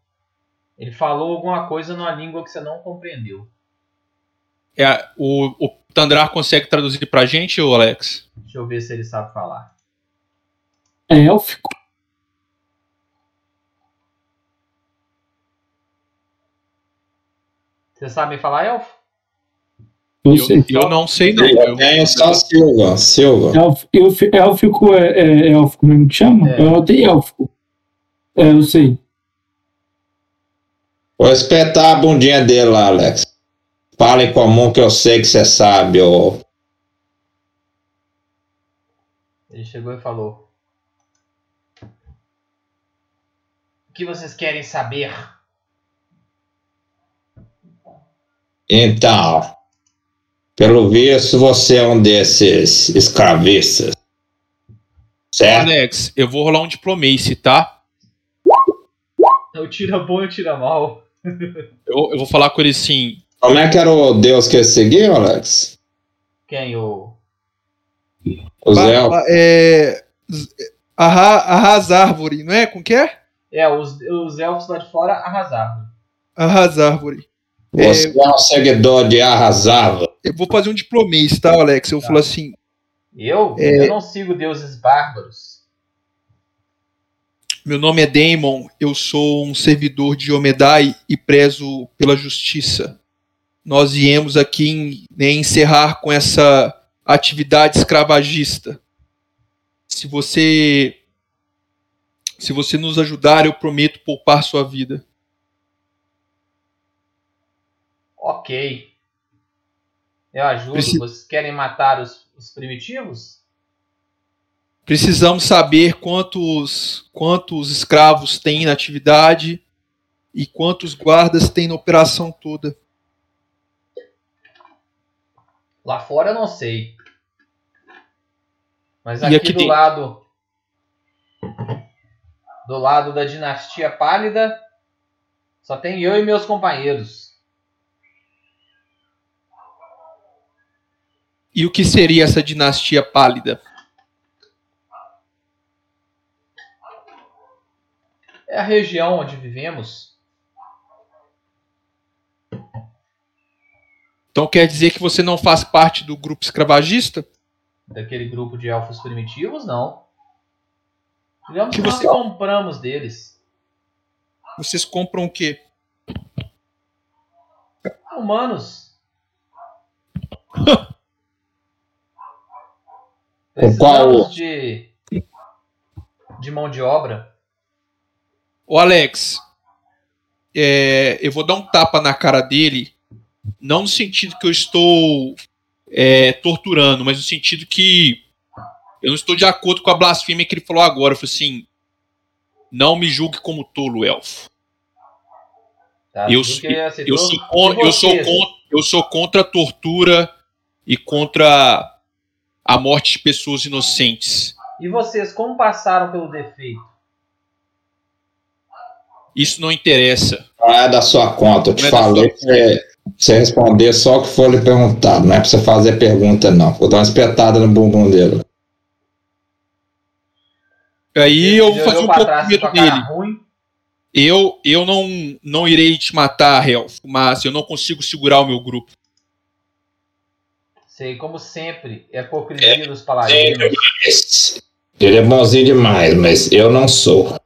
Ele falou alguma coisa numa língua que você não compreendeu. É, o, o Tandrar consegue traduzir pra gente, ô Alex? Deixa eu ver se ele sabe falar. É élfico. Vocês sabem falar elfo? Eu, Eu, não sei, não. Eu Eu, tenho só Silva. Silva. Élf- élf- élfico é, é élfico mesmo que chama? É. Eu tenho élfico. É, eu sei. Vou espetar a bundinha dele lá, Alex. Fala em comum que eu sei que você sabe, ô. Ele chegou e falou: O que vocês querem saber? Então, pelo visto, você é um desses escravistas. Certo? Alex, eu vou rolar um diplomacy, tá? Eu tira bom e tira mal. Eu, eu vou falar com ele assim. Como é que era o deus que ele seguiu, Alex? Quem? O. Elfos. ba- É. z- Arra, arrasa árvore, não é? Com que é? É, os, os elfos lá de fora arrasaram. Arrasa árvore. Você é um seguidor de Arrasava. Eu vou fazer um diplomês, tá, Alex? Eu vou Tá. falar assim. Eu? É. Eu não sigo deuses bárbaros. Meu nome é Damon, eu sou um servidor de Omedai e prezo pela justiça. Nós viemos aqui em- né, encerrar com essa atividade escravagista. Se você se você nos ajudar, eu prometo poupar sua vida. Ok. Eu ajudo. Preci- Vocês querem matar os, os primitivos? Precisamos saber quantos quantos escravos tem na atividade e quantos guardas tem na operação toda. Lá fora eu não sei. Mas aqui, aqui do dentro? lado. Do lado da dinastia pálida. Só tem eu e meus companheiros. E o que seria essa dinastia pálida? É a região onde vivemos. Então quer dizer que você não faz parte do grupo escravagista? Daquele grupo de elfos primitivos, não. Digamos Que que nós você- compramos deles. Vocês compram o quê? Humanos. Com qual- de, de mão de obra. Ô Alex, é, eu vou dar um tapa na cara dele, não no sentido que eu estou é, torturando, mas no sentido que eu não estou de acordo com a blasfêmia que ele falou agora. Eu falei assim: não me julgue como tolo, elfo. Tá? Eu, aceitou. eu, sou, eu, contra, eu sou contra a tortura e contra a morte de pessoas inocentes. E vocês, como passaram pelo defeito? Isso não interessa. Não é da sua conta, eu te Não é falei que é- você responder só o que for lhe perguntado, não é pra você fazer pergunta, não. Vou dar uma espetada no bumbum dele. Aí eu vou Ele fazer um pouco de medo dele. ruim. Eu, eu não, não irei te matar, Helf, mas eu não consigo segurar o meu grupo. Sei, como sempre, é a hipocrisia dos paladinos. Ele é bonzinho demais, mas eu não sou. O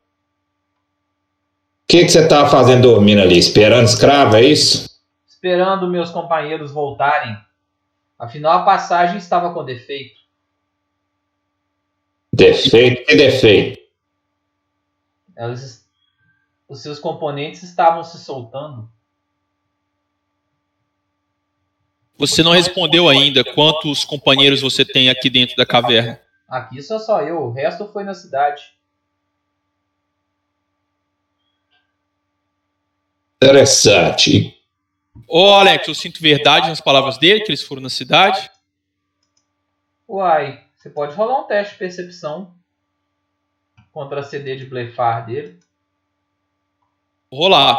que, que você tava fazendo dormindo ali? Esperando escravo, é isso? Esperando meus companheiros voltarem. Afinal, a passagem estava com defeito. Defeito? Que defeito? Elas- os seus componentes estavam se soltando. Você não respondeu ainda quantos companheiros você tem aqui dentro da caverna. Aqui só só eu, o resto foi na cidade. Interessante. Ô, Alex, eu sinto verdade nas palavras dele, que eles foram na cidade. Uai, você pode rolar um teste de percepção contra a CD de blefar dele. Vou rolar.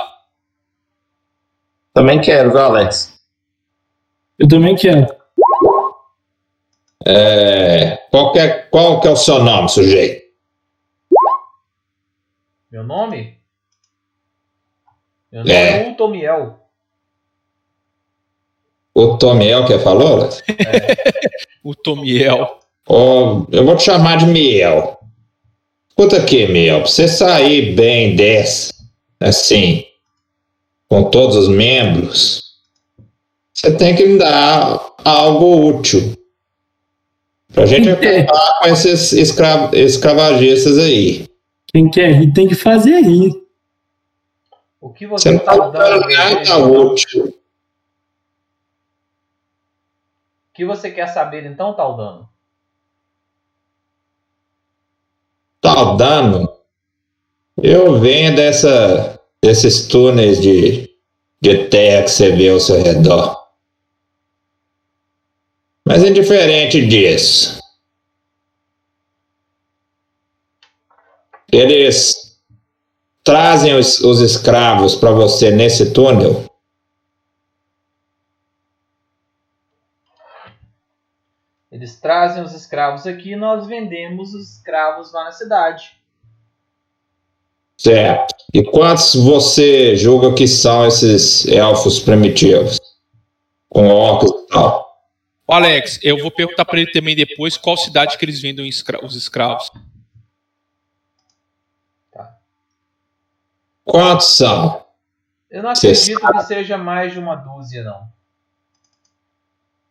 Também quero, viu, Alex? Eu também quero. É, qual, que é, qual que é o seu nome, sujeito? Meu nome? Meu nome É. é Utomiel. O Tomiel que falou? Alex? O Tomiel. Ó, eu vou te chamar de Miel. Escuta aqui, Miel, pra você sair bem dessa, assim, com todos os membros, você tem que me dar algo útil. Pra gente acabar com esses escra escravagistas aí. Quem quer rir tem que fazer rir. O que Você você não está tá dando? nada útil. O que você quer saber então, Taldano? Tá dando. Eu venho dessa, desses túneis de, de terra que você vê ao seu redor. Mas indiferente disso, eles trazem os, os escravos para você nesse túnel. Eles trazem os escravos aqui e nós vendemos os escravos lá na cidade. Certo. E quantos você julga que são esses elfos primitivos? Com óculos e tal. Ô, Alex, eu vou perguntar pra ele também depois qual cidade que eles vendem os escravos. Quantos são? Eu não acredito que seja mais de uma dúzia, não.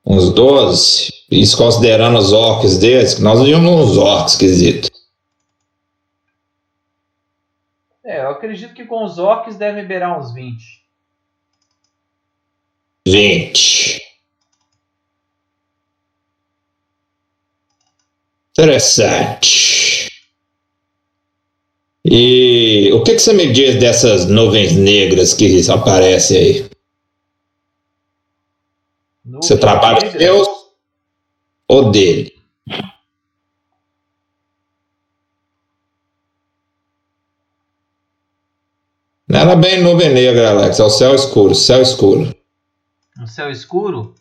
Uns 12? Isso considerando os orcs deles, que nós vimos uns orcs esquisitos. É, eu acredito que com os orcs devem beirar uns 20. 20. Interessante. E o que, que você me diz dessas nuvens negras que aparecem aí? Você trabalha com Deus ou dele? Não era bem nuvem negra, Alex. É o céu escuro, céu escuro. Um céu escuro?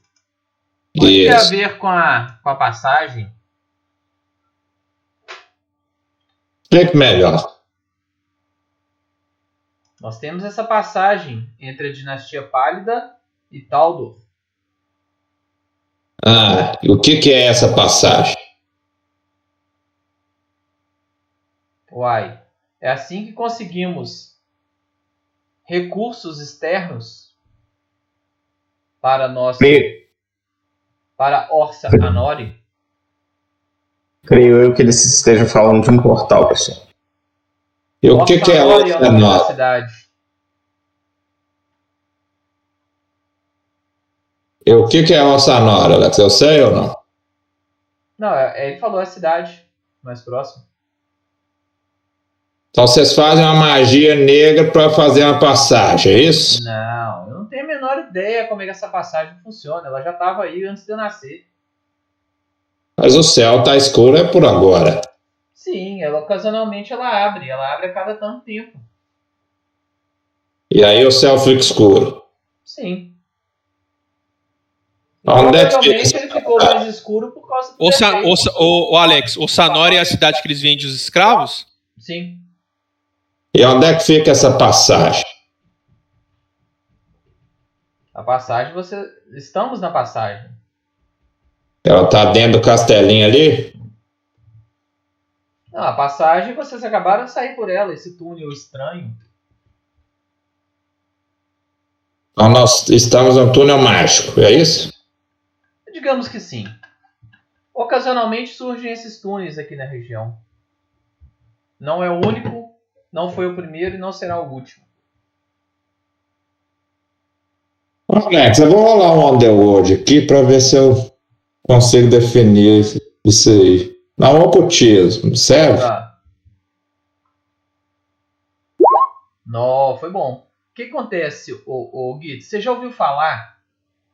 Pode ter a Isso. ver com a, com a passagem? Explique melhor. Nós temos essa passagem entre a dinastia Pálida e Taldor. Ah, e o que, que é essa passagem? Uai, é assim que conseguimos recursos externos para nós, para Orsa Anori. Creio eu que eles estejam falando de um portal, pessoal. E o que, que é cidade. E o que, que é Orsanor, Alex? Eu sei ou não? Não, é- ele falou a cidade mais próxima. Então vocês fazem uma magia negra para fazer uma passagem, é isso? Não, eu não tenho a menor ideia como é que essa passagem funciona. Ela já estava aí antes de eu nascer. Mas o céu tá escuro é por agora. Sim, ela ocasionalmente ela abre. Ela abre a cada tanto tempo. E aí o céu fica escuro. Sim. Onde é que ele ficou mais escuro por causa do Sa- Sa- ô, ô, Alex, o Sanori é a cidade que eles vendem os escravos? Sim. E onde é que fica essa passagem? A passagem, você. Estamos na passagem. Ela tá dentro do castelinho ali? Não, a passagem vocês acabaram de sair por ela, esse túnel estranho. Então nós estamos no túnel mágico, é isso? Digamos que sim. Ocasionalmente surgem esses túneis aqui na região. Não é o único, não foi o primeiro e não será o último. Alex, eu vou rolar um Underworld aqui para ver se eu consigo definir isso aí. Não, ocultismo, serve? Tá. Não, foi bom. O que acontece, o, o Gui? Você já ouviu falar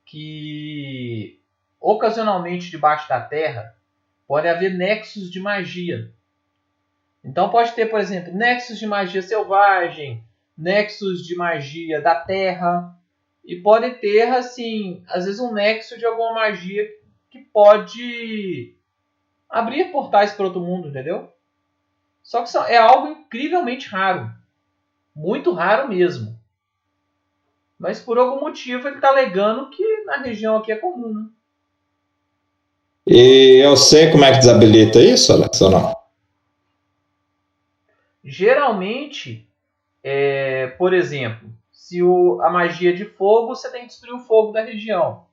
que ocasionalmente debaixo da terra pode haver nexos de magia. Então pode ter, por exemplo, nexos de magia selvagem, nexos de magia da terra e pode ter assim, às vezes um nexo de alguma magia que pode abrir portais para outro mundo, entendeu? Só que é algo incrivelmente raro. Muito raro mesmo. Mas por algum motivo ele está alegando que na região aqui é comum, né? E eu sei como é que desabilita isso, Alex, ou não? Geralmente, é, por exemplo, se o, a magia de fogo, você tem que destruir o fogo da região.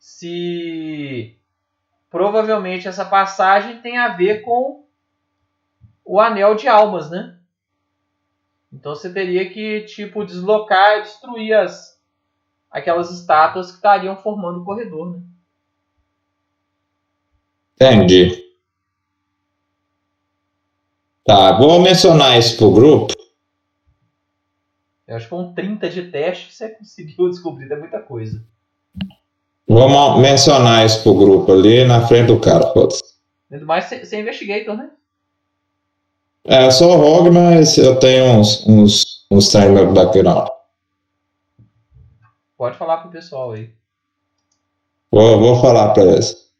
Se provavelmente essa passagem tem a ver com o anel de almas, né? Então você teria que tipo deslocar e destruir as aquelas estátuas que estariam formando o corredor, né? Entendi. Tá, vou mencionar isso pro grupo. Eu acho que com 30 de teste você conseguiu descobrir é muita coisa. Vou mo- mencionar isso pro grupo ali na frente do cara, foda-se. Ainda mais é investigator, né? É, eu sou rogue, mas eu tenho uns, uns, uns meu background. Pode falar pro pessoal aí. Vou, vou falar pra eles.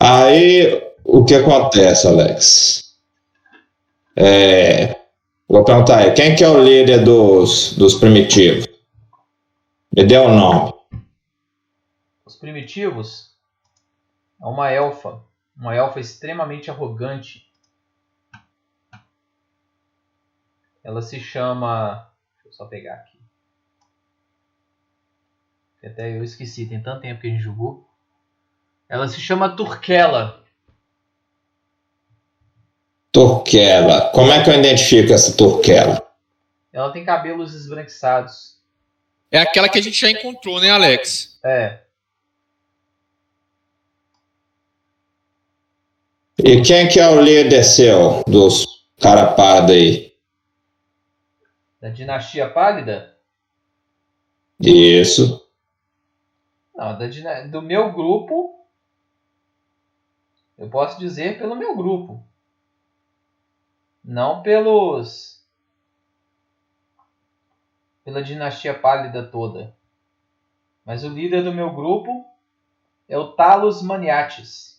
Aí, o que acontece, Alex? É, vou perguntar aí, quem que é o líder dos, dos primitivos? Me dê o nome. Os primitivos é uma elfa. Uma elfa extremamente arrogante. Ela se chama. Deixa eu só pegar aqui. Até eu esqueci, tem tanto tempo que a gente jogou. Ela se chama Turkela. Turquela. Como é que eu identifico essa Turquela? Ela tem cabelos esbranquiçados. É aquela que a gente já encontrou, né, Alex? É. E quem que é o líder seu, dos cara pardo aí? Da dinastia pálida? Isso. Não, da do meu grupo. Eu posso dizer pelo meu grupo. Não pelos. pela dinastia pálida toda. Mas o líder do meu grupo é o Talos Maniates.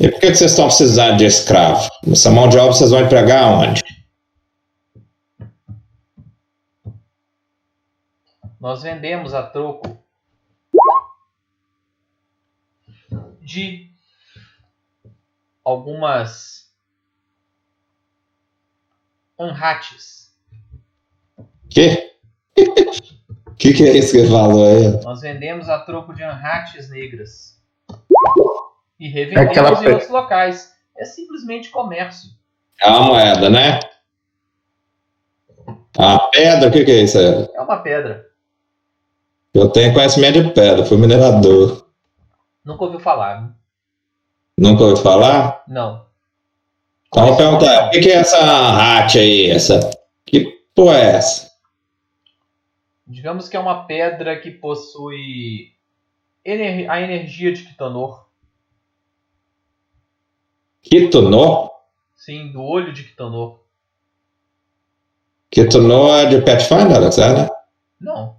E por que, que vocês estão precisando de escravo? Essa mão de obra vocês vão empregar onde? Nós vendemos a troco de algumas anrates. Que? que que é isso que falou aí? Nós vendemos a troco de anrates negras. E revendemos Aquela em outros locais. É simplesmente comércio. É uma moeda, né? A pedra, o que, que é isso aí? É uma pedra. Eu tenho conhecimento de pedra, fui minerador. Nunca ouviu falar. Né? Nunca ouviu falar? Não. Então vou perguntar, o que, que é essa arte aí? Essa... Que porra é essa? Digamos que é uma pedra que possui ener- a energia de Kitonor. Kitonor? Sim, do olho de Kitonor. Kitonor é de Pathfinder, Alexandre? Não.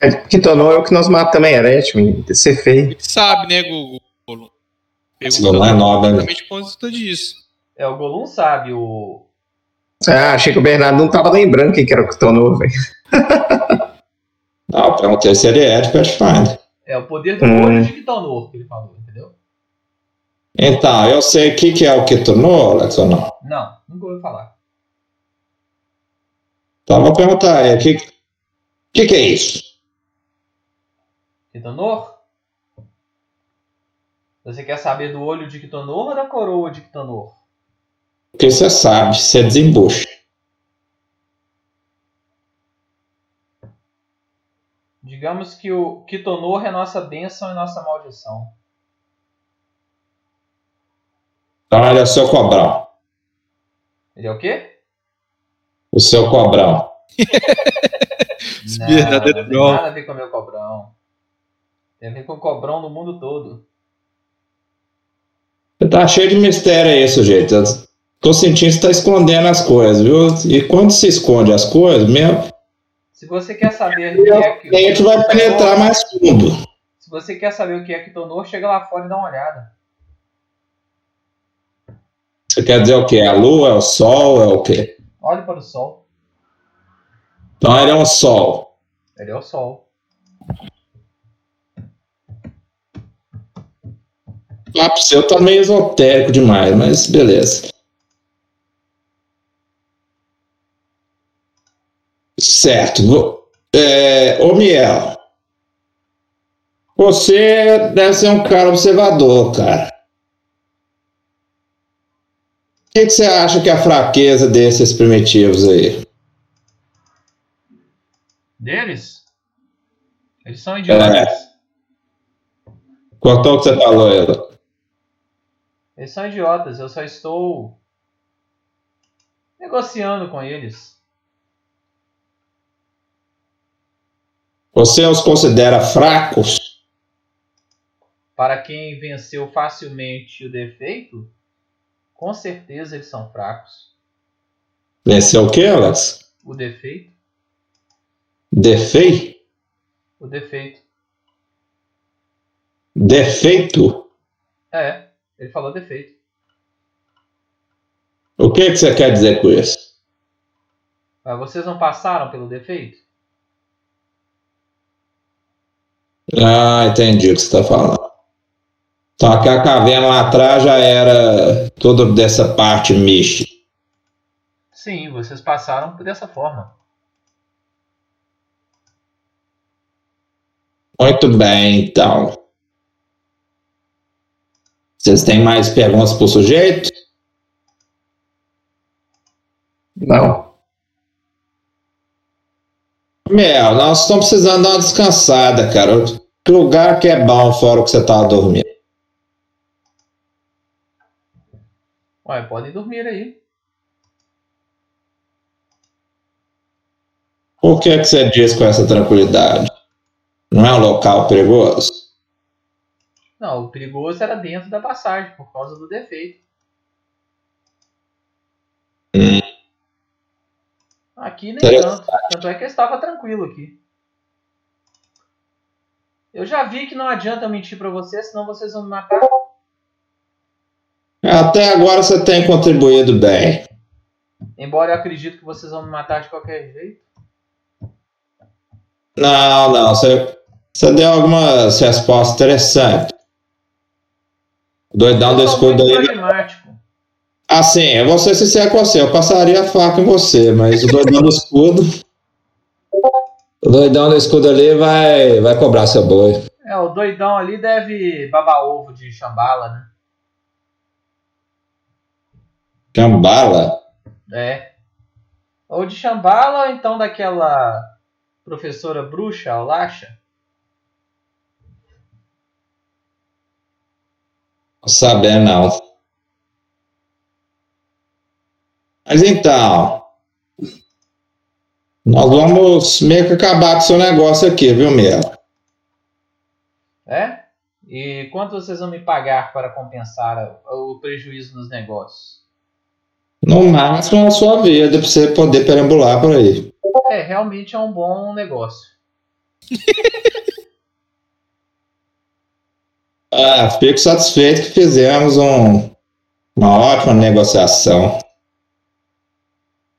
É, é o que nós matamos também, Eretmin. Ser feio. Sabe, né, Google? Esse é nobre, né? Conta disso. É, o Golum sabe, o. Ah, achei que o Bernardo não tava lembrando quem que era o Kitonon, velho. Não, perguntei se ele é de Pathfinder. É o poder do Hum. olho de Kitonor que ele falou? Então, eu sei o que, que é o Kitonor, Alex, ou não? Não, nunca ouvi falar. Então, vou perguntar o que, que, que é isso? Kitonor? Você quer saber do olho de Kitonor ou da coroa de Kitonor? Porque você sabe, você desembucha. Digamos que o Kitonor é nossa bênção e nossa maldição. Então, ele é o seu cobrão. Ele é o quê? O seu cobrão. Não, não tem nada a ver com o meu cobrão. Tem a ver com o cobrão no mundo todo. Tá cheio de mistério aí, sujeito. Eu tô sentindo que você tá escondendo as coisas, viu? E quando se esconde as coisas, mesmo, Se você quer saber o que é que a gente vai penetrar mais fundo. Se você quer saber o que é Kitonor, chega lá fora e dá uma olhada. Você quer dizer o quê? A lua, é o sol, é o quê? Olhe para o sol. Então, ele é um sol. Ele é o sol. Lá pro seu tá meio esotérico demais, mas beleza. Certo. Vou- É, ô Miel, você deve ser um cara observador, cara. O que, que você acha que é a fraqueza desses primitivos aí? Deles? Eles são idiotas. Cortou o que você falou, Ela. Eles são idiotas. Eu só estou negociando com eles. Você os considera fracos? Para quem venceu facilmente o defeito, com certeza eles são fracos. Venceu o que, Alex? O defeito? Defeito? O defeito. Defeito? É, ele falou defeito. O que, que você quer dizer com isso? Mas vocês não passaram pelo defeito? Ah, entendi o que você está falando. Então aquela caverna lá atrás já era toda dessa parte mística. Sim, vocês passaram dessa forma. Muito bem, então. Vocês têm mais perguntas para o sujeito? Não. Mel, nós estamos precisando dar uma descansada, cara. Que lugar que é bom fora que você estava dormindo? Ué, podem dormir aí. Por que, que você diz com essa tranquilidade? Não é um local perigoso? Não, o perigoso era dentro da passagem, por causa do defeito. Hum. Aqui nem tanto. Tanto é que eu estava tranquilo aqui. Eu já vi que não adianta mentir pra vocês, senão vocês vão me matar. Até agora você tem contribuído bem. Embora eu acredito que vocês vão me matar de qualquer jeito. Não, não, você, você deu algumas respostas interessantes. O Doidão do escudo aí. Assim, eu vou ser sincero com você, eu passaria a faca em você, mas o doidão do escudo. O doidão do escudo ali vai, vai cobrar seu boi. É, o doidão ali deve babar ovo de chambala, né? Cambala? É. Ou de chambala, ou então daquela professora bruxa, a Lacha. Não sabendo, não. Mas então, nós vamos meio que acabar com o seu negócio aqui, viu, Melo? É? E quanto vocês vão me pagar para compensar o prejuízo nos negócios? No máximo a sua vida, pra você poder perambular por aí. É, realmente é um bom negócio. Ah, fico satisfeito que fizemos um, uma ótima negociação.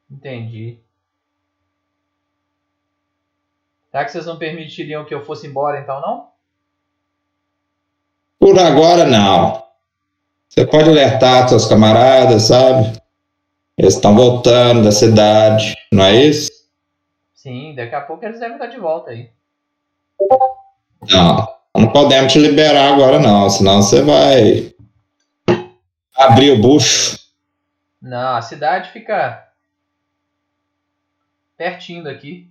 Entendi. Será que vocês não permitiriam que eu fosse embora então, não? Por agora, não. Você pode alertar seus camaradas, sabe? Eles estão voltando da cidade, não é isso? Sim, daqui a pouco eles devem estar de volta aí. Não, não podemos te liberar agora, não, senão você vai abrir o bucho. Não, a cidade fica pertinho daqui.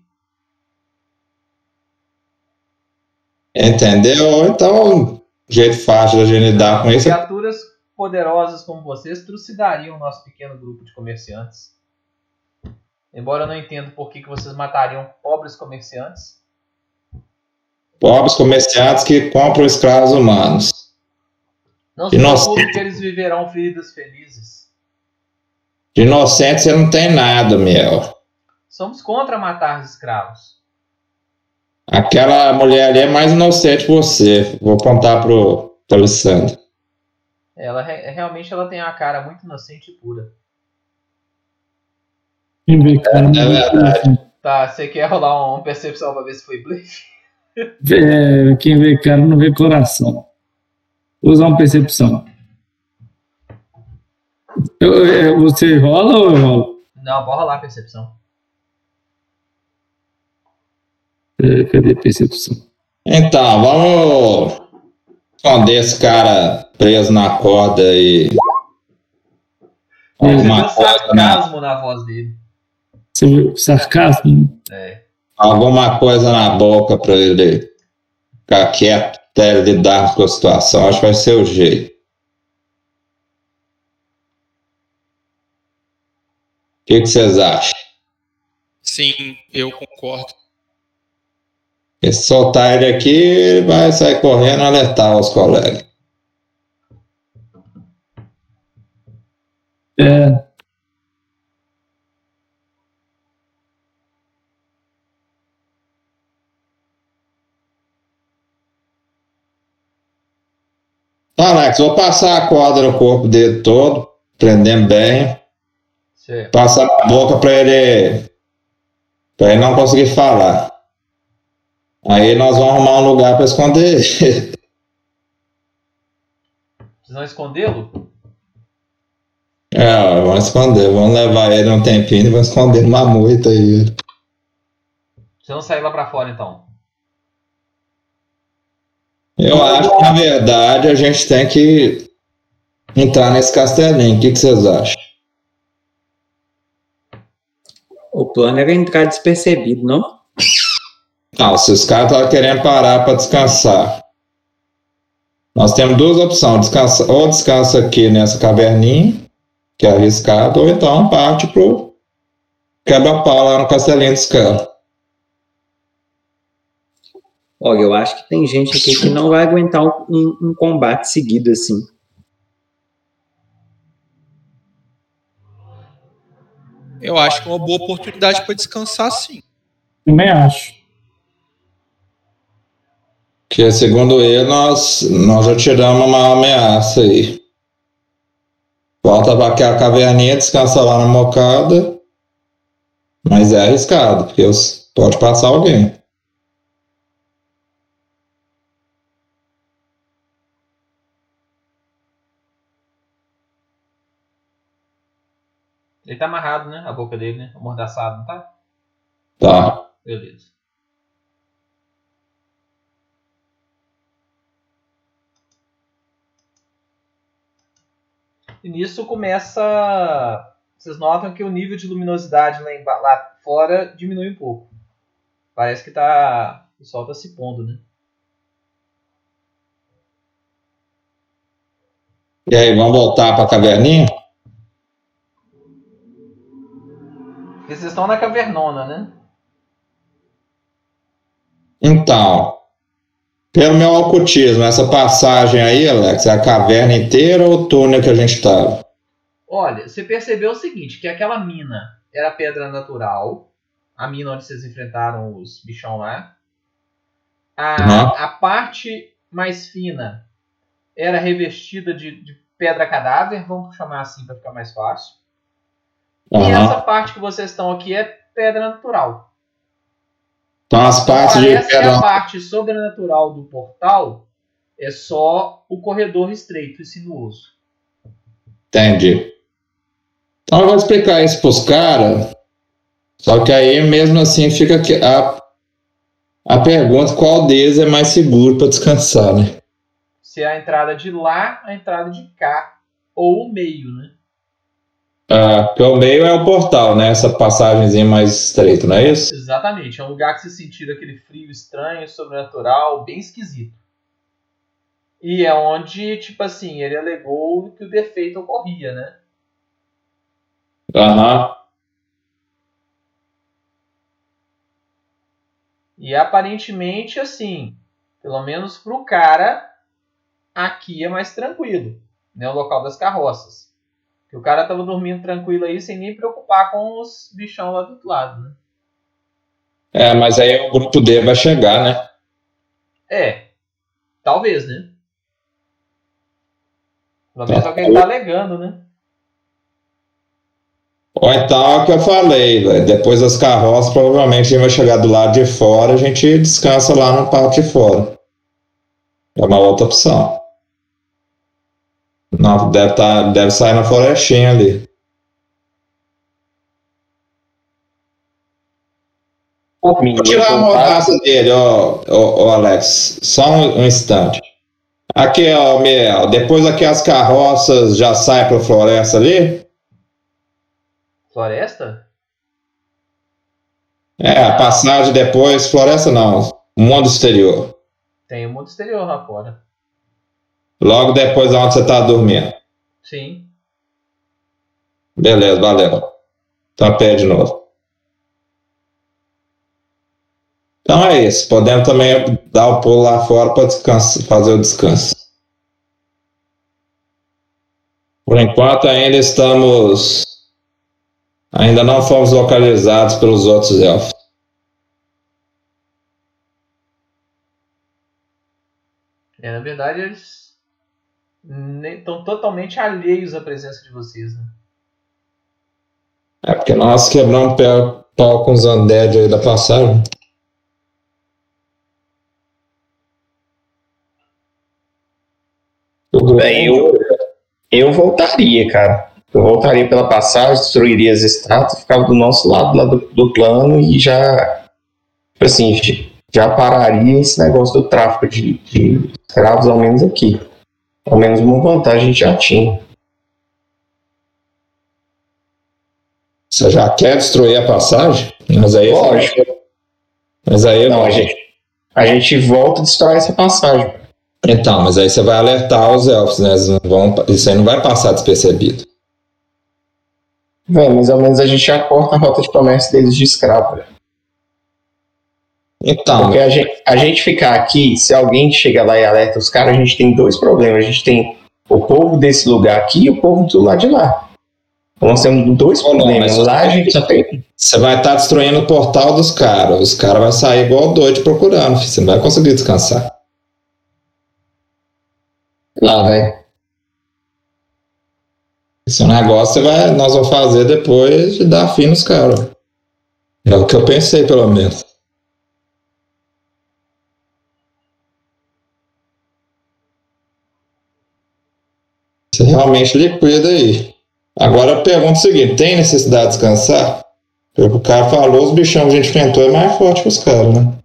Entendeu? Então, jeito fácil da gente lidar com isso é Criaturas poderosas como vocês trucidariam o nosso pequeno grupo de comerciantes. Embora eu não entenda por que, que vocês matariam pobres comerciantes. pobres comerciantes que compram escravos humanos. Não se preocupe que eles viverão vidas felizes. De inocente você não tem nada, meu. Somos contra matar escravos. Aquela mulher ali é mais inocente que você. Vou contar pro Alessandro. Ela re- realmente ela tem a cara muito inocente e pura. Quem vê, cara, não É vê verdade. Tá, você quer rolar uma percepção pra ver se foi blefe? É, quem vê cara não vê coração. Vou usar uma percepção. Eu- eu- você rola ou eu rolo? Não, pode rolar a percepção. É, cadê a percepção? Então, vamos esconder esse cara preso na corda e. Você viu Alguma coisa, na, sarcasmo na voz dele. Você viu sarcasmo? É. alguma coisa na boca pra ele ficar quieto até ele lidar com a situação. Acho que vai ser o jeito. O que, que vocês acham? Sim, eu concordo. E se soltar ele aqui, ele vai sair correndo e alertar os colegas. É, Então, Alex, vou passar a corda no corpo dele todo, prendendo bem, Certo. passar na boca pra ele, pra ele não conseguir falar. Aí nós vamos arrumar um lugar pra esconder ele. Vocês vão escondê-lo? É, vamos esconder, vamos levar ele um tempinho e vamos esconder numa moita aí. Vocês vão sair lá pra fora então. Eu acho que, na verdade, a gente tem que entrar nesse castelinho. O que, que vocês acham? O plano era entrar despercebido, não? Não, se os caras estavam querendo parar para descansar. Nós temos duas opções. Descansa, ou descansa aqui nessa caverninha, que é arriscado, ou então parte pro quebra-pau lá no castelinho dos caras. Olha, eu acho que tem gente aqui que não vai aguentar um, um- um combate seguido assim. Eu acho que é uma boa oportunidade para descansar, sim. também acho. Que, segundo ele, nós, nós já tiramos uma ameaça aí. Volta para aquela caverninha, descansa lá na mocada. Mas é arriscado, porque pode passar alguém. Ele tá amarrado, né? A boca dele, né? Amordaçado, não tá? Tá. Beleza. E nisso começa. Vocês notam que o nível de luminosidade lá, emba- lá fora diminui um pouco. Parece que tá. O sol tá se pondo, né? E aí, vamos voltar pra caverninha? Porque vocês estão na cavernona, né? Então, pelo meu ocultismo, essa passagem aí, Alex, é a caverna inteira ou o túnel que a gente tava? Olha, você percebeu o seguinte, que aquela mina era pedra natural, a mina onde vocês enfrentaram os bichão lá. A, a parte mais fina era revestida de, de pedra cadáver, vamos chamar assim para ficar mais fácil. E essa parte que vocês estão aqui é pedra natural. Então as partes de que a parte sobrenatural do portal é só o corredor estreito e sinuoso. Entendi. Então eu vou explicar isso pros caras. Só que aí mesmo assim fica a, a pergunta qual deles é mais seguro para descansar, né? Se é a entrada de lá, a entrada de cá, ou o meio, né? Ah, o meio é o portal, né? Essa passagemzinha mais estreita, não é isso? Exatamente, é um lugar que você sentir aquele frio estranho, sobrenatural, bem esquisito. E é onde, tipo assim, ele alegou que o defeito ocorria, né? Aham. E aparentemente, assim, pelo menos pro cara, aqui é mais tranquilo, né? O local das carroças. Que o cara tava dormindo tranquilo aí, sem nem preocupar com os bichão lá do outro lado, né? É, mas aí o grupo D vai chegar, né? É, talvez, né? Pelo menos é ele tá alegando, né? Ou então é o que eu falei, velho. Depois das carroças, provavelmente a gente vai chegar do lado de fora, a gente descansa lá no parque de fora. É uma outra opção. Não, deve, tá, deve sair na florestinha ali. Vou tirar a mordaça dele, ó, ó, ó, Alex. Só um, um instante. Aqui, ó, Miel. Depois aqui as carroças já saem pra floresta ali? Floresta? É, a passagem depois, floresta não. Mundo exterior. Tem o mundo exterior lá fora. Logo depois de onde você tá dormindo. Sim. Beleza, valeu. Então pé de novo. Então é isso. Podemos também dar o pulo lá fora para fazer o descanso. Por enquanto ainda estamos. Ainda não fomos localizados pelos outros elfos. É, na verdade, eles estão totalmente alheios à presença de vocês, né? É porque nós quebramos pé, pau com os undead aí da passagem. Bem, eu, eu voltaria, cara. Eu voltaria pela passagem, destruiria as estátuas, ficava do nosso lado lá do, do plano e já. Tipo assim, já pararia esse negócio do tráfico de, de escravos, ao menos aqui. Ao menos uma vantagem a gente já tinha. Você já quer destruir a passagem? Mas aí. Lógico. Mas aí. Não, a gente, a gente volta e destrói essa passagem. Então, mas aí você vai alertar os elfos, né? Eles não vão, isso aí não vai passar despercebido. Véi, mas ao menos a gente já corta a rota de comércio deles de escravo. Então. Porque a gente, a gente ficar aqui, se alguém chega lá e alerta os caras, a gente tem dois problemas. A gente tem o povo desse lugar aqui e o povo do lado de lá. Então nós temos dois não, problemas. mas- lá a gente só tem. Você vai estar destruindo o portal dos caras. Os caras vão sair igual doido procurando. Você não vai conseguir descansar. Lá, velho. Esse negócio você vai, nós vamos fazer depois de dar fim nos caras. É o que eu pensei, pelo menos. Você realmente liquida aí. Agora eu pergunto o seguinte: tem necessidade de descansar? Pelo que o cara falou, os bichão que a gente enfrentou é mais forte que os caras, né?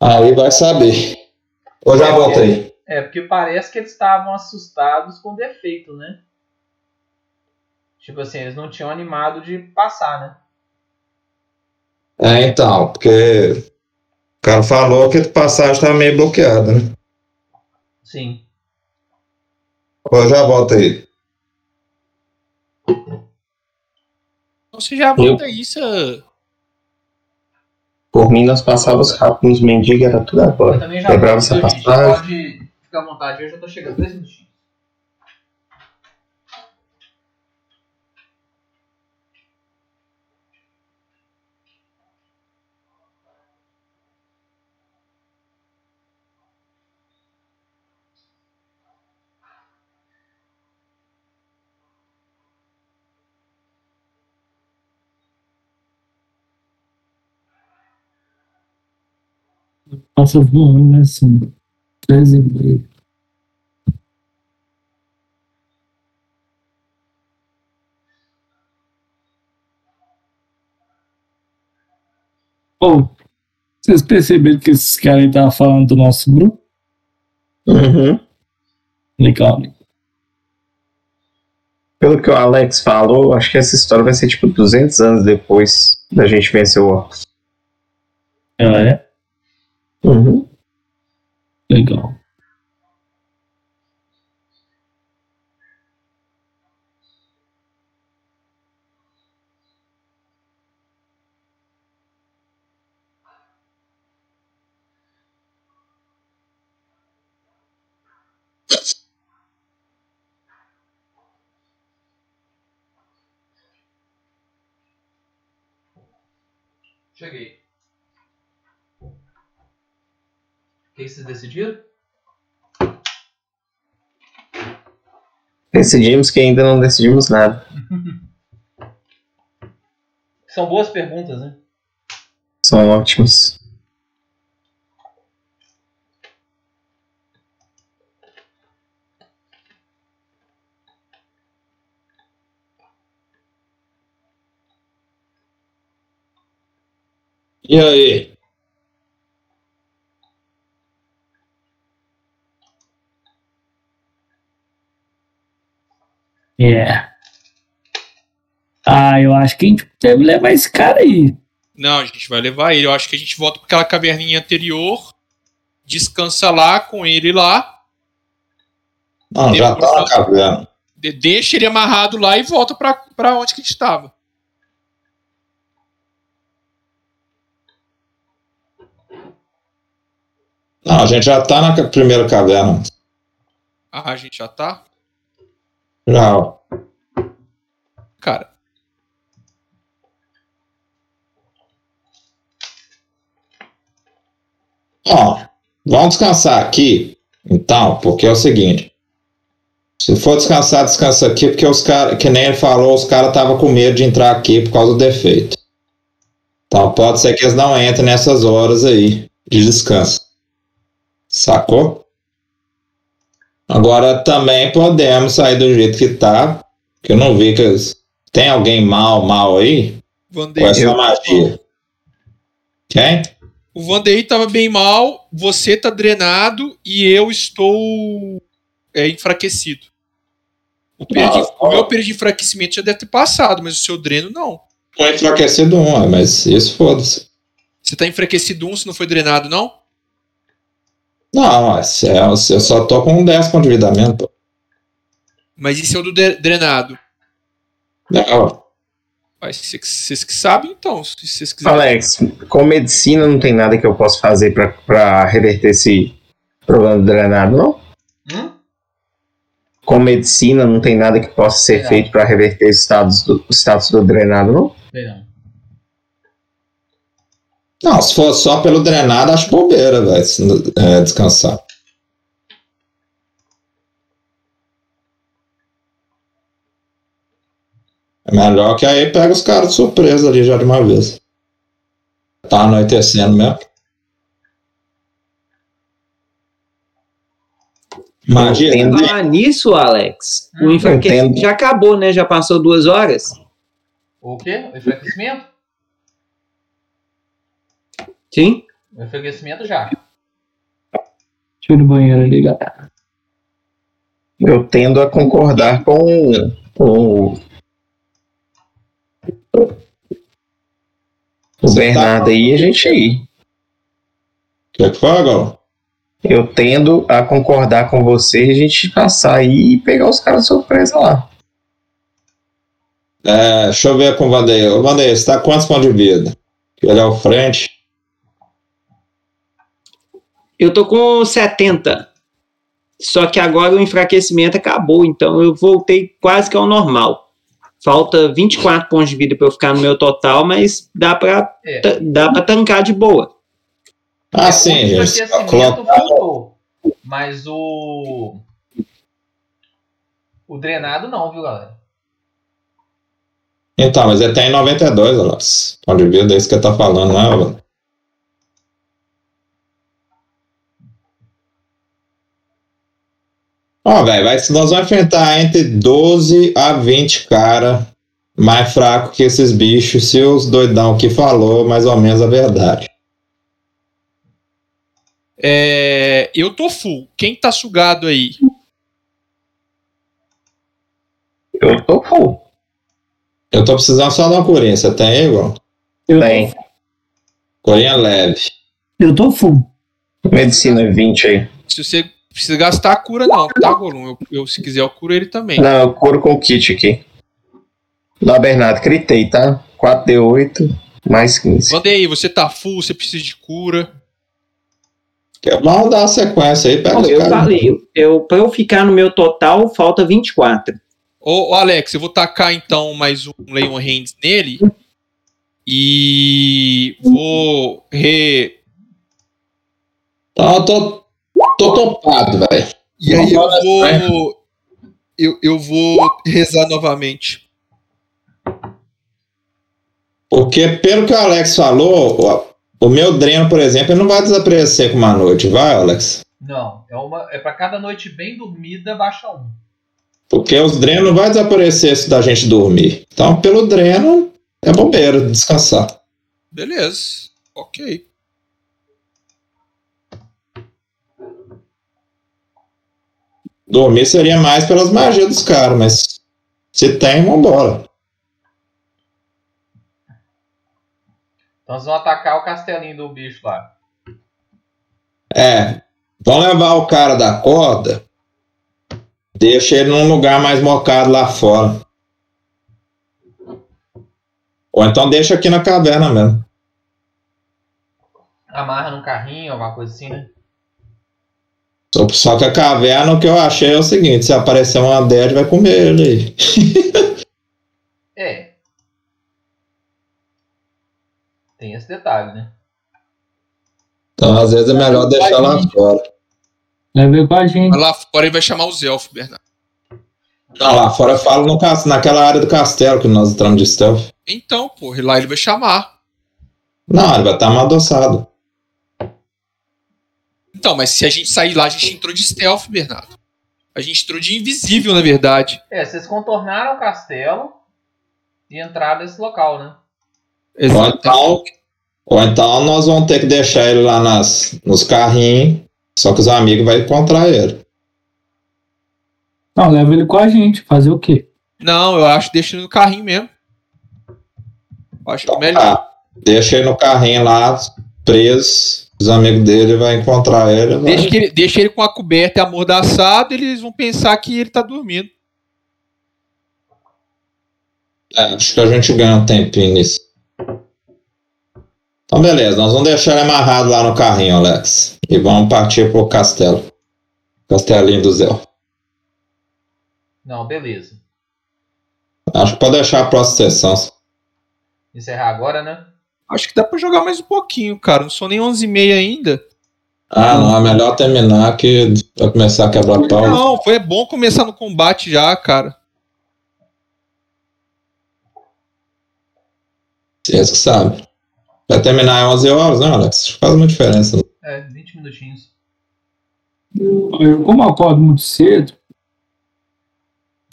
Aí vai saber. Ou já voltei. É, porque parece que eles estavam assustados com defeito, né? Tipo assim, eles não tinham animado de passar, né? É, então, porque o cara falou que a passagem estava meio bloqueada, né? Sim. Eu já volto aí. Você já volta isso. Por mim, nós passávamos rápido nos mendigos, era tudo Eu agora. também já Quebrava essa gente? passagem. Pode ficar à vontade, eu já tô chegando. Dois minutinhos. Passa voando, né? Assim. Três meio. Bom, vocês perceberam que esses caras estavam falando do nosso grupo? Uhum. Legal, né? Pelo que o Alex falou, acho que essa história vai ser tipo 200 anos depois da gente vencer o Orcs. Ela é? Uhum. Legal. Cheguei. O que vocês decidiram? Decidimos que ainda não decidimos nada. São boas perguntas, né? São ótimos. E aí? É. Ah, eu acho que a gente deve levar esse cara aí. Não, a gente vai levar ele. Eu acho que a gente volta para aquela caverninha anterior, descansa lá com ele lá, Não, já tá na caverna. de- deixa ele amarrado lá e volta pra, pra onde que a gente estava. Não, a gente já tá na primeira caverna. Ah, a gente já tá? Ó. Cara, Ó, vamos descansar aqui, então, porque é o seguinte. Se for descansar, descansa aqui, porque os caras, que nem ele falou, os caras estavam com medo de entrar aqui por causa do defeito. Então pode ser que eles não entrem nessas horas aí de descanso. Sacou? Agora também podemos sair do jeito que tá, que eu não vi que tem alguém mal, mal aí com Vanderlei. essa magia. Quem? O Vanderlei tava bem mal, você tá drenado e eu estou é, enfraquecido. O, período Ah, o meu período de enfraquecimento já deve ter passado, mas o seu dreno não. Um enfraquecido um, mas isso foda-se. Você tá enfraquecido um, se não foi drenado, não? Não, é, eu só tô com 10 pontos de pô. Mas isso é o do drenado. Não, Mas vocês vocês que sabem, então. Se vocês quiserem. Alex, com medicina não tem nada que eu possa fazer pra, pra reverter esse problema do drenado, não? Hum? Com medicina não tem nada que possa ser Não. feito pra reverter os status do, o status do drenado, não? Não. Não, se for só pelo drenado, acho bobeira, velho, se- é, descansar. É melhor que aí pega os caras de surpresa ali já de uma vez. Tá anoitecendo mesmo. Entendo. Falar nisso, Alex, o enfraquecimento já acabou, né? Já passou duas horas. O quê? O enfraquecimento? Sim? O já. Deixa eu ir no banheiro ali, galera. Eu tendo a concordar com, com o- o Bernardo aí, a gente aí. O que que foi, Gal? Eu tendo a concordar com você e a gente passar aí e pegar os caras de surpresa lá. É, deixa eu ver com o Vandeir. Ô, Vandeir, você tá com quantos pontos de vida? Ele é o frente. Eu tô com 70. Só que agora o enfraquecimento acabou, então eu voltei quase que ao normal. Falta 24 pontos de vida para eu ficar no meu total, mas dá pra, É. dá pra tancar de boa. Ah, sim, o gente. enfraquecimento voltou. Mas o. O drenado não, viu, galera? Então, mas ele tem 92, Alex. Ponto de vida, é isso que ele tá falando, né, Ó, velho, vai- nós vamos enfrentar entre 12 a 20 cara mais fraco que esses bichos, se os doidão que falou mais ou menos a verdade. É, eu tô full. Quem tá sugado aí? Eu tô full. Eu tô precisando só de uma curinha. Você tem aí, Igor? Eu, Tem. Curinha leve. eu tô full. Medicina 20 aí. Se você precisa gastar a cura, não, tá, Golum? Eu, eu, se quiser, eu curo ele também. Não, eu curo com o kit aqui. Não, Bernardo, critei, tá? 4D8 mais 15. Vandeir, você tá full, você precisa de cura. Vamos dar uma sequência aí, pega Não, eu falei, eu, eu, pra eu ficar no meu total, falta 24. Ô, ô, Alex, eu vou tacar então mais um Leon Hands nele. E vou re. Então, eu tô, tô topado, velho. E aí eu vou. Eu, eu vou rezar novamente. Porque, pelo que o Alex falou, o, o meu dreno, por exemplo, ele não vai desaparecer com uma noite, vai, Alex? Não. É, uma, é pra cada noite bem dormida, baixa um. Porque os drenos não vai desaparecer se da gente dormir. Então, pelo dreno, é bobeira descansar. Beleza. Ok. Dormir seria mais pelas magias dos caras, mas se tem, vambora. Então nós vamos atacar o castelinho do bicho lá. É, vão levar o cara da corda, deixa ele num lugar mais mocado lá fora. Ou então deixa aqui na caverna mesmo. Amarra num carrinho, alguma coisa assim, né? Só, só que a caverna, o que eu achei é o seguinte: se aparecer uma dead, vai comer ele aí. É. Tem esse detalhe, né? Então, às vezes é melhor deixar lá fora. Vai ver com a gente. Mas lá fora ele vai chamar os elfos, Bernardo. Não, lá fora eu falo no, naquela área do castelo que nós entramos de stealth. Então, porra, lá ele vai chamar. Não, ele vai estar mal adoçado. Então, mas se a gente sair lá, a gente entrou de stealth, Bernardo. A gente entrou de invisível, na verdade. É, vocês contornaram o castelo e entraram nesse local, né? Ou então, ou então nós vamos ter que deixar ele lá nas, nos carrinhos, só que os amigos vão encontrar ele. Não, leva ele com a gente. Fazer o quê? Não, eu acho que deixa ele no carrinho mesmo. Eu acho melhor. Ah, deixa ele no carrinho lá, preso. Os amigos dele vão encontrar ele. vai- Deixa, que ele, deixa ele com a coberta e amordaçado, eles vão pensar que ele tá dormindo. É, acho que a gente ganha um tempinho nisso. Então, beleza, nós vamos deixar ele amarrado lá no carrinho, Alex. E vamos partir pro castelo. Castelinho do Zé. Não, beleza. Acho que pode deixar a próxima sessão. Encerrar agora, né? Acho que dá pra jogar mais um pouquinho, cara. Não sou nem 11h30 ainda. Ah, não, é melhor terminar que vai começar a quebrar pau. Não, foi bom começar no combate já, cara. Você sabe. Vai terminar às 11 horas, não, Alex? Faz uma diferença. né? É, 20 minutinhos. Eu, como eu acordo muito cedo,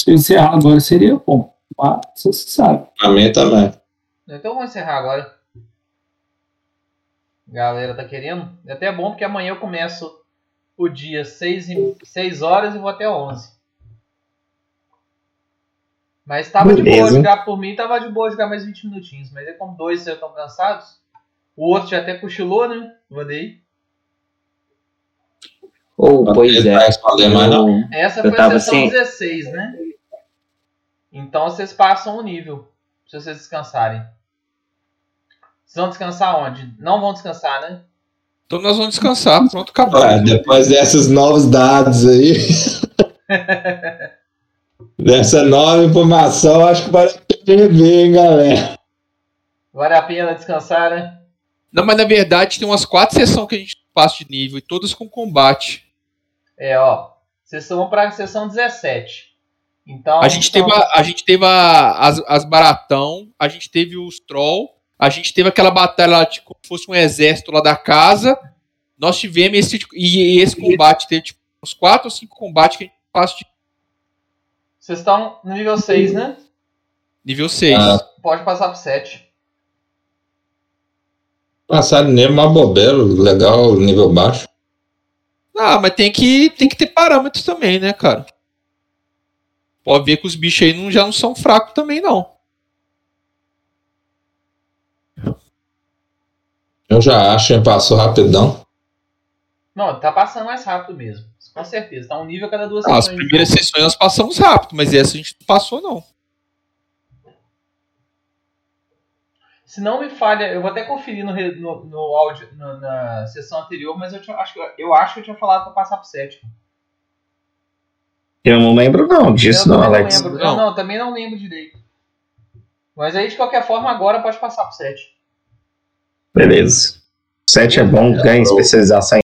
se eu encerrar agora seria bom. Mas você sabe. Pra mim também. Então vamos encerrar agora. Galera tá querendo? É até bom porque amanhã eu começo o dia 6, e, 6 horas e vou até 11. Mas tava de boa Beleza. jogar por mim, tava de boa jogar mais 20 minutinhos. Mas é como dois já estão cansados. O outro já até cochilou, né? Mandei. Ou, pois é. Eu- Essa foi a sessão sem- 16, né? Então vocês passam o nível. Se vocês descansarem. Vocês vão descansar onde? Não vão descansar, né? Então nós vamos descansar. Pronto, acabou. Ué, depois desses novos dados aí, dessa nova informação, acho que vale a pena rever, hein, galera. Vale a pena descansar, né? Não, mas na verdade tem umas quatro sessões que a gente passa de nível e todas com combate. É, ó. Vocês vão pra sessão 17. Então. A gente são- teve, a, a gente teve a- as, as baratão, a gente teve os troll, a gente teve aquela batalha lá, tipo, como se fosse um exército lá da casa. Nós tivemos esse e esse combate teve tipo, uns quatro ou cinco combates que a gente passa de Vocês estão no nível 6, né? nível 6. Ah. Pode passar pro 7. Passado nele, uma bobeira, legal, nível baixo. Ah, mas tem que, tem que ter parâmetros também, né, cara? Pode ver que os bichos aí não, já não são fracos também, não. Eu já acho, passou rapidão. Não, tá passando mais rápido mesmo. Com certeza. Tá um nível a cada duas Ah, as sessões. de primeiras sessões nós passamos rápido, mas essa a gente não passou, não. Se não me falha, eu vou até conferir no, no, no áudio no- na sessão anterior, mas eu, tinha- acho, que- eu acho que eu tinha falado pra passar pro 7. Eu não lembro não disso eu não, Alex. Não lembro. Não. Eu não, também não lembro direito. Mas aí, de qualquer forma, agora pode passar pro 7. Beleza. 7 é bom, ganha especialização